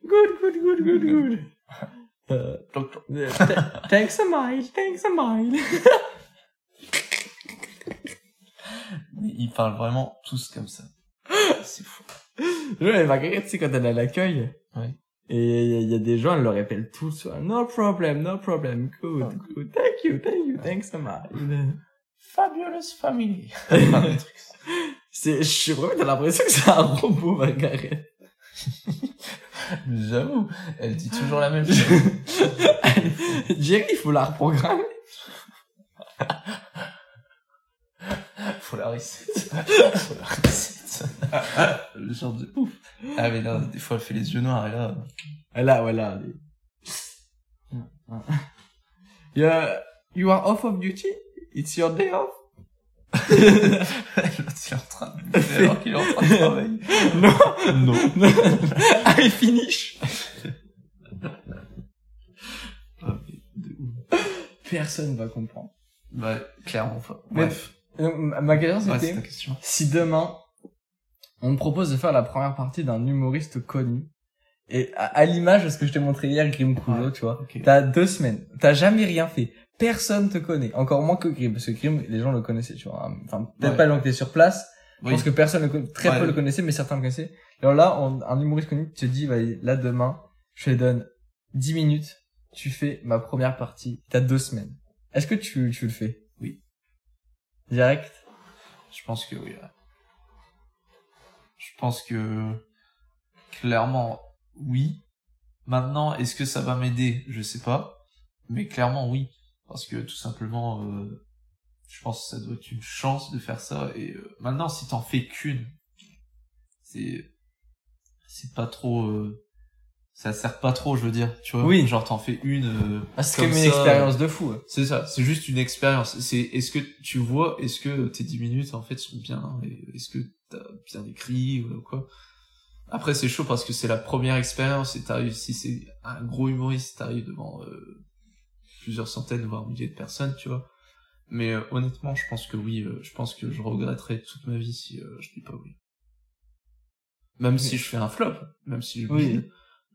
good good good good good Euh, th- thanks a mile, thanks a mile. Ils parlent vraiment tous comme ça. C'est fou. Ouais, Marguerite, tu sais, quand elle est à l'accueil. Ouais. Et il y, a- il y a des gens, elle le répète tout sur No problem, no problem, good, Oh, good, thank you, thank you, thanks mile. Fabulous family. C'est, je suis vraiment, t'as l'impression que c'est un robot, Margaret. J'avoue, elle dit toujours la même chose. Jerry, il faut la reprogrammer. Faut la reset. Faut la reset. Le genre de ouf. Ah, mais là, des fois, elle fait les yeux noirs et là. Ah, Là, voilà. Yeah, you are off of duty? It's your day off? L'autre, il est en train de bouffer alors qu'il est en train de travailler. Non. Non. I finish. Ah. Personne va comprendre. Bah, clairement pas. Mais- Bref. Donc, ma question c'était, si demain, on me propose de faire la première partie d'un humoriste connu, et à, à l'image de ce que je t'ai montré hier, Grim Ouais, tu vois, t'as deux semaines, t'as jamais rien fait, personne te connaît, encore moins que Grim, parce que Grim, les gens le connaissaient, tu vois, enfin, peut-être Ouais. pas les gens qui étaient sur place, je Oui. pense que personne le conna- très Ouais. peu le connaissait, mais certains le connaissaient. Alors là, on- un humoriste connu te dit, bah, là, demain, je te donne 10 minutes, tu fais ma première partie, t'as deux semaines. Est-ce que tu, tu le fais? Oui. Direct? Je pense que oui. ouais. Je pense que clairement oui. Maintenant, est-ce que ça va m'aider? Je sais pas, mais clairement oui, parce que tout simplement, euh, je pense que ça doit être une chance de faire ça. Et euh, maintenant, si t'en fais qu'une, c'est c'est pas trop, euh, ça sert pas trop, je veux dire. Tu vois Oui. Genre t'en fais une. euh, Ah, c'est comme comme une ça, expérience de fou. c'est ça, c'est juste une expérience. C'est est-ce que tu vois, est-ce que tes 10 minutes en fait sont bien, est-ce que t'as bien écrit ou quoi. Après, c'est chaud parce que c'est la première expérience et t'arrives, si c'est un gros humoriste, t'arrives devant euh, plusieurs centaines, voire milliers de personnes, tu vois. Mais euh, honnêtement, je pense que oui, euh, je pense que je regretterai toute ma vie si euh, je dis pas oui. Même si je fais un flop, même si je Oui. bide,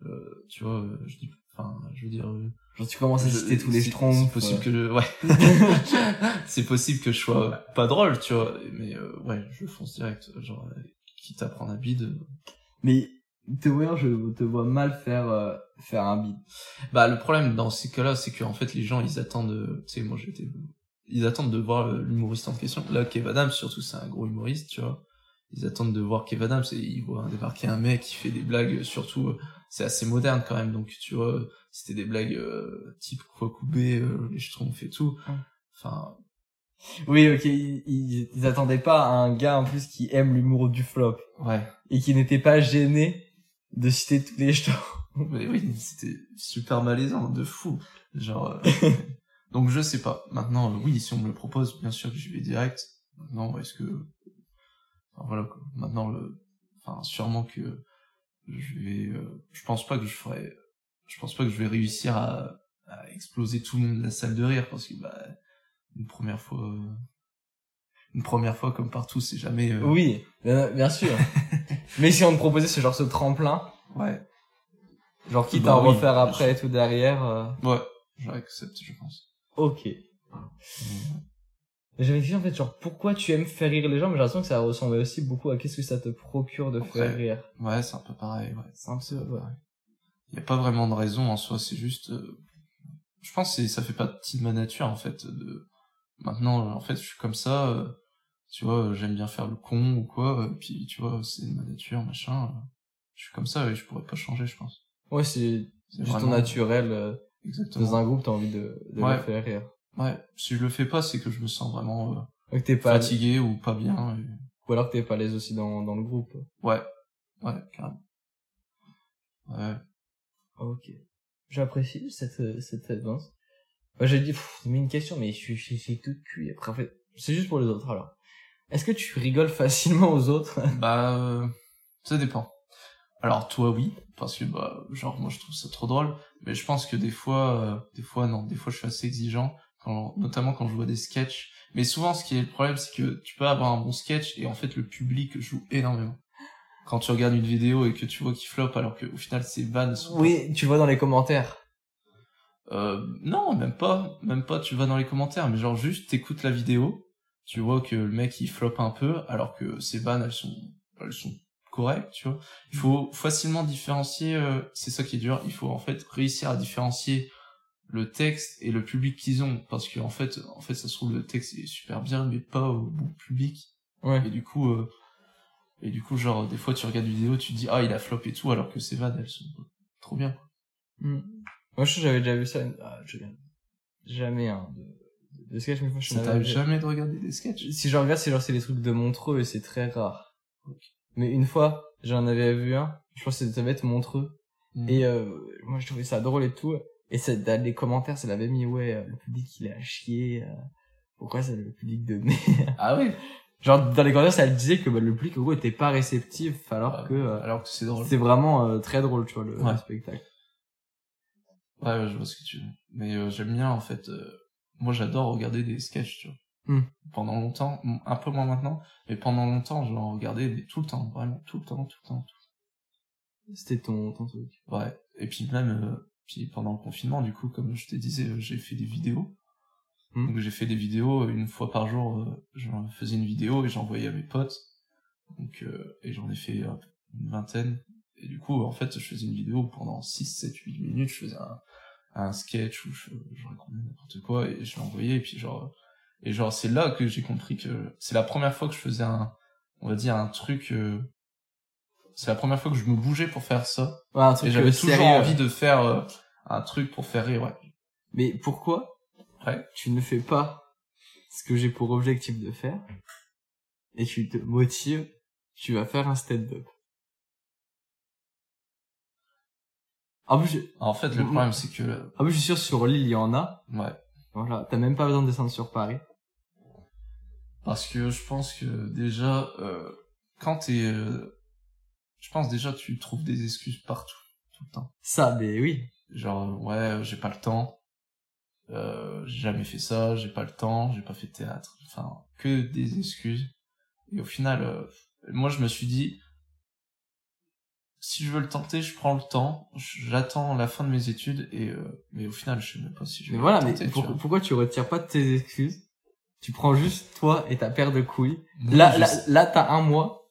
euh, tu vois, euh, je dis, enfin, je veux dire, euh, Genre, tu commences à citer tous les schtroumpfs. C'est possible que je, ouais. c'est possible que je sois pas drôle, tu vois. Mais euh, ouais, je fonce direct. Genre, quitte à prendre un bide. Mais, te vois, je te vois mal faire, euh, faire un beat. Bah, le problème dans ces cas-là, c'est qu'en fait, les gens, ils attendent, tu sais, moi j'étais, ils attendent de voir l'humoriste en question. Là, Kev Adams, surtout, c'est un gros humoriste, tu vois. Ils attendent de voir Kev Adams et ils voient débarquer un mec qui fait des blagues, surtout, euh, c'est assez moderne quand même, donc tu vois, c'était des blagues euh, type Kwakubé, euh, les schtroumpfs et tout. Enfin, Oui, ok, ils, ils, ils attendaient pas à un gars en plus qui aime l'humour du flop ouais. et qui n'était pas gêné de citer tous les gens. Mais oui, c'était super malaisant, de fou. Genre, euh, donc je sais pas. Maintenant, euh, oui, si on me le propose, bien sûr que j'y vais direct. Maintenant, est-ce que, enfin, voilà, quoi. Maintenant, le, enfin, sûrement que je vais, euh, je pense pas que je ferai, je pense pas que je vais réussir à, à exploser tout le monde de la salle de rire parce que, bah, une première fois, euh, une première fois comme partout, c'est jamais, euh, Oui, bien, sûr. Mais si on te proposait ce genre ce tremplin, ouais, genre quitte Bah à en oui, refaire après et tout derrière, euh, ouais, j'accepte, je pense. ok. J'avais dit en fait genre pourquoi tu aimes faire rire les gens, mais j'ai l'impression que ça ressemblait aussi beaucoup à qu'est-ce que ça te procure de faire rire. Ouais, c'est un peu pareil, ouais. C'est un peu, ouais. Il y a pas vraiment de raison en soi, c'est juste, euh, je pense que ça fait partie de ma nature en fait. De maintenant, euh, en fait, je suis comme ça. euh, tu vois, euh, j'aime bien faire le con ou quoi. euh, puis tu vois, c'est ma nature, machin. euh, je suis comme ça et je pourrais pas changer, je pense. Ouais, c'est juste ton vraiment- naturel. euh, Exactement. dans un groupe, t'as envie de, de Ouais. le faire rire. Ouais. Si je le fais pas, c'est que je me sens vraiment euh, Ou que t'es pas, fatigué ou pas bien. et- ou alors que t'es pas à l'aise aussi dans, dans le groupe. Ouais. Ouais, carrément. Ouais. Ok. J'apprécie cette, euh, cette réponse. Moi, j'ai dit, mais une question, mais je suis tout cuit. Après, en fait, c'est juste pour les autres, alors. Est-ce que tu rigoles facilement aux autres? Bah, euh, ça dépend. Alors toi oui, parce que bah genre moi je trouve ça trop drôle, mais je pense que des fois, euh, des fois non, des fois je suis assez exigeant, quand, notamment quand je vois des sketchs. Mais souvent ce qui est le problème c'est que tu peux avoir un bon sketch et en fait le public joue énormément. Quand tu regardes une vidéo et que tu vois qu'il flop alors qu'au final ses vannes sont Oui, tu vois dans les commentaires. euh, non, même pas, même pas, tu vas dans les commentaires, mais genre juste t'écoutes la vidéo, tu vois que le mec il floppe un peu, alors que ses vannes elles sont, elles sont correctes, tu vois. Il faut facilement différencier, euh, c'est ça qui est dur, il faut en fait réussir à différencier le texte et le public qu'ils ont, parce que en fait, en fait ça se trouve le texte est super bien, mais pas au bon public, Ouais. et du coup, euh, et du coup genre des fois tu regardes une vidéo, tu te dis ah il a flop et tout, alors que ses vannes elles sont trop bien. Hmm. Moi, je j'avais déjà vu ça. Ah, je- Jamais, hein, de, de sketch, mais moi, je t'arrive jamais- de regarder des sketchs? Si je regarde, c'est genre, c'est les trucs de Montreux et c'est très rare. Mais une fois, j'en avais vu un, je pense que ça devait être Montreux. Mm. Et euh, moi, je trouvais ça drôle et tout. Et ça, dans les commentaires, ça l'avait mis, ouais, euh, le public, il est à chier. euh, pourquoi c'est le public de merde? Ah oui Genre, dans les commentaires, ça le disait que bah, le public, en gros, était pas réceptif, alors que euh, alors que c'est drôle. c'est vraiment euh, très drôle, tu vois, le, Ouais. le spectacle. Ouais, ouais, je vois ce que tu veux. Mais euh, j'aime bien en fait. euh, moi, j'adore regarder des sketchs. Tu vois. Hmm. Pendant longtemps, un peu moins maintenant, mais pendant longtemps, j'en regardais mais tout le temps, vraiment tout le temps, tout le temps. C'était ton, ton truc. Ouais. Et puis même, euh, puis pendant le confinement, du coup, comme je te disais, euh, j'ai fait des vidéos. Hmm. Donc j'ai fait des vidéos euh, une fois par jour. euh, j'en faisais une vidéo et j'envoyais à mes potes. Donc euh, et j'en ai fait euh, une vingtaine. Et du coup, en fait, je faisais une vidéo pendant 6, 7, 8 minutes. Je faisais un, un sketch où je, je racontais n'importe quoi et je l'envoyais. Et puis genre, et genre c'est là que j'ai compris que c'est la première fois que je faisais un, on va dire un truc. euh, c'est la première fois que je me bougeais pour faire ça. Ouais, un truc Et j'avais euh, toujours sérieux. envie de faire euh, un truc pour faire rire. Ouais. Mais pourquoi Ouais. tu ne fais pas ce que j'ai pour objectif de faire et tu te motives, tu vas faire un stand-up? En plus, je, En fait, le problème c'est que en plus, je suis sûr sur l'île il y en a. ouais. Voilà, t'as même pas besoin de descendre sur Paris. Parce que je pense que déjà, euh, quand t'es, euh, je pense déjà tu trouves des excuses partout, tout le temps. Ça, mais oui. Genre, ouais, j'ai pas le temps. Euh, j'ai jamais fait ça, j'ai pas le temps, j'ai pas fait de théâtre. Enfin, que des excuses. Et au final, euh, moi je me suis dit, si je veux le tenter, je prends le temps, j'attends la fin de mes études et euh, mais au final, je sais même pas si je vais Mais voilà, mais tenter, tu pour- vois. pourquoi tu retires pas de tes excuses? Tu prends juste toi et ta paire de couilles. Là, là, sais- là, t'as un mois.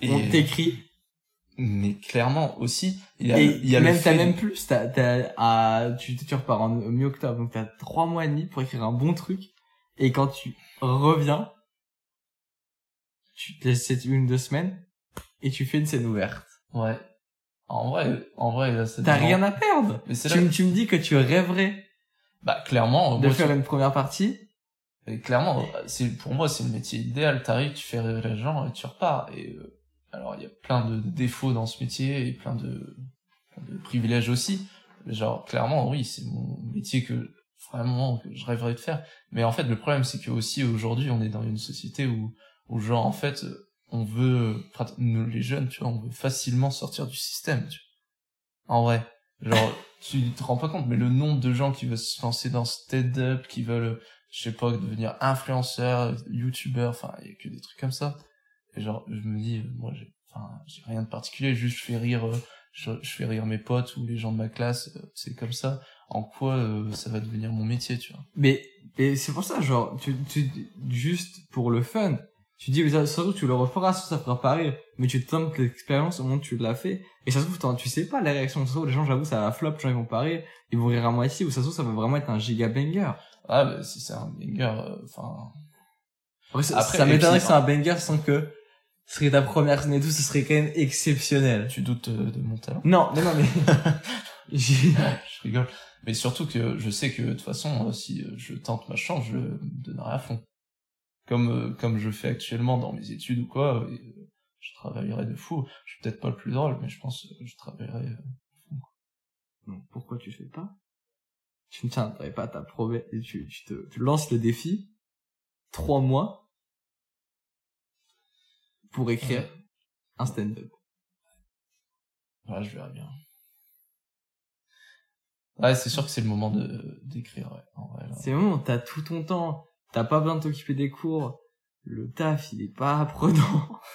Et- On t'écrit. mais clairement aussi, il y a, Et il y a même, t'as même plus. T'as, t'as, à, tu, tu repars en mi-octobre, donc t'as trois mois et demi pour écrire un bon truc. Et quand tu reviens, tu te laisses cette une, deux semaines, et tu fais une scène ouverte. Ouais. En vrai, en vrai, T'as rien à perdre. Mais Tu, me- tu me dis que tu rêverais bah, clairement, de moi, faire une première partie. Et clairement, c'est pour moi c'est le métier idéal. T'arrives, tu fais rire les gens et tu repars. Et euh, alors il y a plein de défauts dans ce métier et plein de, plein de privilèges aussi. Genre clairement oui, c'est mon métier que vraiment que je rêverais de faire. Mais en fait le problème c'est que aussi aujourd'hui on est dans une société où où genre en fait on veut nous les jeunes tu vois on veut facilement sortir du système. Tu vois. En vrai, genre tu te rends pas compte mais le nombre de gens qui veulent se lancer dans stand-up, qui veulent je sais pas, devenir influenceur, youtubeur, enfin, il y a que des trucs comme ça. Genre, je me dis, euh, moi, j'ai, enfin, j'ai rien de particulier, juste je fais rire, euh, je, je fais rire mes potes ou les gens de ma classe, euh, c'est comme ça. En quoi euh, ça va devenir mon métier, tu vois Mais, et c'est pour ça, genre, tu, tu, juste pour le fun, tu dis, mais ça, ça trouve, tu le referas, ça, ça fera pas rire. Mais tu tentes l'expérience au moment où tu l'as fait. Et ça se trouve, tu sais pas la réaction. Ça se trouve, les gens, j'avoue, ça va flop, gens, ils vont pas rire. Ils vont rire à moitié, ou ça se trouve, ça va vraiment être un giga banger. Ah, bah, si c'est un banger, euh, enfin, Après, ça, Après, ça et m'étonnerait que c'est un banger sans que ce serait ta première scène et tout, ce serait quand même exceptionnel. tu doutes euh, de mon talent Non, mais non, mais, Je rigole. Mais surtout que je sais que de toute façon, euh, si euh, je tente ma chance, je me donnerai à fond. Comme comme je fais actuellement dans mes études ou quoi, et, je travaillerai de fou. Je suis peut-être pas le plus drôle, mais je pense que je travaillerai. euh, Donc, pourquoi tu fais pas? Tu ne tiendrais pas ta promesse et tu, tu te tu lances le défi trois mois pour écrire un stand-up. Ouais, je verrai bien. Ouais, c'est sûr que c'est le moment de d'écrire. Ouais. C'est le moment où t'as tout ton temps, t'as pas besoin de t'occuper des cours, le taf il est pas apprenant.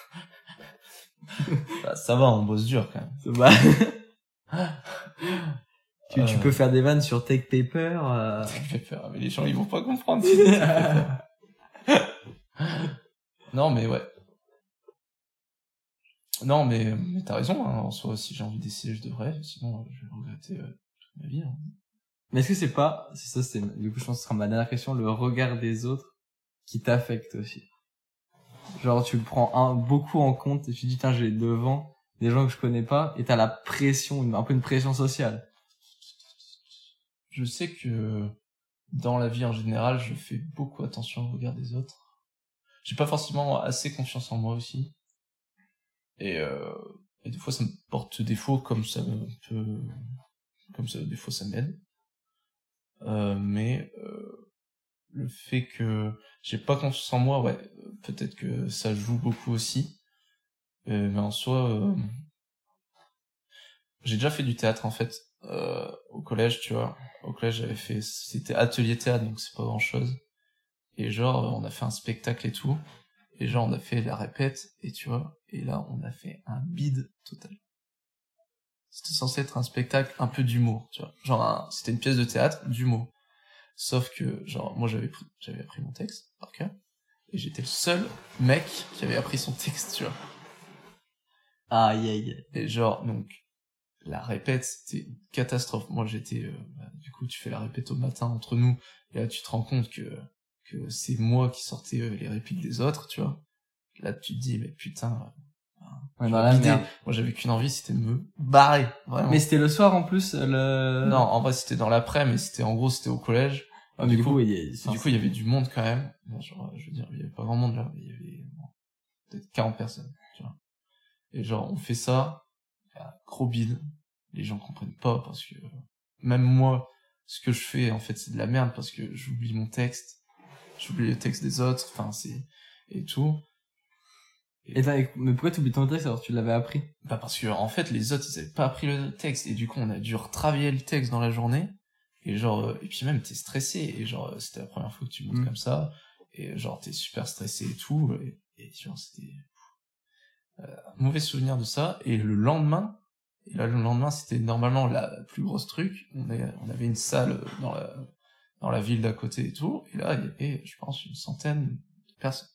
Bah, ça va, on bosse dur quand même. Tu, tu Euh, peux faire des vannes sur Take Paper. euh. Fait peur, mais les gens ils vont pas comprendre. non, mais ouais. Non, mais, mais t'as raison, hein, en soi, si j'ai envie d'essayer, je devrais, sinon euh, je vais regretter euh, toute ma vie. hein. Mais est-ce que c'est pas, c'est ça, c'est, du coup, je pense que ce sera ma dernière question, le regard des autres qui t'affecte aussi? Genre, tu le prends un, beaucoup en compte et tu dis, tiens, j'ai devant des gens que je connais pas et t'as la pression, une- un peu une pression sociale. Je sais que dans la vie en général, je fais beaucoup attention au regard des autres. J'ai pas forcément assez confiance en moi aussi. Et, euh, et des fois, ça me porte défaut, comme ça me peut, comme ça, des fois, ça m'aide. Euh, mais euh, le fait que j'ai pas confiance en moi, ouais, peut-être que ça joue beaucoup aussi. Euh, mais en soi, euh, j'ai déjà fait du théâtre en fait euh, au collège, tu vois. Au collège, j'avais fait, c'était atelier théâtre, donc c'est pas grand chose. Et genre, on a fait un spectacle et tout. Et genre, on a fait la répète, et tu vois. Et là, on a fait un bide total. C'était censé être un spectacle un peu d'humour, tu vois. Genre, un- c'était une pièce de théâtre d'humour. Sauf que, genre, moi, j'avais pris, j'avais appris mon texte par cœur. Et j'étais le seul mec qui avait appris son texte, tu vois. Aïe, aïe, aïe. Et genre, donc, la répète, c'était une catastrophe. Moi, j'étais, euh, bah, du coup, tu fais la répète au matin entre nous, et là, tu te rends compte que, que c'est moi qui sortais euh, les répliques des autres, tu vois. Là, tu te dis, mais putain, Ouais, dans la merde. moi, j'avais qu'une envie, c'était de me barrer, vraiment. Mais c'était le soir en plus, le... non, en vrai, c'était dans l'après, mais c'était, en gros, c'était au collège. Ah, du du coup- coup, il y a- Et du coup, il y avait du monde quand même. Genre, je veux dire, il y avait pas grand monde là, mais il y avait bon, peut-être 40 personnes, tu vois. Et genre, on fait ça, gros bide. Les gens comprennent pas parce que même moi, ce que je fais, en fait, c'est de la merde parce que j'oublie mon texte, j'oublie le texte des autres, enfin, c'est, et tout. Et t'as- mais pourquoi t'oublies ton texte alors que tu l'avais appris? Bah parce que en fait les autres ils avaient pas appris le texte et du coup on a dû retravailler le texte dans la journée et genre euh, et puis même t'es stressé et genre euh, c'était la première fois que tu montes Mm. comme ça et genre t'es super stressé et tout et, et genre c'était euh, un mauvais souvenir de ça et le lendemain et là le lendemain c'était normalement la plus grosse truc on, est, on avait une salle dans la dans la ville d'à côté et tout et là il y avait je pense une centaine de personnes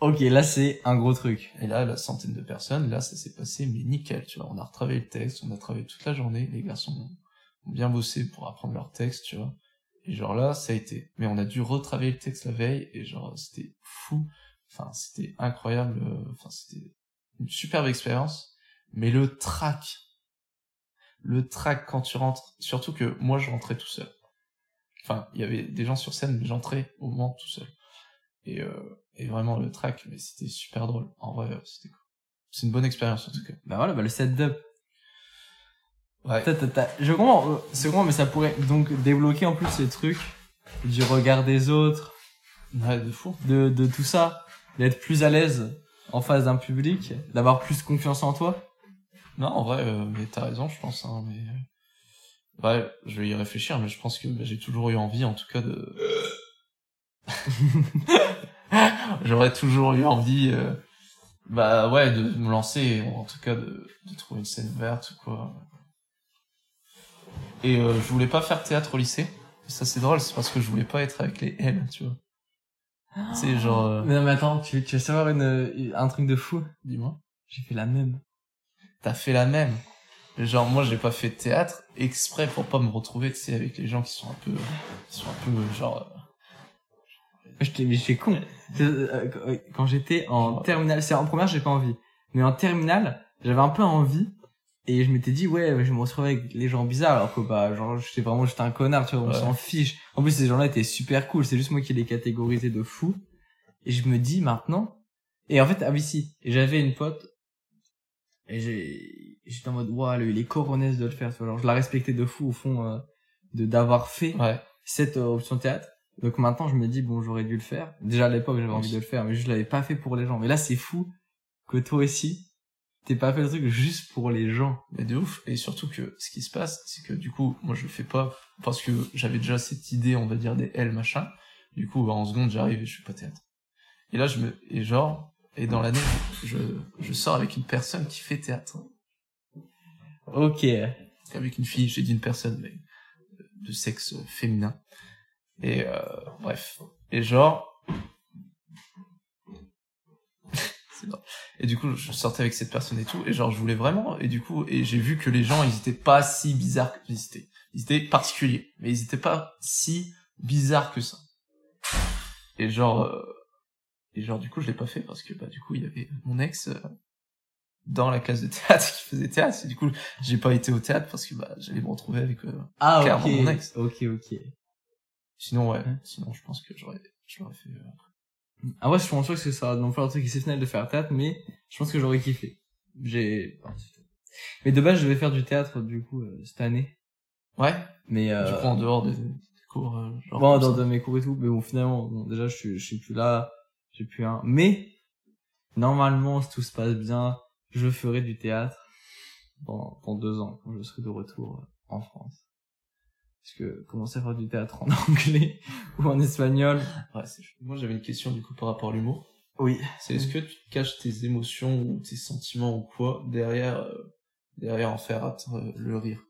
Ok, là c'est un gros truc. Et là, la centaine de personnes, là, ça s'est passé, mais nickel, tu vois. On a retravaillé le texte, on a travaillé toute la journée, les garçons ont bien bossé pour apprendre leur texte, tu vois. Et genre là, ça a été. Mais on a dû retravailler le texte la veille, et genre, c'était fou. Enfin, c'était incroyable. euh, Enfin, c'était une superbe expérience. Mais le track, le track quand tu rentres, surtout que moi, je rentrais tout seul. Enfin, il y avait des gens sur scène, mais j'entrais au moment tout seul. Et, euh, et vraiment, le track, mais c'était super drôle. En vrai, euh, c'était cool. C'est une bonne expérience, en tout cas. Bah voilà, bah le setup. Ouais. T'as- t'as- t'as- Je comprends, euh, c'est comprends, mais ça pourrait donc débloquer en plus ces trucs du regard des autres, Ouais, de fou. de, de tout ça, d'être plus à l'aise en face d'un public, d'avoir plus confiance en toi. Non, en vrai, euh, mais t'as raison, je pense, hein, mais... euh, Ouais, je vais y réfléchir, mais je pense que bah, j'ai toujours eu envie, en tout cas, de... J'aurais toujours eu envie, euh, bah ouais, de me lancer, ou en tout cas de, de trouver une scène verte ou quoi. Et euh, je voulais pas faire théâtre au lycée. Et ça c'est drôle, c'est parce que je voulais pas être avec les L, tu vois. C'est genre, euh, Mais non, mais attends, tu, tu veux savoir une, un truc de fou? Dis-moi. J'ai fait la même. T'as fait la même? Genre moi j'ai pas fait de théâtre exprès pour pas me retrouver tu sais avec les gens qui sont un peu qui sont un peu genre euh, J'étais, mais j'étais con. Euh, euh, Quand j'étais en terminale, c'est en première, j'ai pas envie. Mais en terminale, j'avais un peu envie. Et je m'étais dit, ouais, je me retrouve avec les gens bizarres, alors que bah, genre, j'étais vraiment, j'étais un connard, tu vois, on Ouais. s'en fiche. En plus, ces gens-là étaient super cool, c'est juste moi qui les catégorisais de fou. Et je me dis maintenant, et en fait, ah oui, si, j'avais une pote, et j'ai, j'étais en mode, waouh, il est coronesse de le faire, tu vois, genre, je la respectais de fou, au fond, euh, de, d'avoir fait ouais cette euh, option théâtre. Donc maintenant, je me dis, bon, j'aurais dû le faire. Déjà, à l'époque, j'avais envie de le faire, mais je l'avais pas fait pour les gens. Mais là, c'est fou que toi aussi, t'aies pas fait le truc juste pour les gens. mais de ouf et surtout que ce qui se passe c'est que du coup moi je le fais pas parce que j'avais déjà cette idée on va dire des L machin du coup bah, en seconde j'arrive et je fais pas théâtre et là je me et genre et dans l'année je je sors avec une personne qui fait théâtre Ok. avec une fille, j'ai dit une personne, mais euh, de sexe féminin. Et euh, bref. Et genre... Et du coup, je sortais avec cette personne et tout, et genre, je voulais vraiment, et du coup, et j'ai vu que les gens, ils étaient pas si bizarres que ils étaient. Ils étaient particuliers, mais ils étaient pas si bizarres que ça. Et genre, euh, et genre, du coup, je l'ai pas fait parce que, bah, du coup, il y avait mon ex euh, dans la classe de théâtre qui faisait théâtre, et du coup, j'ai pas été au théâtre parce que, bah, j'allais me retrouver avec, euh, Ah, mon ex. Ok, ok. Sinon, ouais. Hein? Sinon, je pense que j'aurais, je l'aurais fait. euh, Ah ouais, je pense pas que ce sera non plus un truc exceptionnel de faire théâtre, mais je pense que j'aurais kiffé. J'ai... Mais de base, je vais faire du théâtre, du coup, euh, cette année. Ouais. Mais, euh... Du coup, en dehors des, des cours, euh, genre. bon, ça. dans mes cours et tout, mais bon, finalement, bon, déjà, je suis, je suis plus là, j'ai plus un. Mais, normalement, si tout se passe bien, je ferai du théâtre dans, dans deux ans, quand je serai de retour euh, en France. Parce que commencer à faire du théâtre en anglais ou en espagnol. Ouais. Moi, j'avais une question, du coup, par rapport à l'humour. Oui. C'est est-ce que tu caches tes émotions ou tes sentiments ou quoi derrière, euh, derrière en faire attendre euh, le rire?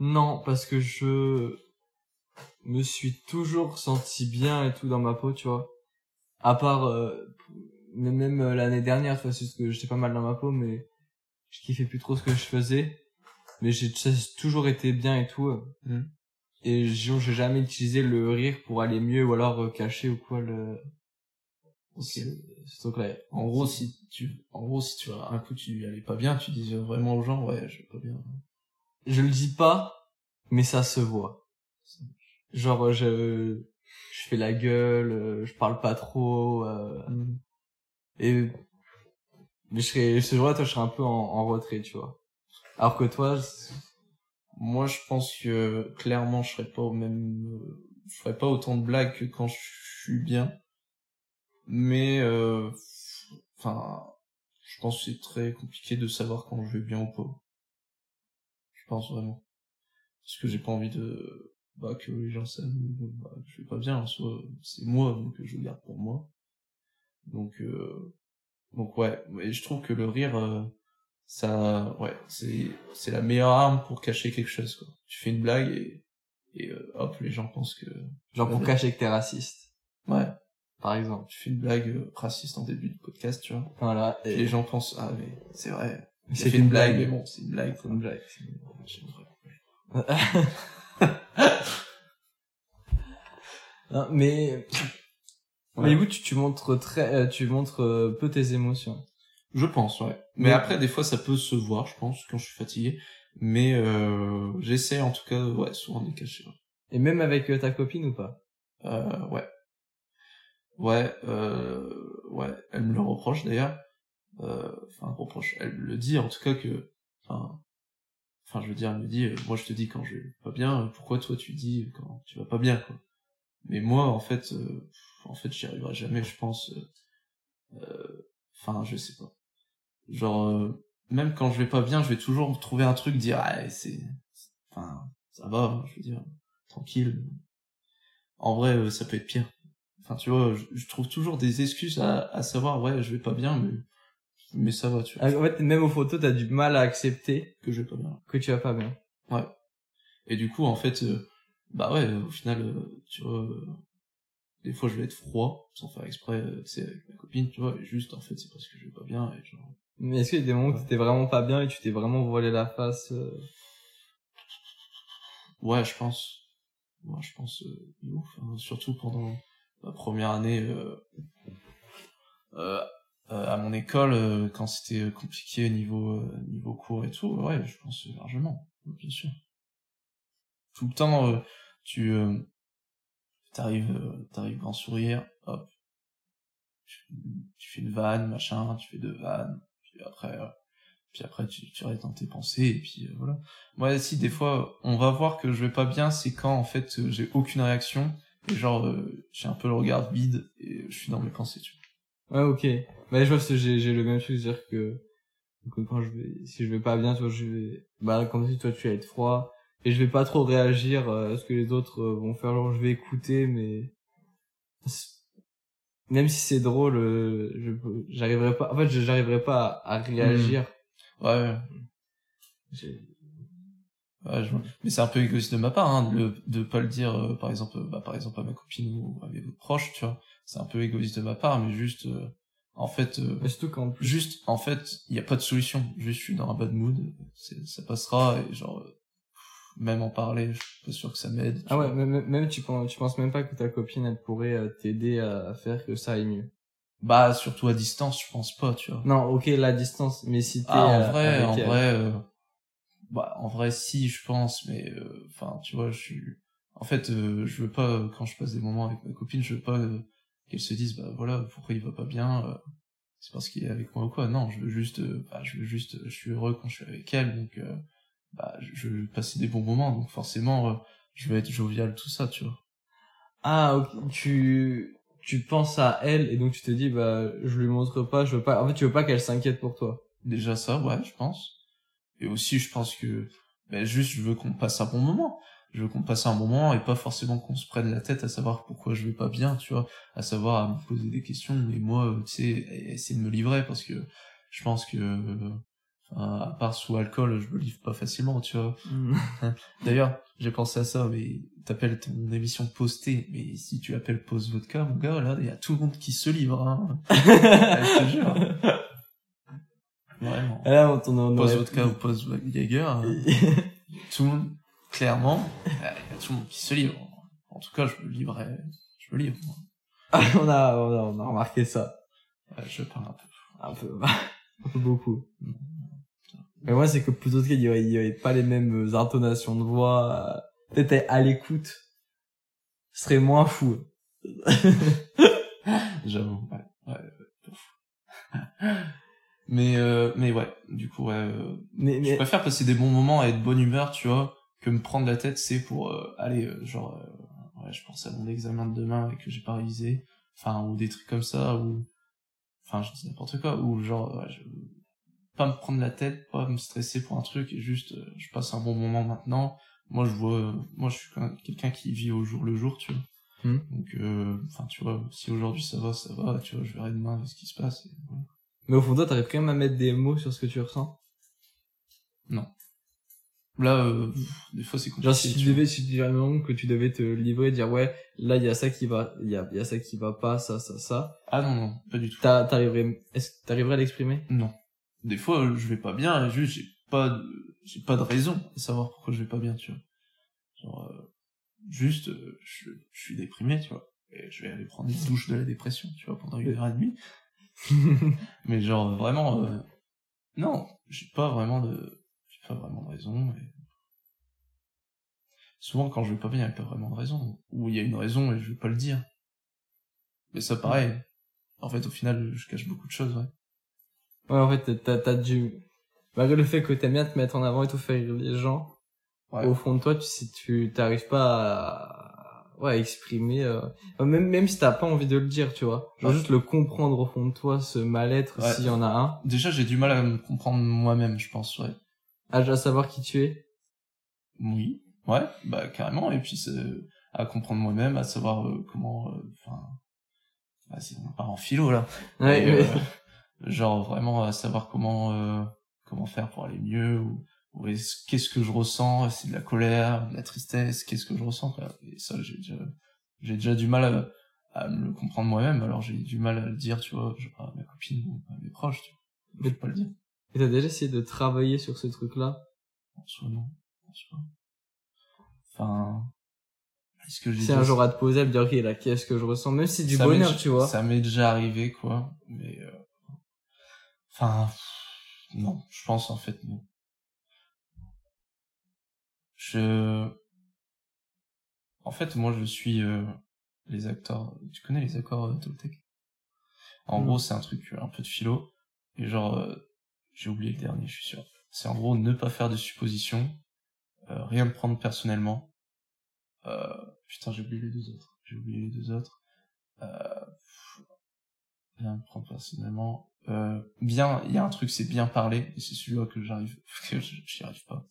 Non, parce que je me suis toujours senti bien et tout dans ma peau, tu vois. À part, euh, mais même euh, l'année dernière, tu vois, c'est parce que j'étais pas mal dans ma peau, mais je kiffais plus trop ce que je faisais. Mais j'ai toujours été bien et tout. euh. Mhm. Et j'ai jamais utilisé le rire pour aller mieux ou alors euh, cacher ou quoi le... ce, ce truc-là. En gros, si tu, en gros, si tu, un coup, tu allais pas bien, tu disais vraiment aux gens, ouais, je vais pas bien. Je le dis pas, mais ça se voit. Genre, euh, je, je fais la gueule, euh, je parle pas trop, euh, et, je serais, ce jour-là, toi, je serais un peu en, en retrait, tu vois. Alors que toi, Moi, je pense que clairement, je serais pas au même, je ferais pas autant de blagues que quand je suis bien. Mais euh, enfin, je pense que c'est très compliqué de savoir quand je vais bien ou pas. Je pense vraiment. Parce que j'ai pas envie de, bah, que les gens savent, bah, je vais pas bien, soit c'est moi, donc je le garde pour moi. Donc, euh, donc ouais, et je trouve que le rire, euh, ça, ouais, c'est, c'est la meilleure arme pour cacher quelque chose, quoi. Tu fais une blague et, et euh, hop, les gens pensent que, Genre pour cacher que t'es raciste, ouais, par exemple. tu fais une blague raciste en début de podcast, tu vois. Voilà. Et les gens pensent, ah, mais c'est vrai. c'est fait une blague, mais bon, c'est une blague, C'est une blague. Une Non, mais, Ouais. mais coup, tu, tu montres très, euh, tu montres euh, peu tes émotions. Je pense, ouais. Mais après, des fois, ça peut se voir, je pense, quand je suis fatigué. Mais euh, j'essaie, en tout cas, ouais, souvent de les cacher. Et même avec euh, ta copine ou pas? Euh, ouais. Ouais, euh, ouais, elle me le reproche d'ailleurs. Euh, Enfin, reproche, elle me le dit en tout cas que... Enfin, enfin je veux dire, elle me dit, moi je te dis quand je vais pas bien, pourquoi toi tu dis quand tu vas pas bien, quoi. Mais moi, en fait, euh, en fait, j'y arriverai jamais, je pense. euh, euh, Enfin, je sais pas. Genre, euh, même quand je vais pas bien, je vais toujours trouver un truc, dire, ah, c'est... Enfin, ça va, je veux dire, tranquille. En vrai, euh, ça peut être pire. Enfin, tu vois, je, je trouve toujours des excuses à, à savoir, ouais, je vais pas bien, mais, mais ça va, tu vois, Ah, En fait, même aux photos, t'as du mal à accepter que je vais pas bien. que tu vas pas bien. Et du coup, en fait, euh, bah ouais, au final, euh, tu vois, euh, des fois je vais être froid, sans faire exprès, euh, tu sais, avec ma copine, tu vois, et juste, en fait, c'est parce que je vais pas bien, et genre... Mais est-ce qu'il y a des moments où Ouais. t'étais vraiment pas bien et tu t'es vraiment voilé la face euh, Ouais, je pense. Ouais, je pense, euh, ouf, hein, surtout pendant ma première année euh, euh, euh, à mon école, euh, quand c'était compliqué niveau euh, niveau cours et tout, ouais, je pense largement, bien sûr. Tout le temps, euh, tu euh, t'arrives, euh, t'arrives grand sourire, hop, tu, fais une vanne, machin, tu fais deux vannes, puis après, euh, puis après tu, tu restes dans tes pensées et puis euh, voilà. Moi, si des fois, on va voir que je vais pas bien, c'est quand en fait j'ai aucune réaction et genre j'ai un peu le regard vide et je suis dans mes pensées. Tu vois. Ouais, ok. Bah, je vois, j'ai, j'ai le même truc, c'est-à-dire que, que quand je vais, si je vais pas bien, tu vois, je vais, bah, comme si toi tu vas être froid, et je vais pas trop réagir euh, à ce que les autres euh, vont faire, genre, je vais écouter, mais, même si c'est drôle, euh, je, j'arriverai pas, en fait, j'arriverai pas à, réagir. Ouais. ouais. Ouais, je. Mais c'est un peu égoïste de ma part, hein, de, de pas le dire, euh, par exemple, bah, par exemple à ma copine ou à mes proches, tu vois. C'est un peu égoïste de ma part, mais juste, euh, en fait, euh, Mais surtout juste, en fait, il y a pas de solution. Juste, je suis dans un bad mood, ça passera et genre, euh, même en parler, je suis pas sûr que ça m'aide. ah ouais, même, même- tu penses, tu penses même pas que ta copine, elle pourrait euh, t'aider à faire que ça aille mieux? Bah, surtout à distance, je pense pas, tu vois. Non, ok, la distance, mais si t'es, Ah, en euh, vrai, en elle. vrai, euh, bah, en vrai, si, je pense, mais, euh, enfin, tu vois, je suis, en fait, euh, je veux pas, quand je passe des moments avec ma copine, je veux pas qu'elle se dise, bah, voilà, pourquoi il va pas bien, euh, c'est parce qu'il est avec moi ou quoi. Non, je veux juste, bah, je veux juste, je suis heureux quand je suis avec elle, donc, euh, bah, je- veux passer des bons moments, donc forcément, euh, je veux être jovial, tout ça, tu vois. Ah, ok, tu, tu penses à elle et donc tu te dis, bah, je lui montre pas, je veux pas, en fait, tu veux pas qu'elle s'inquiète pour toi. Déjà ça, ouais, je pense. Et aussi, je pense que, ben, juste, je veux qu'on passe un bon moment. Je veux qu'on passe un bon moment et pas forcément qu'on se prenne la tête à savoir pourquoi je vais pas bien, tu vois, à savoir à me poser des questions. Et moi, tu sais, essayer de me livrer parce que je pense que, euh, enfin, à part sous alcool, je me livre pas facilement, tu vois. D'ailleurs, j'ai pensé à ça, mais t'appelles ton émission postée, mais si tu appelles Pause Vodka, mon gars, là, il y a tout le monde qui se livre, hein. Je te jure. Vraiment. Là, on tourne en Pause vodka ou pause Jaeger, hein. tout le monde, clairement, il y a tout le monde qui se livre. En tout cas, je me livrerai, je me livre. moi. on a, on a, on a remarqué ça. Je parle un peu. Un peu, un peu beaucoup. Mais moi, c'est que plutôt qu'il y y avait pas les mêmes intonations de voix. euh, Peut-être être à l'écoute. Ce serait moins fou. J'avoue, ouais, ouais. Mais, euh, mais ouais, du coup, ouais, euh, Mais, je mais, préfère passer des bons moments et être bonne humeur, tu vois, que me prendre la tête, c'est pour, euh, aller, euh, genre, euh, ouais, je pense à mon examen de demain et que j'ai pas révisé, enfin, ou des trucs comme ça, ou, enfin, enfin, je dis n'importe quoi, ou genre, ouais, je, pas me prendre la tête, pas me stresser pour un truc, et juste, euh, je passe un bon moment maintenant. Moi, je vois, euh, moi, je suis quelqu'un qui vit au jour le jour, tu vois. Hmm. Donc, euh, enfin, tu vois, si aujourd'hui ça va, ça va, tu vois, je verrai demain ce qui se passe. et voilà. Mais au fond de toi, t'arrives quand même à mettre des mots sur ce que tu ressens? Là, euh, des fois, c'est compliqué. Genre si tu devais, si tu vraiment que tu devais te livrer, dire ouais, là il y a ça qui va, il y a, il y a ça qui va pas, ça, ça, ça. Ah non, non, pas du tout. T'arriverais, t'arriverais à l'exprimer? Non. Des fois, je vais pas bien, et juste, j'ai pas de, j'ai pas de raison de savoir pourquoi je vais pas bien, tu vois. Genre, euh, juste, euh, je, je suis déprimé, tu vois. Et je vais aller prendre une douche de la dépression, tu vois, pendant une heure et demie. Mais genre, vraiment, euh, non, j'ai pas vraiment de, j'ai pas vraiment de raison. Souvent, quand je vais pas bien, il y a pas vraiment de raison. Ou il y a une raison et je vais pas le dire. Mais ça, pareil. En fait, au final, je cache beaucoup de choses, ouais. Ouais, en fait, t'as, t'as du, malgré le fait que t'aimes bien te mettre en avant et tout faire rire les gens, Ouais. au fond de toi, tu sais, tu t'arrives pas à, ouais, à exprimer, euh, même, même si t'as pas envie de le dire, tu vois. Genre Ouais. juste le comprendre au fond de toi, ce mal-être, s'il y en a un, Déjà, j'ai du mal à me comprendre moi-même, je pense, ouais. à, à savoir qui tu es. Oui. Ouais, bah, carrément. Et puis, c'est à comprendre moi-même, à savoir euh, comment, euh, enfin, bah, c'est, on part en philo, là. Ouais, ouais. euh, genre, vraiment, à savoir comment, euh, comment faire pour aller mieux, ou, ou est-ce- qu'est-ce que je ressens, c'est de la colère, de la tristesse, qu'est-ce que je ressens, quoi? Et ça, j'ai déjà, j'ai déjà du mal à, à me le comprendre moi-même, alors j'ai du mal à le dire, tu vois, à ma copine ou à mes proches, tu vois. Je peux pas le dire. Et t'as déjà essayé de travailler sur ce truc-là? En soi, non. En soi. Enfin, est-ce que j'ai un jour à te poser, à te dire, ok, là, qu'est-ce que je ressens? Même si c'est du Ça bonheur, tu vois. Ça m'est déjà arrivé, quoi. Mais, euh, enfin, non. Je pense, en fait, non. Je, en fait, moi, je suis, euh, les acteurs, tu connais les accords euh, Toltec? En gros, c'est un truc, euh, un peu de philo. Et genre, euh, j'ai oublié le dernier, je suis sûr. C'est en gros ne pas faire de suppositions, euh, rien prendre personnellement. Euh, putain, j'ai oublié les deux autres. J'ai oublié les deux autres. Euh, rien prendre personnellement. Euh, bien, il y a un truc, c'est bien parler, et c'est celui-là que j'arrive, que je- j'y arrive pas.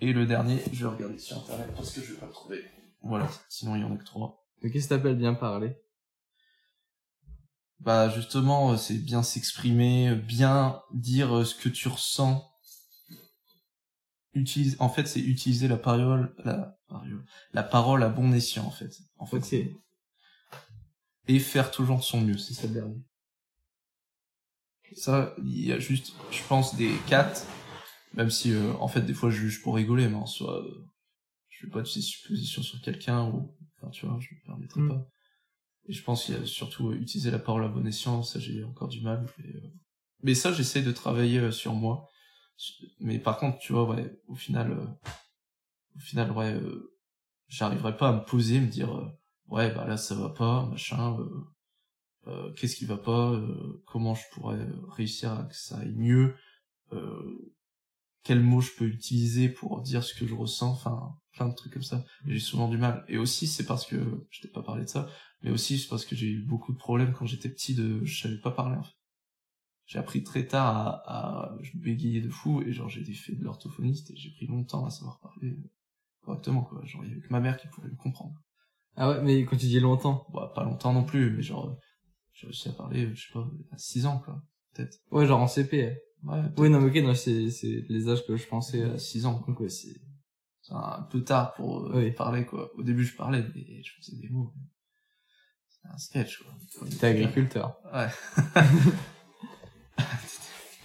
Et le dernier, je vais regarder sur internet parce que je vais pas le trouver. Voilà, sinon il y en a que trois. Mais qu'est-ce que t'appelles bien parler? Bah justement, euh, c'est bien s'exprimer, euh, bien dire ce que tu ressens. Utilise, en fait, c'est utiliser la parole, la la parole à bon escient en fait. En fait, Ok. c'est- et faire toujours son mieux, c'est ça le dernier. Ça, il y a juste, je pense, des quatre, même si euh, en fait des fois je juge pour rigoler, mais en soi, euh, je fais pas de ces suppositions sur quelqu'un ou, enfin tu vois, je me permettrai Mm. pas. Et je pense qu'il y a surtout euh, utiliser la parole à bon escient, ça j'ai encore du mal. et, euh, Mais ça j'essaie de travailler euh, sur moi. Mais par contre, tu vois, ouais, au final, euh, au final, ouais, euh, j'arriverai pas à me poser, me dire, ouais, bah là ça va pas, machin, euh, qu'est-ce qui va pas, euh, comment je pourrais euh, réussir à que ça aille mieux, euh, quels mots je peux utiliser pour dire ce que je ressens, enfin, plein de trucs comme ça. J'ai souvent du mal. Et aussi, c'est parce que, je t'ai pas parlé de ça, mais aussi c'est parce que j'ai eu beaucoup de problèmes quand j'étais petit de, je savais pas parler, en fait. J'ai appris très tard à, à je bégayais de fou, et genre j'ai été fait de l'orthophoniste, et j'ai pris longtemps à savoir parler euh, correctement, quoi. Genre, il y avait que ma mère qui pouvait me comprendre. Ah ouais, mais quand tu dis longtemps. Bon, pas longtemps non plus, mais genre, j'ai réussi à parler, je sais pas, à 6 ans, quoi. Peut-être. Ouais, genre en CP. hein. Ouais, Oui, non, mais ok, non, c'est, c'est les âges que je pensais. à euh, 6 ans, quoi. C'est... C'est un peu tard pour euh, Oui. parler, quoi. Au début, je parlais, mais je faisais des mots. C'est un sketch, quoi. T'es agriculteur. Ouais.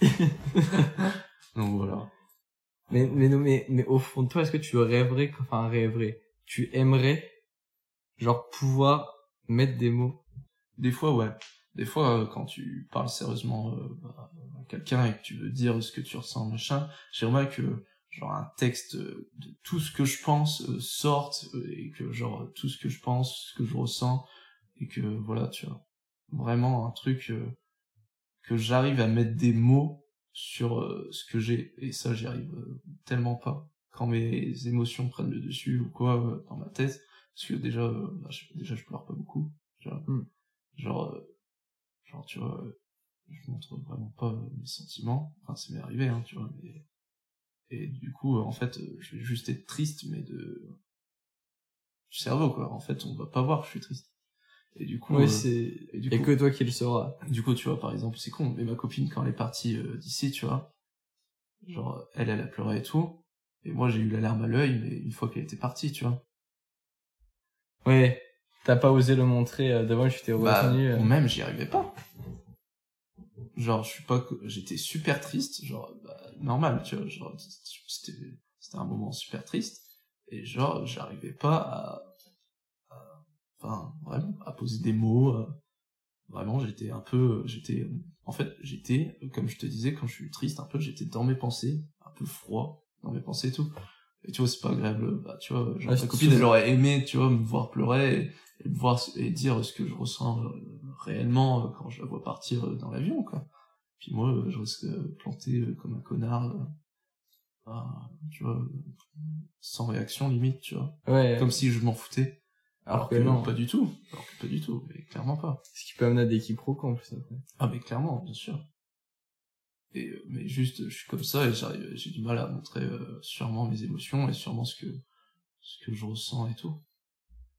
Donc voilà. Mais, mais non, mais, mais au fond de toi, est-ce que tu rêverais, enfin, rêverais, tu aimerais, genre, pouvoir mettre des mots? Des fois, ouais. Des fois, euh, quand tu parles sérieusement euh, bah, à quelqu'un et que tu veux dire ce que tu ressens, machin, j'aimerais que genre un texte de tout ce que je pense euh, sorte et que genre tout ce que je pense, ce que je ressens et que voilà, tu vois, vraiment un truc que j'arrive à mettre des mots sur ce que j'ai et ça j'y arrive tellement pas quand mes émotions prennent le dessus ou quoi dans ma tête parce que déjà bah, déjà je pleure pas beaucoup tu vois Mm. Genre euh, genre tu vois euh, je montre vraiment pas mes sentiments. Enfin, ça m'est arrivé, hein, tu vois. Mais... Et du coup, en fait, je vais juste être triste, mais de du cerveau, quoi. En fait, on va pas voir que je suis triste. Et du coup, Oui, euh, c'est, et du coup- que toi qui le sauras. du coup, tu vois, par exemple, c'est con, mais ma copine, quand elle est partie euh, d'ici, tu vois, genre, elle, elle a pleuré et tout, et moi, j'ai eu la larme à l'œil, mais une fois qu'elle était partie, tu vois. Ouais. T'as pas osé le montrer euh, devant, tu t'es Bah, retenu. ou même, j'y arrivais pas. Genre, je suis pas, que- j'étais super triste, genre, bah, normal, tu vois, genre, c'était, c'était un moment super triste, et genre, j'arrivais pas à, à- enfin, vraiment, à poser des mots, euh, vraiment, j'étais un peu, j'étais, en fait, j'étais, comme je te disais, quand je suis triste un peu, j'étais dans mes pensées, un peu froid, dans mes pensées et tout. Et tu vois, c'est pas agréable, bah, tu vois, genre, ta c'est copine, elle aurait aimé, tu vois, me voir pleurer, et, et me voir, et dire ce que je ressens euh, réellement euh, quand je la vois partir euh, dans l'avion, quoi. Puis moi, je reste planté comme un connard, euh, ah, tu vois, sans réaction limite, tu vois. Ouais. Comme si je m'en foutais. alors, Alors que, que non. pas du tout. Alors que pas du tout, mais clairement pas. Ce qui peut amener à des quiproquos en plus après. Ah mais clairement, bien sûr. Et euh, mais juste, je suis comme ça et j'ai du mal à montrer euh, sûrement mes émotions et sûrement ce que ce que je ressens et tout.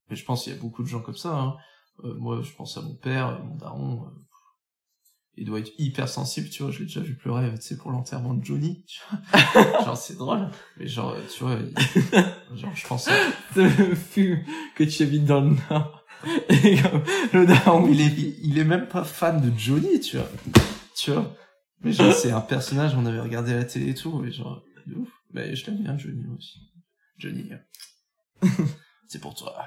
Mais je pense qu'il y a beaucoup de gens comme ça. Hein. Euh, moi, je pense à mon père, euh, mon daron. euh, il doit être hyper sensible, tu vois. Je l'ai déjà vu pleurer, euh, tu sais, pour l'enterrement de Johnny. tu vois. genre c'est drôle, mais genre, euh, tu vois, il- genre je pense. À... Fume que tu habites dans le Nord. Et comme le daron, il est, il est même pas fan de Johnny, tu vois. Tu vois? Mais genre, c'est un personnage, on avait regardé à la télé et tout, et genre, de ouf. Mais je l'aime bien, Johnny, aussi. Johnny. euh, c'est pour toi.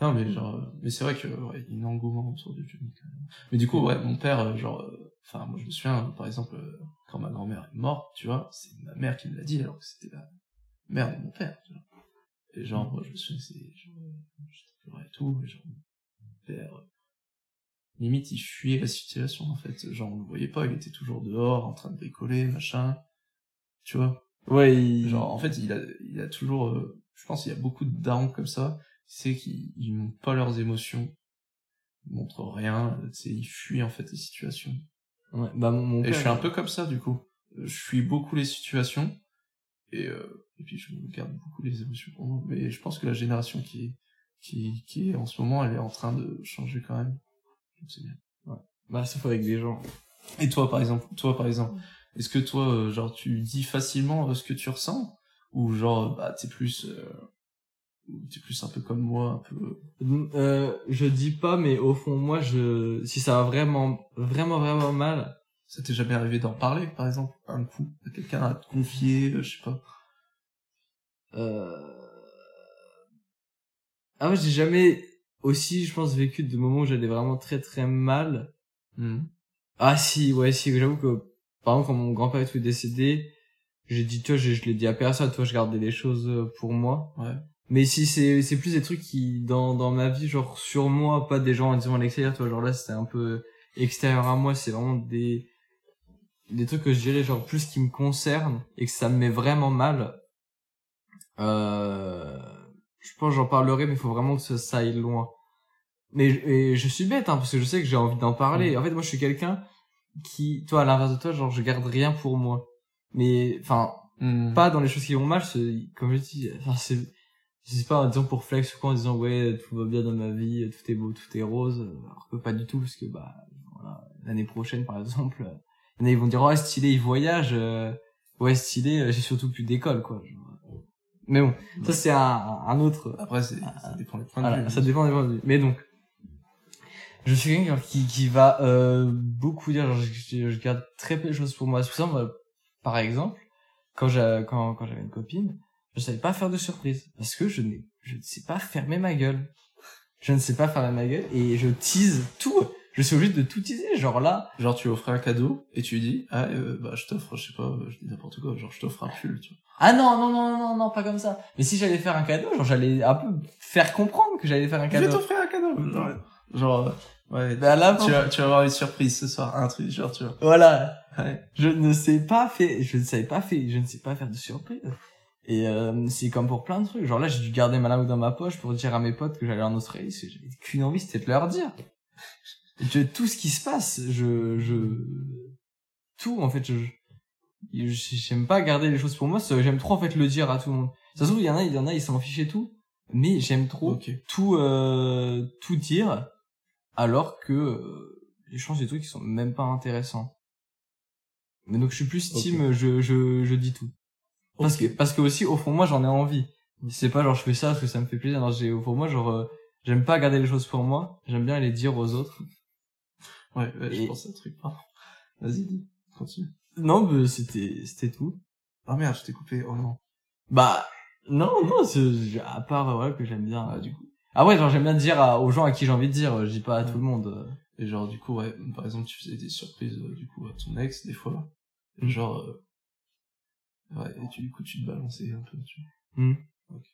Non, mais genre, mais c'est vrai que, ouais, il y a un engouement autour de Johnny, quand même. Mais du coup, ouais, mon père, euh, genre, euh, enfin, moi, je me souviens, par exemple, euh, quand ma grand-mère est morte, tu vois, c'est ma mère qui me l'a dit, alors que c'était la mère de mon père, tu vois. Et genre, moi, je me souviens, c'est, genre, j'étais pleuré et tout, et genre, mon père, limite, il fuyait la situation, en fait. Genre, on le voyait pas, il était toujours dehors, en train de bricoler, machin. Tu vois? Ouais, il... Genre, en fait, il a, il a toujours, euh, je pense qu'il y a beaucoup de darons comme ça, c'est qu'ils ils montrent pas leurs émotions, ils montrent rien, sais, ils fuient, en fait, les situations. Ouais, bah, mon, mon Et père, je suis un peu comme ça, du coup. Je fuis beaucoup les situations, et, euh, et puis je me garde beaucoup les émotions pour moi. Mais je pense que la génération qui, qui, qui est en ce moment, elle est en train de changer quand même. C'est bien. Bah, sauf avec des gens. Et toi, par exemple, toi, par exemple, est-ce que toi, euh, genre, tu dis facilement euh, ce que tu ressens, ou genre, bah, t'es plus, euh, t'es plus un peu comme moi, un peu. Euh, je dis pas, mais au fond, moi, je, si ça va vraiment, vraiment, vraiment mal, Ça t'est jamais arrivé d'en parler, par exemple, un coup, à quelqu'un à te confier, euh, je sais pas? euh... Ah ouais, j'ai jamais aussi, je pense, vécu de moments où j'allais vraiment très très mal. Mhm. Ah si, ouais, si, j'avoue que, par exemple, quand mon grand-père est tout décédé, j'ai dit, toi, je, je l'ai dit à personne, toi, je gardais les choses euh, pour moi. Ouais. Mais si c'est, c'est plus des trucs qui, dans, dans ma vie, genre, sur moi, pas des gens, disons, à l'extérieur, toi, genre là, c'était un peu extérieur à moi, c'est vraiment des, des trucs que je dirais, genre, plus qui me concernent et que ça me met vraiment mal. Euh, je pense j'en parlerai, mais il faut vraiment que ça, ça aille loin. Mais et je suis bête, hein, parce que je sais que j'ai envie d'en parler. En fait, moi, je suis quelqu'un qui, toi, à l'inverse de toi, genre, je garde rien pour moi. Mais, enfin, Mhm. pas dans les choses qui vont mal, comme je dis, enfin, c'est, je sais pas, en disant pour flex ou quoi, en disant, ouais, tout va bien dans ma vie, tout est beau, tout est rose, alors que pas du tout, parce que, bah, voilà, l'année prochaine, par exemple, euh, il y en a, ils vont dire, oh, stylé, il voyage, euh, ouais, stylé, euh, j'ai surtout plus d'école, quoi. genre. Mais bon, ça, c'est un, un autre, Après, c'est, ça dépend des points de voilà, vue. ça dépend des points de vue. Mais donc, je suis quelqu'un qui, qui va euh, beaucoup dire, genre, je, je garde très peu de choses pour moi. C'est pour ça, moi, par exemple, quand j'ai- quand, quand j'avais une copine, je savais pas faire de surprise. Parce que je, n'ai- je ne sais pas fermer ma gueule. Je ne sais pas fermer ma gueule et je tease tout. Je suis obligé de tout teaser. Genre là, Genre, tu offres un cadeau, et tu dis, ah, euh, bah, je t'offre, je sais pas, euh, je dis n'importe quoi, genre, je t'offre un pull, tu vois. ah non, non, non, non, non, pas comme ça. Mais si j'allais faire un cadeau, genre j'allais un peu faire comprendre que j'allais faire un Je vais cadeau. t'offrir un cadeau. Genre, genre, euh, ouais, Bah là, tu vas, tu vas avoir une surprise ce soir, un truc, genre, tu vois. voilà. Ouais. je ne sais pas faire je ne savais pas faire je ne sais pas faire de surprise et euh, c'est comme pour plein de trucs genre là j'ai dû garder ma langue dans ma poche pour dire à mes potes que j'allais en Australie parce que j'avais qu'une envie c'était de leur dire je, tout ce qui se passe, je, je, tout, en fait, je, j'aime pas garder les choses pour moi, j'aime trop, en fait, le dire à tout le monde. Ça se trouve, il y en a, il y en a, ils s'en fichent et tout, mais j'aime trop tout, euh, tout dire, alors que, euh, je pense des trucs qui sont même pas intéressants. Mais donc, je suis plus team, je, je, je dis tout. Parce que, parce que aussi, au fond, moi, j'en ai envie. C'est pas genre, je fais ça parce que ça me fait plaisir. Non, j'ai, au fond, moi, genre, euh, j'aime pas garder les choses pour moi. J'aime bien les dire aux autres. Ouais, ouais, je pense à un truc. Vas-y, dis. Continue. Non, mais c'était, c'était tout. Ah merde, je t'ai coupé. Oh non. Bah, non, non, c'est, à part, voilà, que j'aime bien, euh, du coup. Ah ouais, genre, j'aime bien dire à- aux gens à qui j'ai envie de dire, euh, je dis pas à Ouais. tout le monde. euh. Et genre, du coup, ouais, par exemple, tu faisais des surprises, euh, du coup, à ton ex, des fois. Mm. genre, euh, ouais, et tu, du coup, tu te balançais un peu, tu Mm. vois. Ok.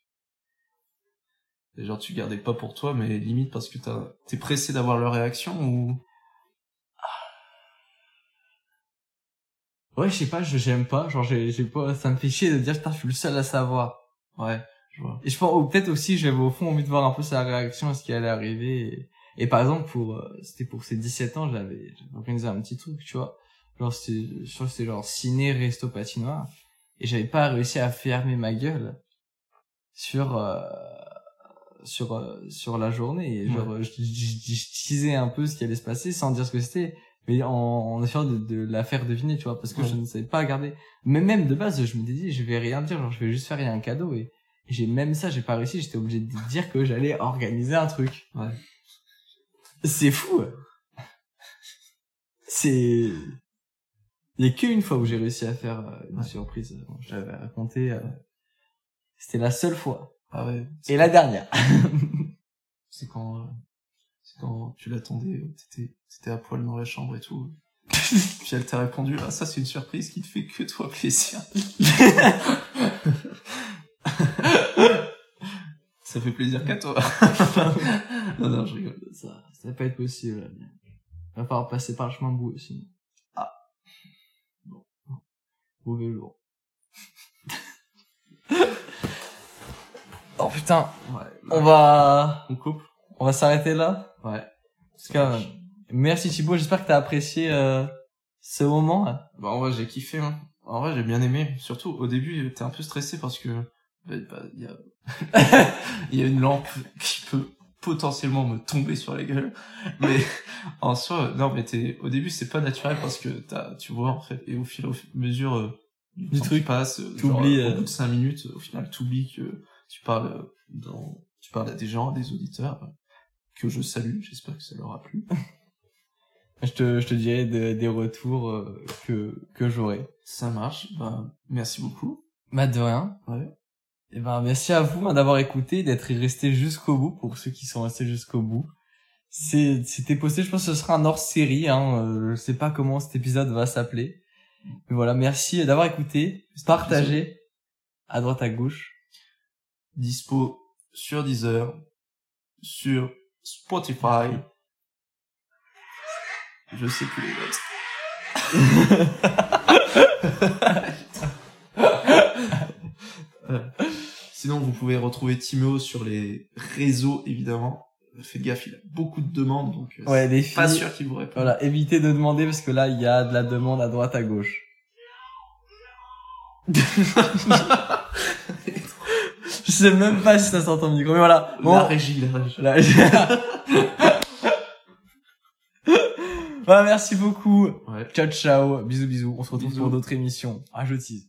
Et genre, tu gardais pas pour toi, mais limite parce que t'as, t'es pressé d'avoir leur réaction ou... Ouais, je sais pas, je, j'aime pas, genre, j'ai, j'ai pas, ça me fait chier de dire, putain, je suis le seul à savoir. Ouais, je vois. Et je pense, ou peut-être aussi, j'avais au fond envie de voir un peu sa réaction à ce qui allait arriver. Et, et par exemple, pour, euh, c'était pour ses 17 ans, j'avais, organisé un petit truc, tu vois. Genre, c'était, je crois que c'était genre ciné, resto, patinoire. Et j'avais pas réussi à fermer ma gueule sur, euh, sur, euh, sur la journée. Et genre, je, je, je- je teasais un peu ce qui allait se passer sans dire ce que c'était. Mais en, en essayant de, de la faire deviner, tu vois, parce que Ouais. je ne savais pas garder. Mais même de base, je m'étais dit, je vais rien dire, genre, je vais juste faire un cadeau. Et, et j'ai même ça, j'ai pas réussi, j'étais obligé de dire que j'allais organiser un truc. Ouais. C'est fou. C'est... Il y a qu'une fois où j'ai réussi à faire euh, une Ouais. surprise. Je l'avais raconté. euh, C'était la seule fois. Ah ouais. Et la dernière. C'est quand, euh, quand tu l'attendais, euh, t'étais, t'étais à poil dans la chambre et tout. Puis elle t'a répondu, ah, ça c'est une surprise qui te fait que toi plaisir. ça fait plaisir qu'à toi. non, non, je rigole. ça, ça va pas être possible. Il va falloir passer par le chemin bout aussi. Ah. Bon. Mauvais jour. oh putain. Ouais. On va, On coupe? On va s'arrêter là. Ouais. En tout cas, merci Thibaut, j'espère que t'as apprécié euh, ce moment. Bah, en vrai, j'ai kiffé, hein. En vrai, j'ai bien aimé. Surtout, au début, t'es un peu stressé parce que, bah, bah, il y a, il y a une lampe qui peut potentiellement me tomber sur la gueule. Mais, en soi, non, mais t'es, au début, c'est pas naturel parce que t'as, tu vois, en fait, et au fil, au mesure, euh, du, truc, qui passe, euh, t'oublies, euh, au bout de cinq minutes, au final, t'oublies que tu parles euh, dans, tu parles à des gens, à des auditeurs, que je salue. J'espère que ça leur a plu. Je te, je te dirai de- des retours euh, que, que j'aurai. Ça marche. Bah, merci beaucoup. Bah de rien. Ouais. Et ben merci à vous hein, d'avoir écouté, d'être resté jusqu'au bout pour ceux qui sont restés jusqu'au bout. C'est c'était posté, je pense que ce sera un hors série hein, euh, je sais pas comment cet épisode va s'appeler. Mais voilà, merci d'avoir écouté, partagé à droite à gauche. dispo sur Deezer, sur Spotify. Je sais plus les autres. Sinon, vous pouvez retrouver Timéo sur les réseaux, évidemment. Faites gaffe, il a beaucoup de demandes, donc euh, Ouais, les c'est pas filles. sûr qu'il vous répond. Voilà, évitez de demander parce que là il y a de la demande à droite à gauche. je sais même pas si ça s'entend au micro, mais voilà. Bon, La régie, la régie. Je- voilà, merci beaucoup. Ouais. Ciao, ciao. Bisous, bisous. On se retrouve Bisous. pour d'autres émissions. Ah, je tease.